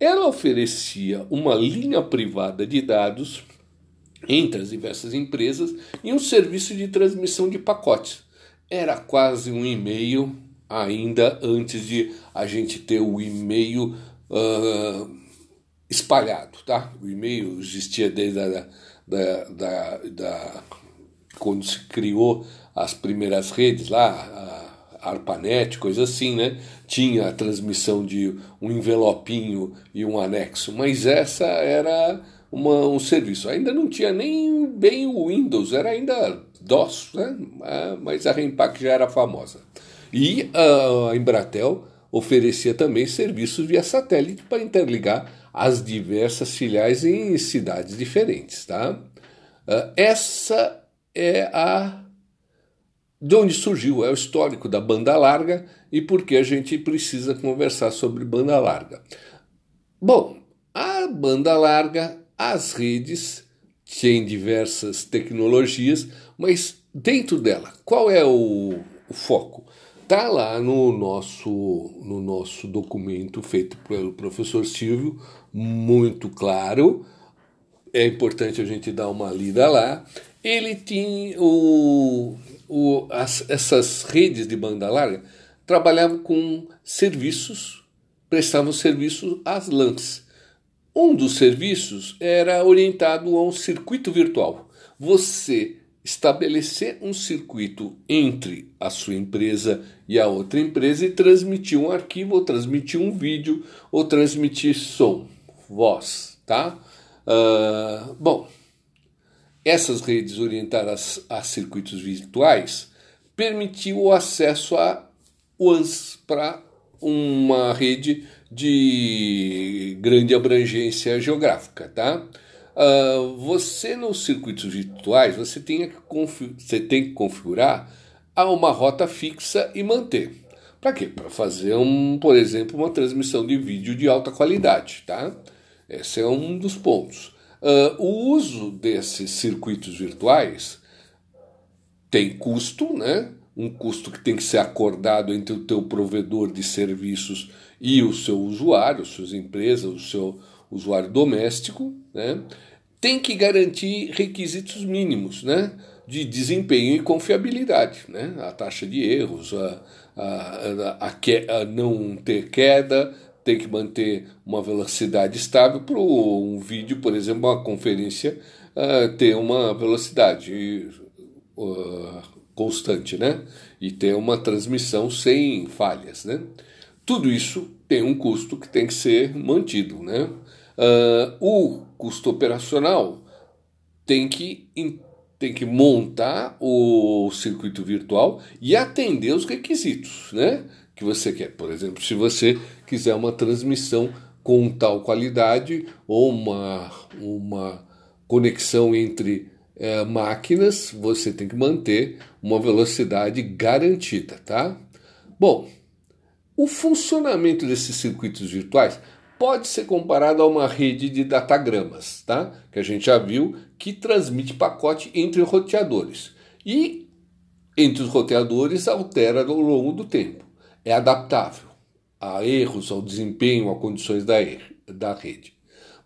Ela oferecia uma linha privada de dados entre as diversas empresas e um serviço de transmissão de pacotes. Era quase um e-mail ainda antes de a gente ter o e-mail uh, espalhado, tá? O e-mail existia desde a, da, da, da, quando se criou as primeiras redes lá, a ARPANET, coisa assim, né? Tinha a transmissão de um envelopinho e um anexo, mas essa era uma, um serviço. Ainda não tinha nem bem o Windows, era ainda DOS, né? Ah, mas a Rempac já era famosa. E a Embratel oferecia também serviços via satélite para interligar as diversas filiais em cidades diferentes, tá? Ah, essa é a de onde surgiu, é o histórico da banda larga e por que a gente precisa conversar sobre banda larga. Bom, a banda larga, as redes têm diversas tecnologias, mas dentro dela, qual é o, o foco? Está lá no nosso, no nosso documento feito pelo professor Silvio, muito claro. É importante a gente dar uma lida lá. Ele tinha o, o, as, essas redes de banda larga trabalhavam com serviços, prestavam serviço às LANs. Um dos serviços era orientado a um circuito virtual. Você estabelecer um circuito entre a sua empresa e a outra empresa e transmitir um arquivo, ou transmitir um vídeo, ou transmitir som, voz, tá? Uh, bom, essas redes orientadas a circuitos virtuais permitiu o acesso a WANs para uma rede de grande abrangência geográfica, tá? Uh, você nos circuitos virtuais você tem, que você tem que configurar a uma rota fixa e manter. Para quê? Para fazer, um, por exemplo, uma transmissão de vídeo de alta qualidade. Tá? Esse é um dos pontos. Uh, o uso desses circuitos virtuais tem custo, né? um custo que tem que ser acordado entre o teu provedor de serviços e o seu usuário, suas empresas, o seu usuário doméstico, né? tem que garantir requisitos mínimos né? de desempenho e confiabilidade. Né? A taxa de erros, a, a, a, a não ter queda, tem que manter uma velocidade estável para um vídeo, por exemplo, uma conferência, uh, ter uma velocidade uh, constante, né? E ter uma transmissão sem falhas, né? Tudo isso tem um custo que tem que ser mantido, né? Uh, o custo operacional tem que, tem que montar o circuito virtual e atender os requisitos né, que você quer. Por exemplo, se você quiser uma transmissão com tal qualidade ou uma, uma conexão entre é, máquinas, você tem que manter uma velocidade garantida, tá? Bom, o funcionamento desses circuitos virtuais pode ser comparado a uma rede de datagramas, tá? que a gente já viu, que transmite pacote entre roteadores. E entre os roteadores altera ao longo do tempo. É adaptável a erros, ao desempenho, a condições da, da rede.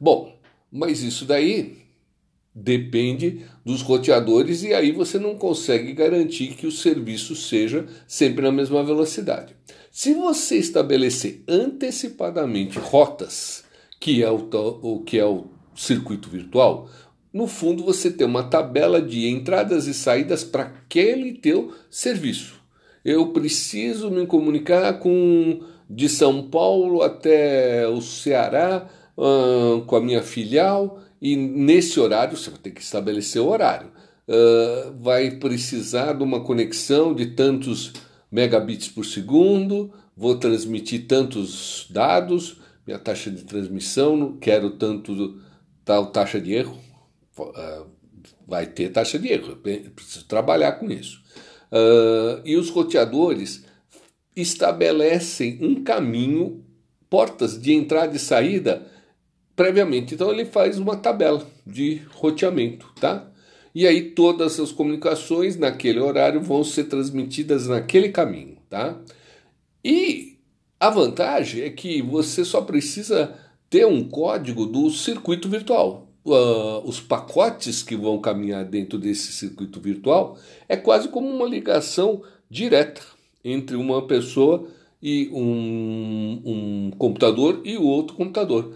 Bom, mas isso daí depende dos roteadores e aí você não consegue garantir que o serviço seja sempre na mesma velocidade. Se você estabelecer antecipadamente rotas, que é o, o que é o circuito virtual, no fundo você tem uma tabela de entradas e saídas para aquele teu serviço. Eu preciso me comunicar com de São Paulo até o Ceará uh, com a minha filial e nesse horário você vai ter que estabelecer o horário. Uh, vai precisar de uma conexão de tantos megabits por segundo, vou transmitir tantos dados, minha taxa de transmissão, quero tanto tal taxa de erro, uh, vai ter taxa de erro, eu preciso trabalhar com isso. Uh, e os roteadores estabelecem um caminho, portas de entrada e saída previamente. Então ele faz uma tabela de roteamento, tá? E aí todas as comunicações naquele horário vão ser transmitidas naquele caminho, tá? E a vantagem é que você só precisa ter um código do circuito virtual. Uh, os pacotes que vão caminhar dentro desse circuito virtual é quase como uma ligação direta entre uma pessoa e um, um computador e o outro computador.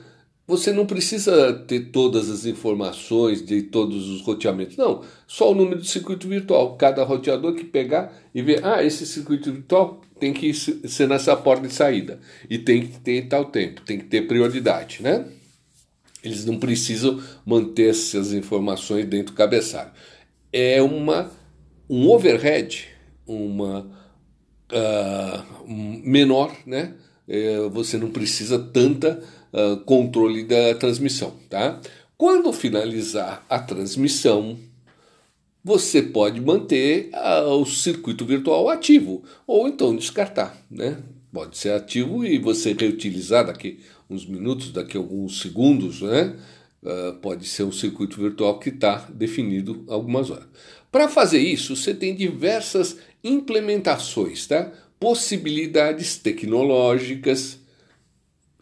Você não precisa ter todas as informações de todos os roteamentos. Não, só o número de circuito virtual. Cada roteador que pegar e ver, ah, esse circuito virtual tem que ser nessa porta de saída. E tem que ter tal tempo, tem que ter prioridade, né? Eles não precisam manter essas informações dentro do cabeçalho. É uma, um overhead, uma uh, menor, né? É, você não precisa tanta controle da transmissão, tá? Quando finalizar a transmissão, você pode manter uh, o circuito virtual ativo ou então descartar, né? Pode ser ativo e você reutilizar daqui uns minutos, daqui alguns segundos, né? Uh, pode ser um circuito virtual que está definido algumas horas. Para fazer isso, você tem diversas implementações, tá? possibilidades tecnológicas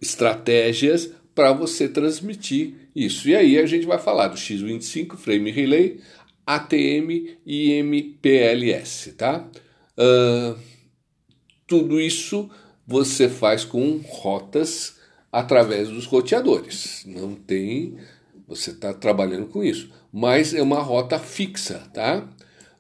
estratégias para você transmitir isso. E aí a gente vai falar do X25, Frame Relay, ATM e MPLS, tá? Uh, tudo isso você faz com rotas através dos roteadores. Não tem, você está trabalhando com isso, mas é uma rota fixa, tá?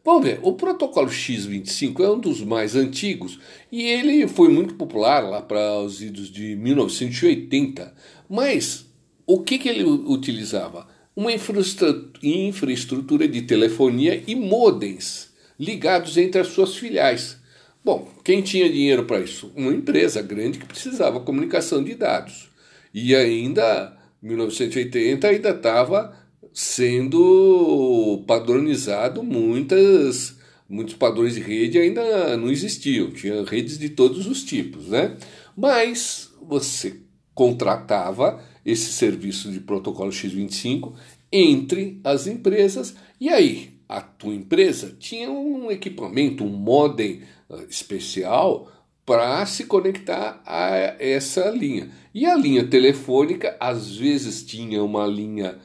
Vamos ver, o protocolo X25 é um dos mais antigos e ele foi muito popular lá para os idos de 1980. Mas o que, que ele utilizava? Uma infraestrutura de telefonia e modems ligados entre as suas filiais. Bom, quem tinha dinheiro para isso? Uma empresa grande que precisava comunicação de dados. E ainda, 1980, ainda estava sendo padronizado muitas muitos padrões de rede ainda não existiam, tinha redes de todos os tipos, né? Mas você contratava esse serviço de protocolo X25 entre as empresas e aí a tua empresa tinha um equipamento, um modem uh, especial para se conectar a essa linha. E a linha telefônica às vezes tinha uma linha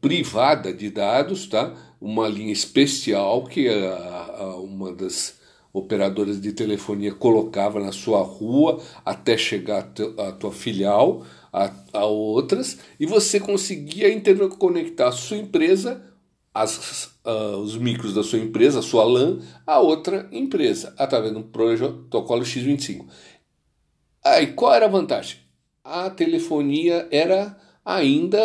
privada de dados, tá? uma linha especial que a, a, uma das operadoras de telefonia colocava na sua rua até chegar a tua filial, a, a outras, e você conseguia interconectar a sua empresa, as, uh, os micros da sua empresa, a sua LAN, a outra empresa, através do protocolo X25. Aí, qual era a vantagem? A telefonia era ainda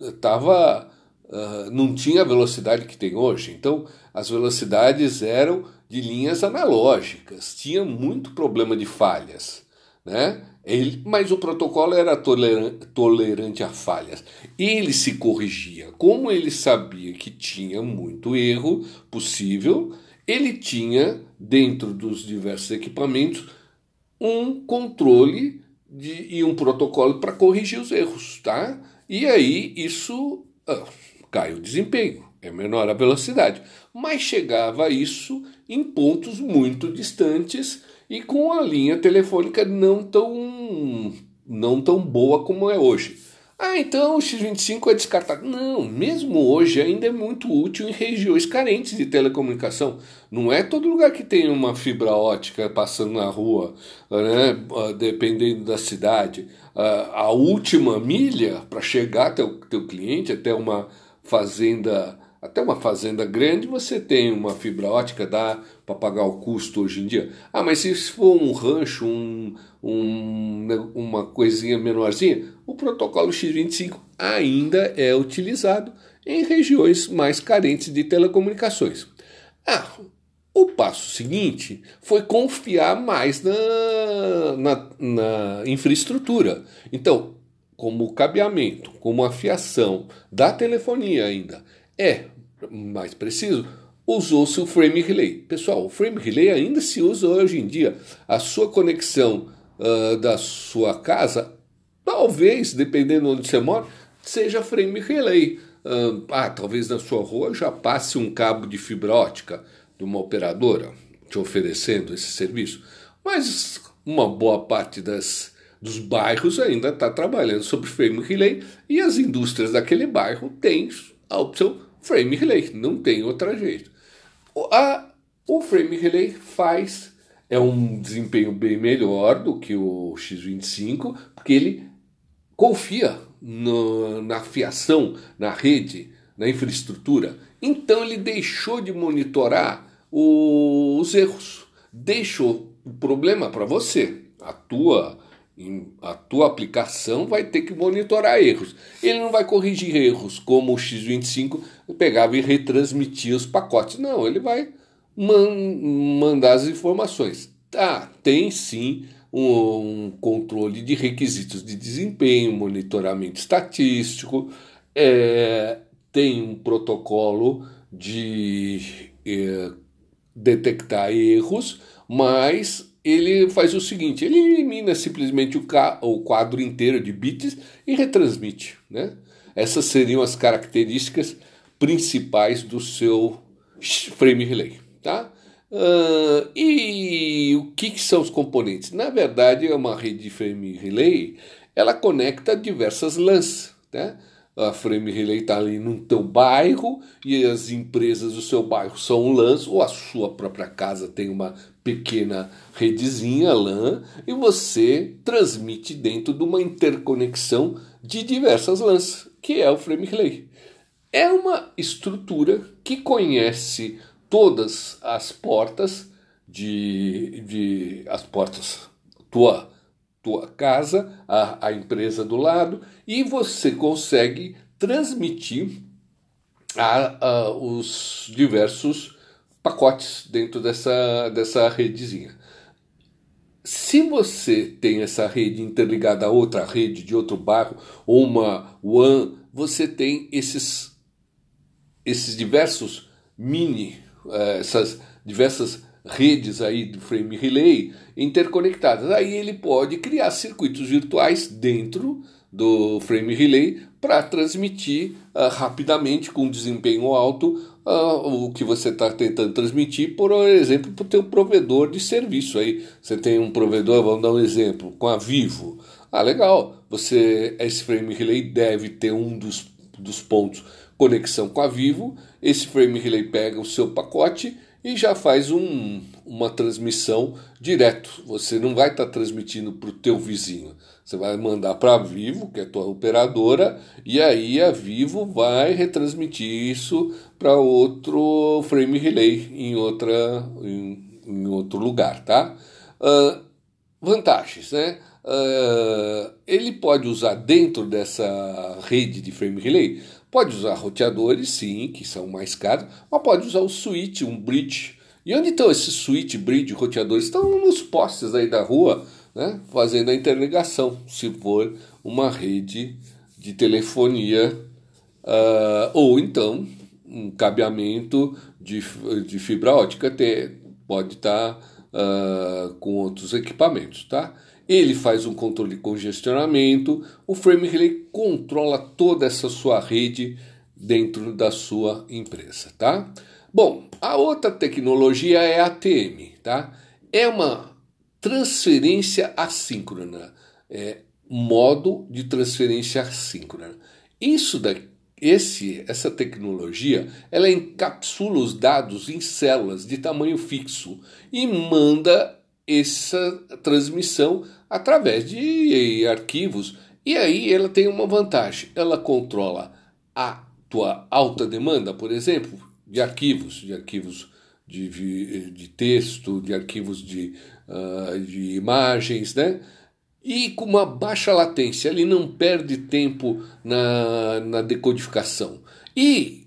estava uh, uh, uh, não tinha a velocidade que tem hoje. Então, as velocidades eram de linhas analógicas, tinha muito problema de falhas, né? Ele, mas o protocolo era tolerante, tolerante a falhas. Ele se corrigia. Como ele sabia que tinha muito erro possível, ele tinha, dentro dos diversos equipamentos, um controle de, e um protocolo para corrigir os erros, tá? E aí isso ah, cai o desempenho, é menor a velocidade, mas chegava isso em pontos muito distantes e com a linha telefônica não tão não tão boa como é hoje. Ah, então o X25 é descartado. Não, mesmo hoje ainda é muito útil em regiões carentes de telecomunicação. Não é todo lugar que tem uma fibra ótica passando na rua, né, ah, dependendo da cidade. Ah, a última milha para chegar até o teu cliente, até uma fazenda até uma fazenda grande você tem uma fibra ótica, dá para pagar o custo hoje em dia. Ah, mas se for um rancho, um, um, né, uma coisinha menorzinha, o protocolo X25 ainda é utilizado em regiões mais carentes de telecomunicações. Ah, o passo seguinte foi confiar mais na, na, na infraestrutura. Então, como cabeamento, como afiação da telefonia ainda é mais preciso, usou-se o frame relay. Pessoal, o frame relay ainda se usa hoje em dia. A sua conexão uh, da sua casa, talvez, dependendo onde você mora, seja frame relay. Uh, ah, talvez na sua rua já passe um cabo de fibra ótica de uma operadora te oferecendo esse serviço. Mas uma boa parte das, dos bairros ainda está trabalhando sobre frame relay e as indústrias daquele bairro têm a opção frame relay, não tem outro jeito. A, o frame relay faz é um desempenho bem melhor do que o X25, porque ele confia no, na fiação, na rede, na infraestrutura. Então ele deixou de monitorar o, os erros, deixou o problema para você, a tua a tua aplicação vai ter que monitorar erros. Ele não vai corrigir erros como o X25 pegava e retransmitia os pacotes. Não, ele vai man mandar as informações. Tá, tem sim um, um, controle de requisitos de desempenho, monitoramento estatístico, é, tem um protocolo de é, detectar erros, mas ele faz o seguinte: ele elimina simplesmente o, o quadro inteiro de bits e retransmite. Né? Essas seriam as características principais do seu frame relay. Tá? Uh, e o que, que, são os componentes? Na verdade, é uma rede de frame relay, ela conecta diversas LANs. Né? a Frame Relay está ali no teu bairro e as empresas do seu bairro são LANs, ou a sua própria casa tem uma pequena redezinha LAN e você transmite dentro de uma interconexão de diversas LANs, que é o Frame Relay. é uma estrutura que conhece todas as portas de, de as portas tua tua casa, a, a empresa do lado, e você consegue transmitir a, a, os diversos pacotes dentro dessa, dessa redezinha. Se você tem essa rede interligada a outra rede de outro bairro ou uma WAN, você tem esses, esses diversos mini, eh, essas diversas redes aí do frame relay interconectadas. Aí ele pode criar circuitos virtuais dentro do frame relay para transmitir uh, rapidamente com desempenho alto uh, o que você está tentando transmitir, por exemplo, para o teu provedor de serviço. Aí você tem um provedor, vamos dar um exemplo, com a Vivo. Ah, legal. Você esse frame relay deve ter um dos, dos pontos conexão com a Vivo. Esse frame relay pega o seu pacote e já faz um, uma transmissão direto. Você não vai estar tá transmitindo para o teu vizinho. Você vai mandar para Vivo, que é a tua operadora, e aí a Vivo vai retransmitir isso para outro frame relay em, outra, em, em outro lugar, tá? Uh, vantagens, né? Uh, ele pode usar dentro dessa rede de frame relay Pode usar roteadores, sim, que são mais caros, mas pode usar o switch, um bridge. E onde estão esses switch, bridge, roteadores? Estão nos postes aí da rua, né, fazendo a interligação, se for uma rede de telefonia uh, ou então um cabeamento de, de fibra ótica ter, pode estar tá, uh, com outros equipamentos, tá? Ele faz um controle de congestionamento, o frame relay controla toda essa sua rede dentro da sua empresa, tá? Bom, a outra tecnologia é a ATM, tá? É uma transferência assíncrona, é modo de transferência assíncrona. Isso daqui esse, essa tecnologia ela encapsula os dados em células de tamanho fixo e manda essa transmissão através de arquivos. E aí ela tem uma vantagem: ela controla a tua alta demanda, por exemplo, de arquivos, de arquivos de, de texto, de arquivos de, uh, de imagens, né? E com uma baixa latência, ele não perde tempo na, na decodificação. E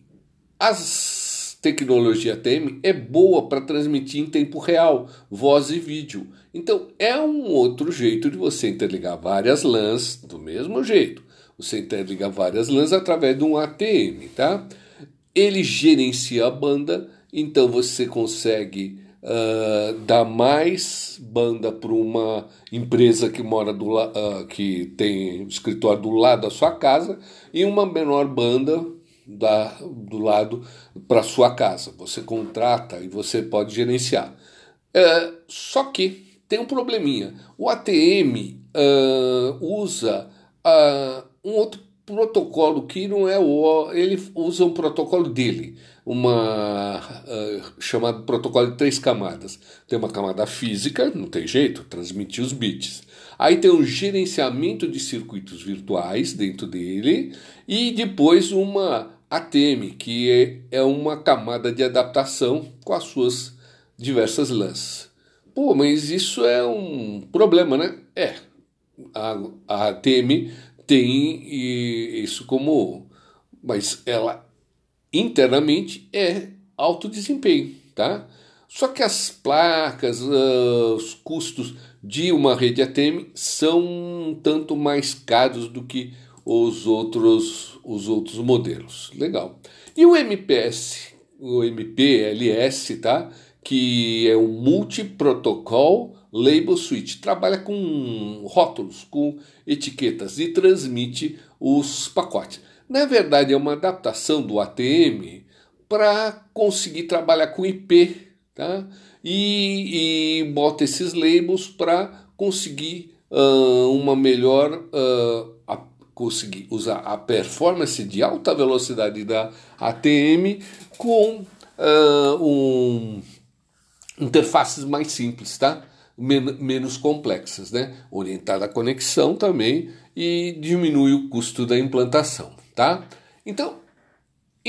as tecnologia TM é boa para transmitir em tempo real, voz e vídeo. Então é um outro jeito de você interligar várias LANs do mesmo jeito. Você interliga várias LANs através de um ATM, tá? Ele gerencia a banda, então você consegue uh, dar mais banda para uma empresa que mora do uh, que tem escritório do lado da sua casa e uma menor banda da, do lado para sua casa. Você contrata e você pode gerenciar. É, só que tem um probleminha. O ATM uh, usa uh, um outro protocolo que não é o. Ele usa um protocolo dele, uma uh, chamado protocolo de três camadas. Tem uma camada física, não tem jeito, transmitir os bits. Aí tem um gerenciamento de circuitos virtuais dentro dele e depois uma ATM, que é, é uma camada de adaptação com as suas diversas lãs. Pô, mas isso é um problema, né? É. A, a ATM tem isso como. Mas ela internamente é alto desempenho, tá? Só que as placas, uh, os custos de uma rede ATM são um tanto mais caros do que os outros, os outros modelos. Legal. E o MPS, o MPLS, tá? que é um Multi-Protocol Label Switch, trabalha com rótulos, com etiquetas e transmite os pacotes. Na verdade, é uma adaptação do ATM para conseguir trabalhar com IP, tá? E, e bota esses labels para conseguir uh, uma melhor uh, conseguir usar a performance de alta velocidade da ATM com uh, um, interfaces mais simples, tá? Men menos complexas, né? Orientada à conexão também e diminui o custo da implantação, tá? Então,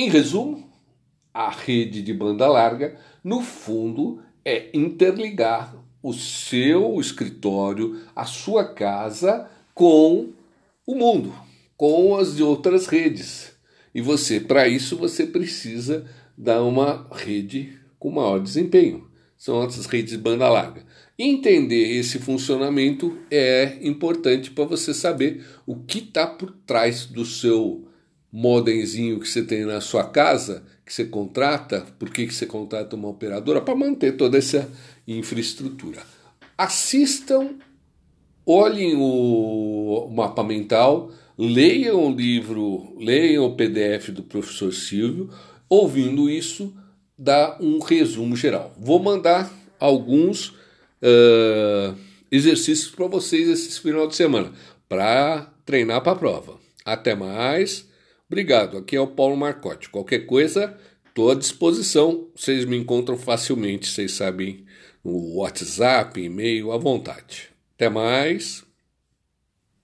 Em resumo, a rede de banda larga, no fundo, é interligar o seu escritório, a sua casa com o mundo, com as outras redes. E você, para isso, você precisa dar uma rede com maior desempenho. São as redes de banda larga. Entender esse funcionamento é importante para você saber o que está por trás do seu modemzinho que você tem na sua casa, que você contrata, por que, que você contrata uma operadora? Para manter toda essa infraestrutura. Assistam, olhem o mapa mental, leiam o livro, leiam o PDF do professor Silvio, ouvindo isso, dá um resumo geral. Vou mandar alguns uh, exercícios para vocês esse final de semana, para treinar para a prova. Até mais. Obrigado. Aqui é o Paulo Marcotti. Qualquer coisa, estou à disposição. Vocês me encontram facilmente, vocês sabem, no WhatsApp, e-mail, à vontade. Até mais.